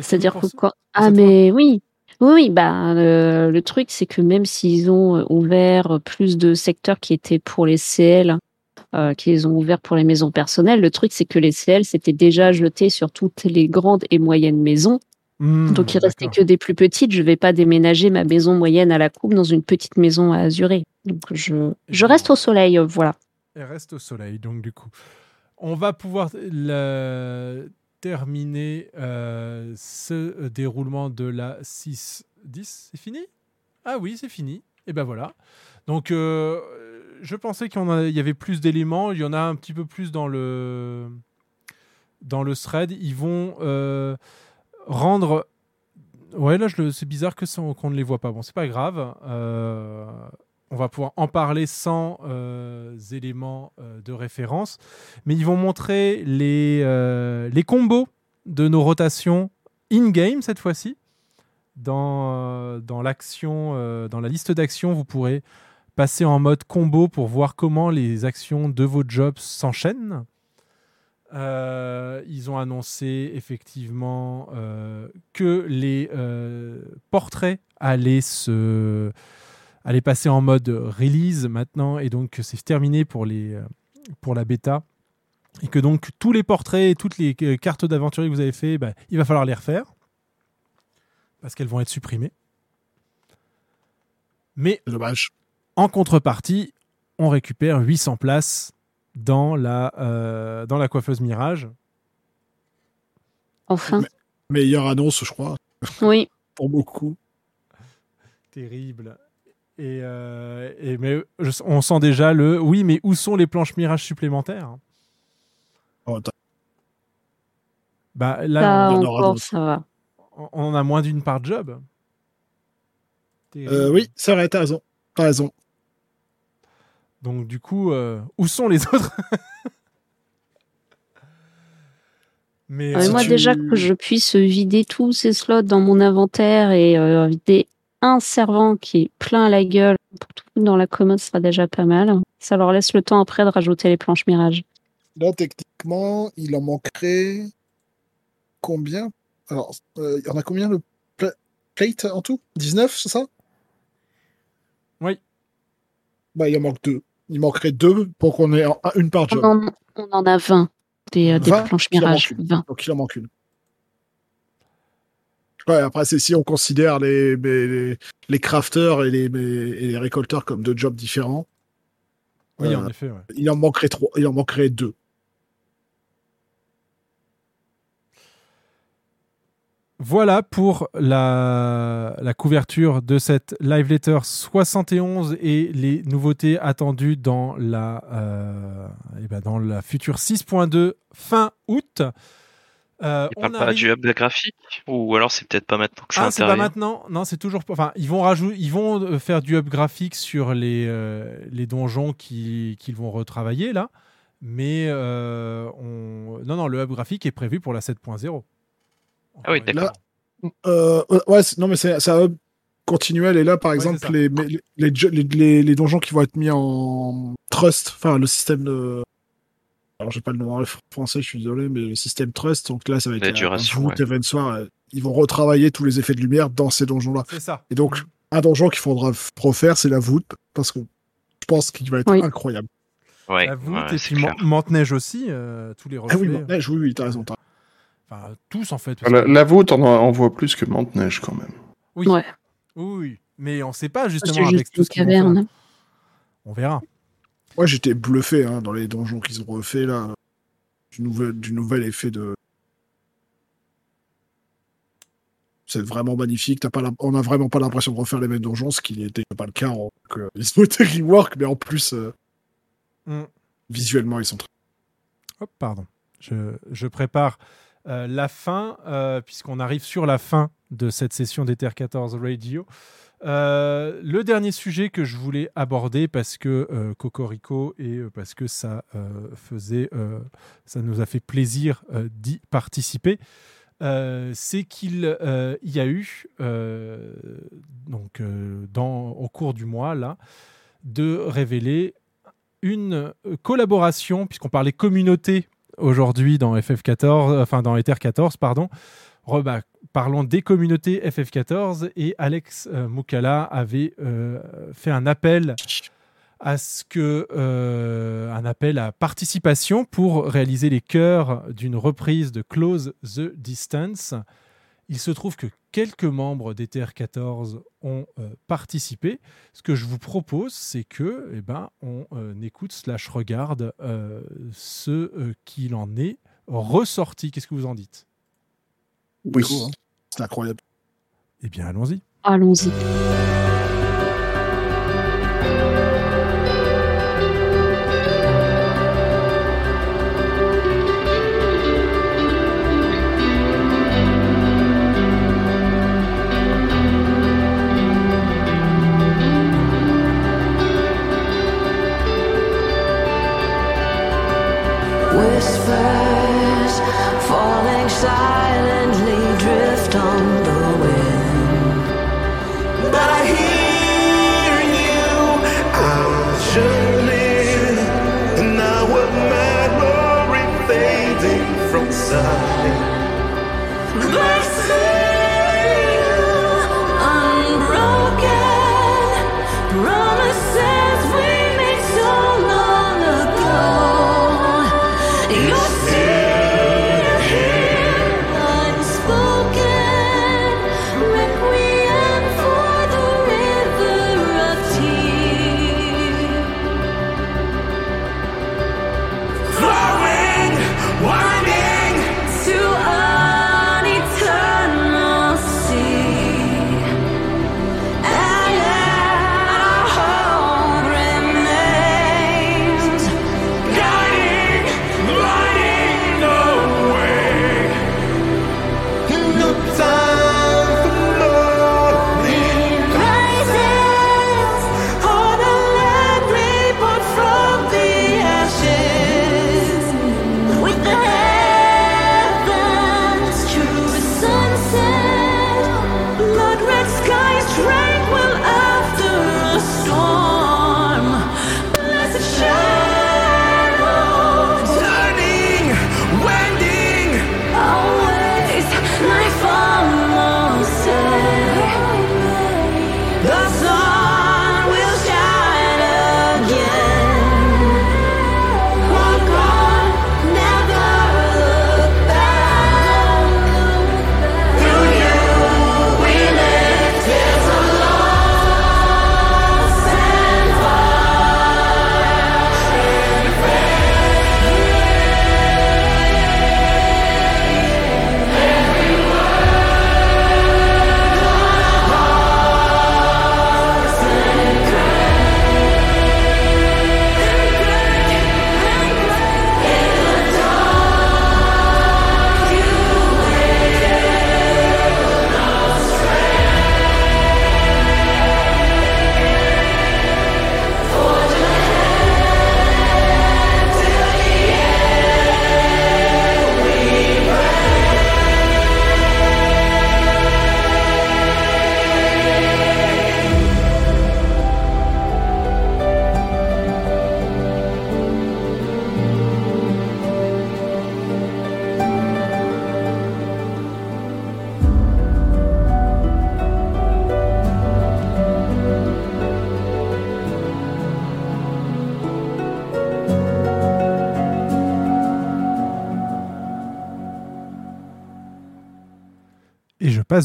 C'est-à-dire que quoi Ah, mais oui. Oui, oui, bah, euh, le truc, c'est que même s'ils ont euh, ouvert plus de secteurs qui étaient pour les CL, euh, qu'ils ont ouvert pour les maisons personnelles, le truc, c'est que les CL s'étaient déjà jetés sur toutes les grandes et moyennes maisons. Hmm, Donc, il restait que des plus petites. Je vais pas déménager ma maison moyenne à la coupe dans une petite maison à azurer. Donc, je, je reste au soleil, euh, voilà. Reste au soleil, donc du coup. On va pouvoir terminer euh, ce déroulement de la 6-10. C'est fini? Ah oui, c'est fini. Et ben voilà. Donc, euh, je pensais qu'il y, avait plus d'éléments. Il y en a un petit peu plus dans le, dans le thread. Ils vont euh, rendre. Ouais, là, c'est bizarre que qu'on ne les voit pas. Bon, c'est pas grave. On va pouvoir en parler sans euh, éléments euh, de référence. Mais ils vont montrer les, euh, les combos de nos rotations in-game cette fois-ci. Dans, la liste d'actions, vous pourrez passer en mode combo pour voir comment les actions de vos jobs s'enchaînent. Ils ont annoncé effectivement que les portraits allaient se allaient passer en mode release maintenant et donc c'est terminé pour les euh, pour la bêta et que donc tous les portraits et toutes les euh, cartes d'aventurier que vous avez fait, bah, il va falloir les refaire parce qu'elles vont être supprimées. Mais dommage. En contrepartie, on récupère 800 places dans la euh, dans la coiffeuse Mirage. Enfin. Meilleure annonce, je crois. Oui. Pour beaucoup. Terrible. Et, euh, et mais je- on sent déjà le oui, mais où sont les planches Mirage supplémentaires? Oh, Bah Ça là, on, encore, d'autres. ça va. On- on en a moins d'une par job. Euh, oui, c'est vrai, t'as raison. T'as raison. Donc du coup, euh, où sont les autres? Mais Ah, mais moi, déjà que je puisse vider tous ces slots dans mon inventaire et euh, vider un servant qui est plein à la gueule pour tout dans la commode, ce sera déjà pas mal. Ça leur laisse le temps après de rajouter les planches Mirage. Là, techniquement, il en manquerait combien? Alors, euh, il y en a combien le pla- plate en tout? 19, c'est ça? Oui. Bah, il en manque deux. Il manquerait deux pour qu'on ait une par On job. en, on en a 20 des, euh, des 20, planches Mirage. manque une. 20. Donc il en manque une. Ouais, après, c'est si on considère les, les, crafters et les, et les récolteurs comme deux jobs différents. Oui, euh, en effet. ouais. Il en manquerait trois, il en manquerait deux. Voilà pour la, la couverture de cette Live Letter 71 et les nouveautés attendues dans la, euh, eh ben, dans la future 6.2 fin août. Euh, Il parle on pas arrive- du hub graphique Ou alors c'est peut-être pas maintenant que ça Ah, c'est pas maintenant. Non, c'est toujours pas. Enfin, ils vont rajouter, ils vont euh, faire du hub graphique sur les euh, les donjons qui- qu'ils vont retravailler là. Mais euh, on... non, non, le hub graphique est prévu pour la 7.0. Ah oui, d'accord. Euh, ouais, non, mais c'est un hub continuel. Et là, par exemple, les, les, les, les- les donjons qui vont être mis en trust, enfin, le système de. Alors, j'ai pas le nom en français, je suis désolé, mais le système trust, donc là, ça va être La un- ouais. event soir, euh, ils vont retravailler tous les effets de lumière dans ces donjons-là. C'est ça. Et donc, un donjon qu'il faudra refaire, c'est la voûte, parce que je pense qu'il va être Oui. incroyable. Ouais, La voûte ouais, et c'est puis Manteneige aussi, euh, tous les reflets. Ah oui, Manteneige, oui, oui, t'as raison. t'as- Enfin, tous en fait. parce La, voûte, on en voit plus que Monte-Neige quand même. Oui. Ouais. oui, oui. Mais on sait pas justement avec juste tout ce faire. caverne. On verra. Moi, j'étais bluffé hein, dans les donjons qu'ils ont refait là, du nouvel, du nouvel effet de. C'est vraiment magnifique. T'as pas on a vraiment pas l'impression de refaire les mêmes donjons, ce qui n'était pas le cas. En... que Ils rework, mais en plus, euh, Mm. visuellement, ils sont très. Pardon. Je, je prépare euh, la fin, euh, puisqu'on arrive sur la fin de cette session d'Ether 14 Radio. Euh, le dernier sujet que je voulais aborder parce que euh, Cocorico et euh, parce que ça faisait, ça nous a fait plaisir d'y participer, c'est qu'il y a eu donc dans au cours du mois là de révéler une collaboration, puisqu'on parlait communauté aujourd'hui dans FF14, enfin dans Ether 14, pardon. Parlons des communautés FF14 et Alex euh, Moukala avait euh, fait un appel à ce que euh, un appel à participation pour réaliser les chœurs d'une reprise de Close the Distance. Il se trouve que quelques membres d'Ether 14 ont euh, participé. Ce que je vous propose, c'est que, eh ben, on écoute slash regarde ce qu'il en est ressorti. Qu'est-ce que vous en dites? Oui. Hein. C'est incroyable. Eh bien, allons-y. Allons-y.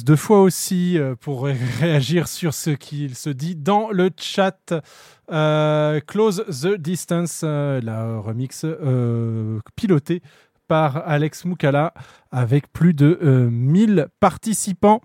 Deux fois aussi euh, pour ré- réagir sur ce qu'il se dit dans le chat. Euh, Close the Distance, euh, la remix euh, pilotée par Alex Moukala avec plus de euh, 1000 participants.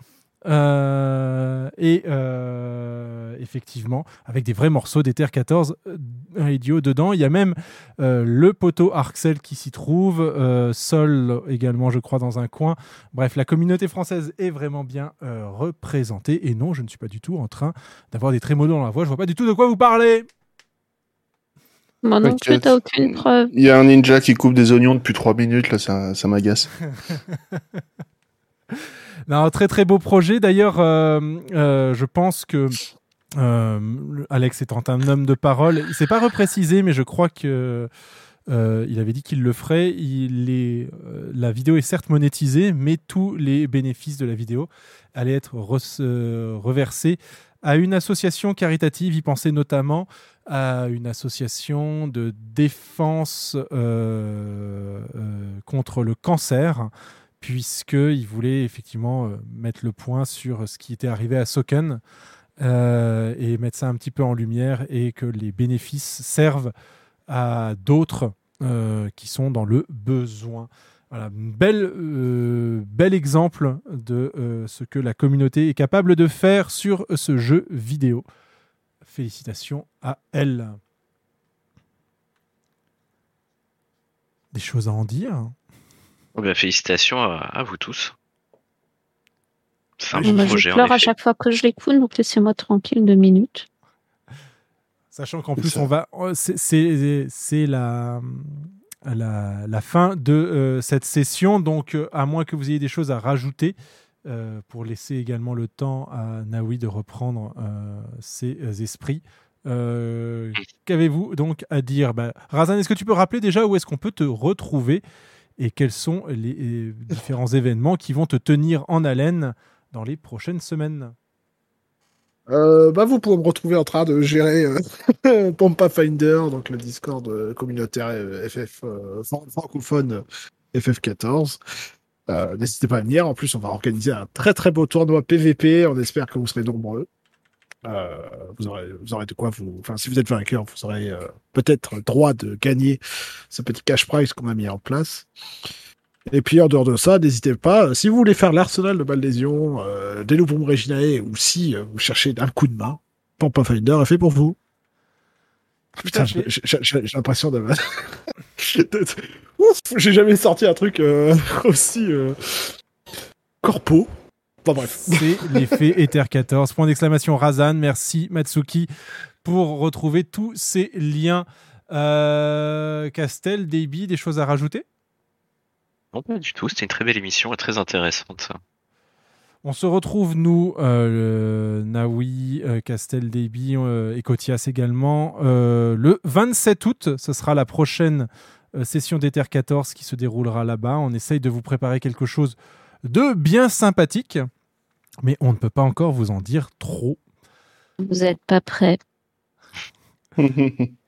Euh, et euh, effectivement, avec des vrais morceaux d'Ether 14 euh, Radio dedans. Il y a même euh, le poteau Arxel qui s'y trouve, euh, Sol également, je crois, dans un coin. Bref, la communauté française est vraiment bien euh, représentée. Et non, je ne suis pas du tout en train d'avoir des trémolos dans la voix. Je vois pas du tout de quoi vous parlez. Moi non plus, t'as aucune preuve. Il y a un ninja qui coupe des oignons depuis trois minutes, là, ça, ça m'agace. Non, très très beau projet. D'ailleurs, euh, euh, je pense que euh, le- Alex étant un homme de parole, il s'est pas reprécisé, mais je crois que euh, il avait dit qu'il le ferait. La vidéo est certes monétisée, mais tous les bénéfices de la vidéo allaient être re- reversés à une association caritative. Il pensait notamment à une association de défense contre le cancer puisqu'il voulait effectivement euh, mettre le point sur ce qui était arrivé à Soken euh, et mettre ça un petit peu en lumière et que les bénéfices servent à d'autres euh, qui sont dans le besoin. Voilà, bel, euh, bel exemple de euh, ce que la communauté est capable de faire sur ce jeu vidéo. Félicitations à elle. Des choses à en dire Oh, bah, félicitations à, à vous tous. C'est un Moi, bon je projet en pleure à effet. chaque fois que je l'écoute, donc laissez-moi tranquille deux minutes. Sachant qu'en plus, ça. on va, oh, c'est- la, la, la fin de euh, cette session. Donc, euh, à moins que vous ayez des choses à rajouter, euh, pour laisser également le temps à Naoui de reprendre euh, ses euh, esprits. Euh, Qu'avez-vous donc à dire? Bah, Razan, est-ce que tu peux rappeler déjà où est-ce qu'on peut te retrouver? Et quels sont les différents événements qui vont te tenir en haleine dans les prochaines semaines? Euh, bah, vous pourrez me retrouver en train de gérer euh, Pompa Finder, donc le Discord euh, communautaire FF euh, fran- francophone euh, FF14. Euh, N'hésitez pas à venir. En plus, on va organiser un très très beau tournoi PVP. On espère que vous serez nombreux. Euh, vous, aurez, vous aurez de quoi vous. Enfin, si vous êtes vainqueur, vous aurez euh, peut-être droit de gagner ce petit cash prize qu'on a mis en place. Et puis en dehors de ça, n'hésitez pas, si vous voulez faire l'arsenal de Ballésion, euh, des Lupum Reginae, ou si euh, vous cherchez un coup de main, Pampa Finder est fait pour vous. Putain, j'ai l'impression de... de- Ouf, J'ai jamais sorti un truc euh, aussi corpo. Bon bref. C'est l'effet Ether 14. Point d'exclamation Razan. Merci Matsuki pour retrouver tous ces liens. Euh, Castel, Davy, des choses à rajouter? Non, pas du tout. C'était une très belle émission et très intéressante. On se retrouve, nous, euh, le Naoui, euh, Castel, Davy euh, et Kotias également, euh, le 27 août. Ce sera la prochaine session d'Ether 14 qui se déroulera là-bas. On essaye de vous préparer quelque chose de bien sympathique, mais on ne peut pas encore vous en dire trop. Vous n'êtes pas prêts.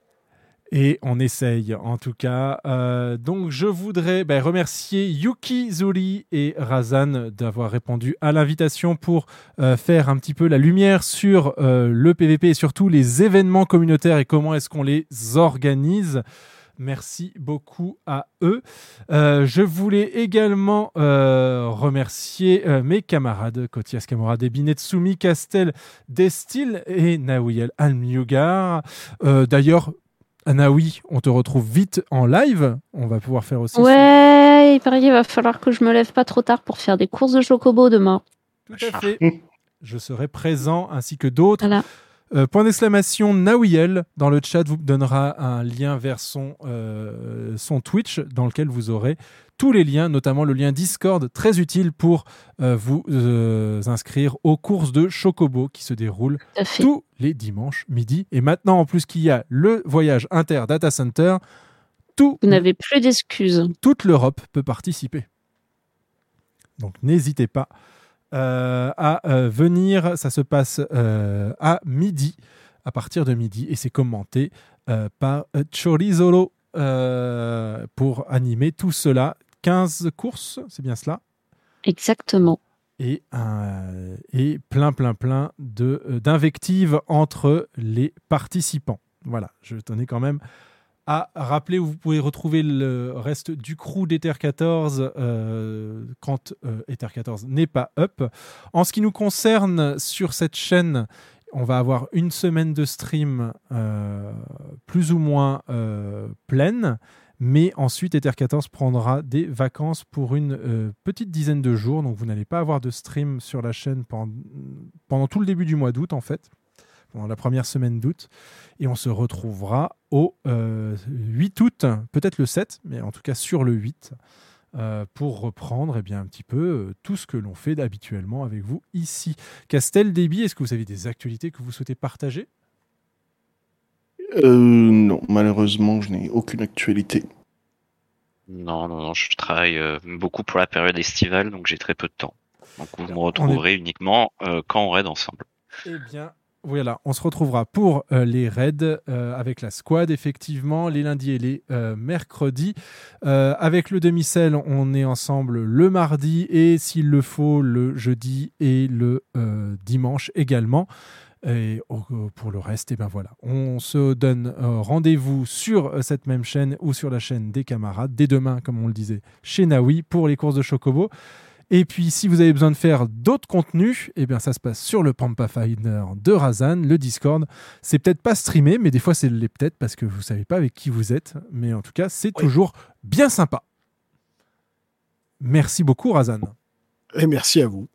Et on essaye en tout cas. Euh, donc je voudrais ben, remercier Yuki Zuri et Razan d'avoir répondu à l'invitation pour euh, faire un petit peu la lumière sur euh, le PVP et surtout les événements communautaires et comment est-ce qu'on les organise. Merci beaucoup à eux. Euh, je voulais également euh, remercier euh, mes camarades Kotias Kamura, Binetsumi, Castel, Destil et Nawiel Almyugar. Euh, D'ailleurs, Anaoui, on te retrouve vite en live. On va pouvoir faire aussi. Ouais, il paraît qu'il va falloir que je me lève pas trop tard pour faire des courses de chocobo demain. Tout à fait. Je serai présent ainsi que d'autres. Voilà. Euh, point d'exclamation Nawiel dans le chat vous donnera un lien vers son, euh, son Twitch dans lequel vous aurez tous les liens, notamment le lien Discord, très utile pour euh, vous inscrire aux courses de Chocobo qui se déroulent tous les dimanches midi. Et maintenant, en plus qu'il y a le voyage inter data center, tout, Vous n'avez plus d'excuses. toute l'Europe peut participer. Donc n'hésitez pas à euh, venir. Ça se passe euh, à midi, à partir de midi, et c'est commenté euh, par euh, Chorizolo euh, pour animer tout cela. 15 courses, c'est bien cela? Exactement. et, un- et plein, plein, plein euh, d'invectives entre les participants. Voilà, je tenais quand même à rappeler où vous pouvez retrouver le reste du crew d'Ether 14 euh, quand euh, Ether 14 n'est pas up. En ce qui nous concerne sur cette chaîne, on va avoir une semaine de stream euh, plus ou moins pleine. Mais ensuite, Ether 14 prendra des vacances pour une petite dizaine de jours. Donc, vous n'allez pas avoir de stream sur la chaîne pendant, pendant tout le début du mois d'août, en fait, pendant la première semaine d'août. Et on se retrouvera au euh, 8 août, peut-être le 7, mais en tout cas sur le 8, euh, pour reprendre eh bien, un petit peu euh, tout ce que l'on fait habituellement avec vous ici. Castel, Déby, est-ce que vous avez des actualités que vous souhaitez partager? Euh, non, malheureusement, je n'ai aucune actualité. Non, non, non, je travaille euh, beaucoup pour la période estivale, donc j'ai très peu de temps. Donc vous me retrouverez uniquement euh, quand on raid ensemble. Eh bien, voilà, on se retrouvera pour euh, les raids euh, avec la squad, effectivement, les lundis et les euh, mercredis. Avec le demi-sel, on est ensemble le mardi et, s'il le faut, le jeudi et le dimanche également. Et au- pour le reste, et ben voilà, on se donne rendez-vous sur cette même chaîne ou sur la chaîne des camarades dès demain, comme on le disait, chez Nawi pour les courses de Chocobo. Et puis, si vous avez besoin de faire d'autres contenus, eh bien, ça se passe sur le Pampa Finder de Razan, le Discord. C'est peut-être pas streamé, mais des fois, c'est l'est peut-être parce que vous savez pas avec qui vous êtes. Mais en tout cas, c'est toujours bien sympa. Merci beaucoup, Razan. Et merci à vous.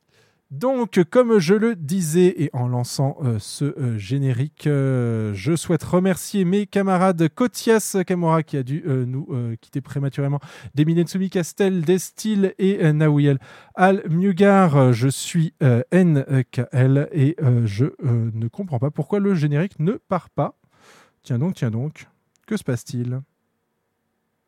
Donc, comme je le disais, et en lançant euh, ce euh, générique, euh, je souhaite remercier mes camarades Kotias Kamora qui a dû nous quitter prématurément, Deminetsumi Castel, Destil et Nawiel Al Mugar. Je suis NKL et je ne comprends pas pourquoi le générique ne part pas. Tiens donc, tiens donc, que se passe-t-il?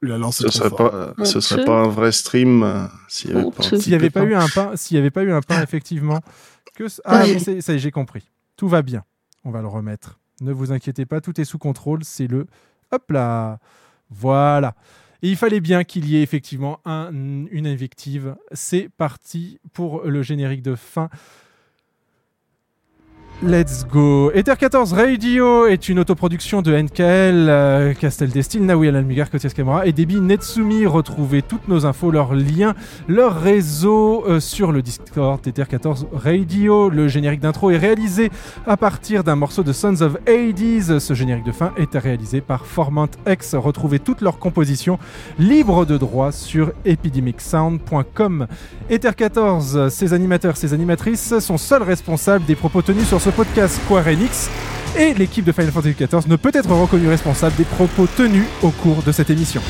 La lance Ce serait pas, ce serait pas un vrai stream euh, s'il n'y avait pas S'il avait eu un pain, s'il y avait pas eu un pain, effectivement. Que ah, oui, c'est- ça y est, j'ai compris. Tout va bien. On va le remettre. Ne vous inquiétez pas, tout est sous contrôle. C'est le. Hop là Voilà. Et il fallait bien qu'il y ait effectivement un- une invective. C'est parti pour le générique de fin. Let's go. Ether 14 Radio est une autoproduction de NKL, euh, Castel Destil, Naoui Almigar, Kotias Kamura et Debbie Netsumi. Retrouvez toutes nos infos, leurs liens, leurs réseaux euh, sur le Discord Ether 14 Radio. Le générique d'intro est réalisé à partir d'un morceau de Sons of Hades. Ce générique de fin est réalisé par Formant X. Retrouvez toutes leurs compositions libres de droit sur epidemicsound.com. Ether 14, ses animateurs, ses animatrices sont seuls responsables des propos tenus sur podcast Square Enix et l'équipe de Final Fantasy XIV ne peut être reconnue responsable des propos tenus au cours de cette émission.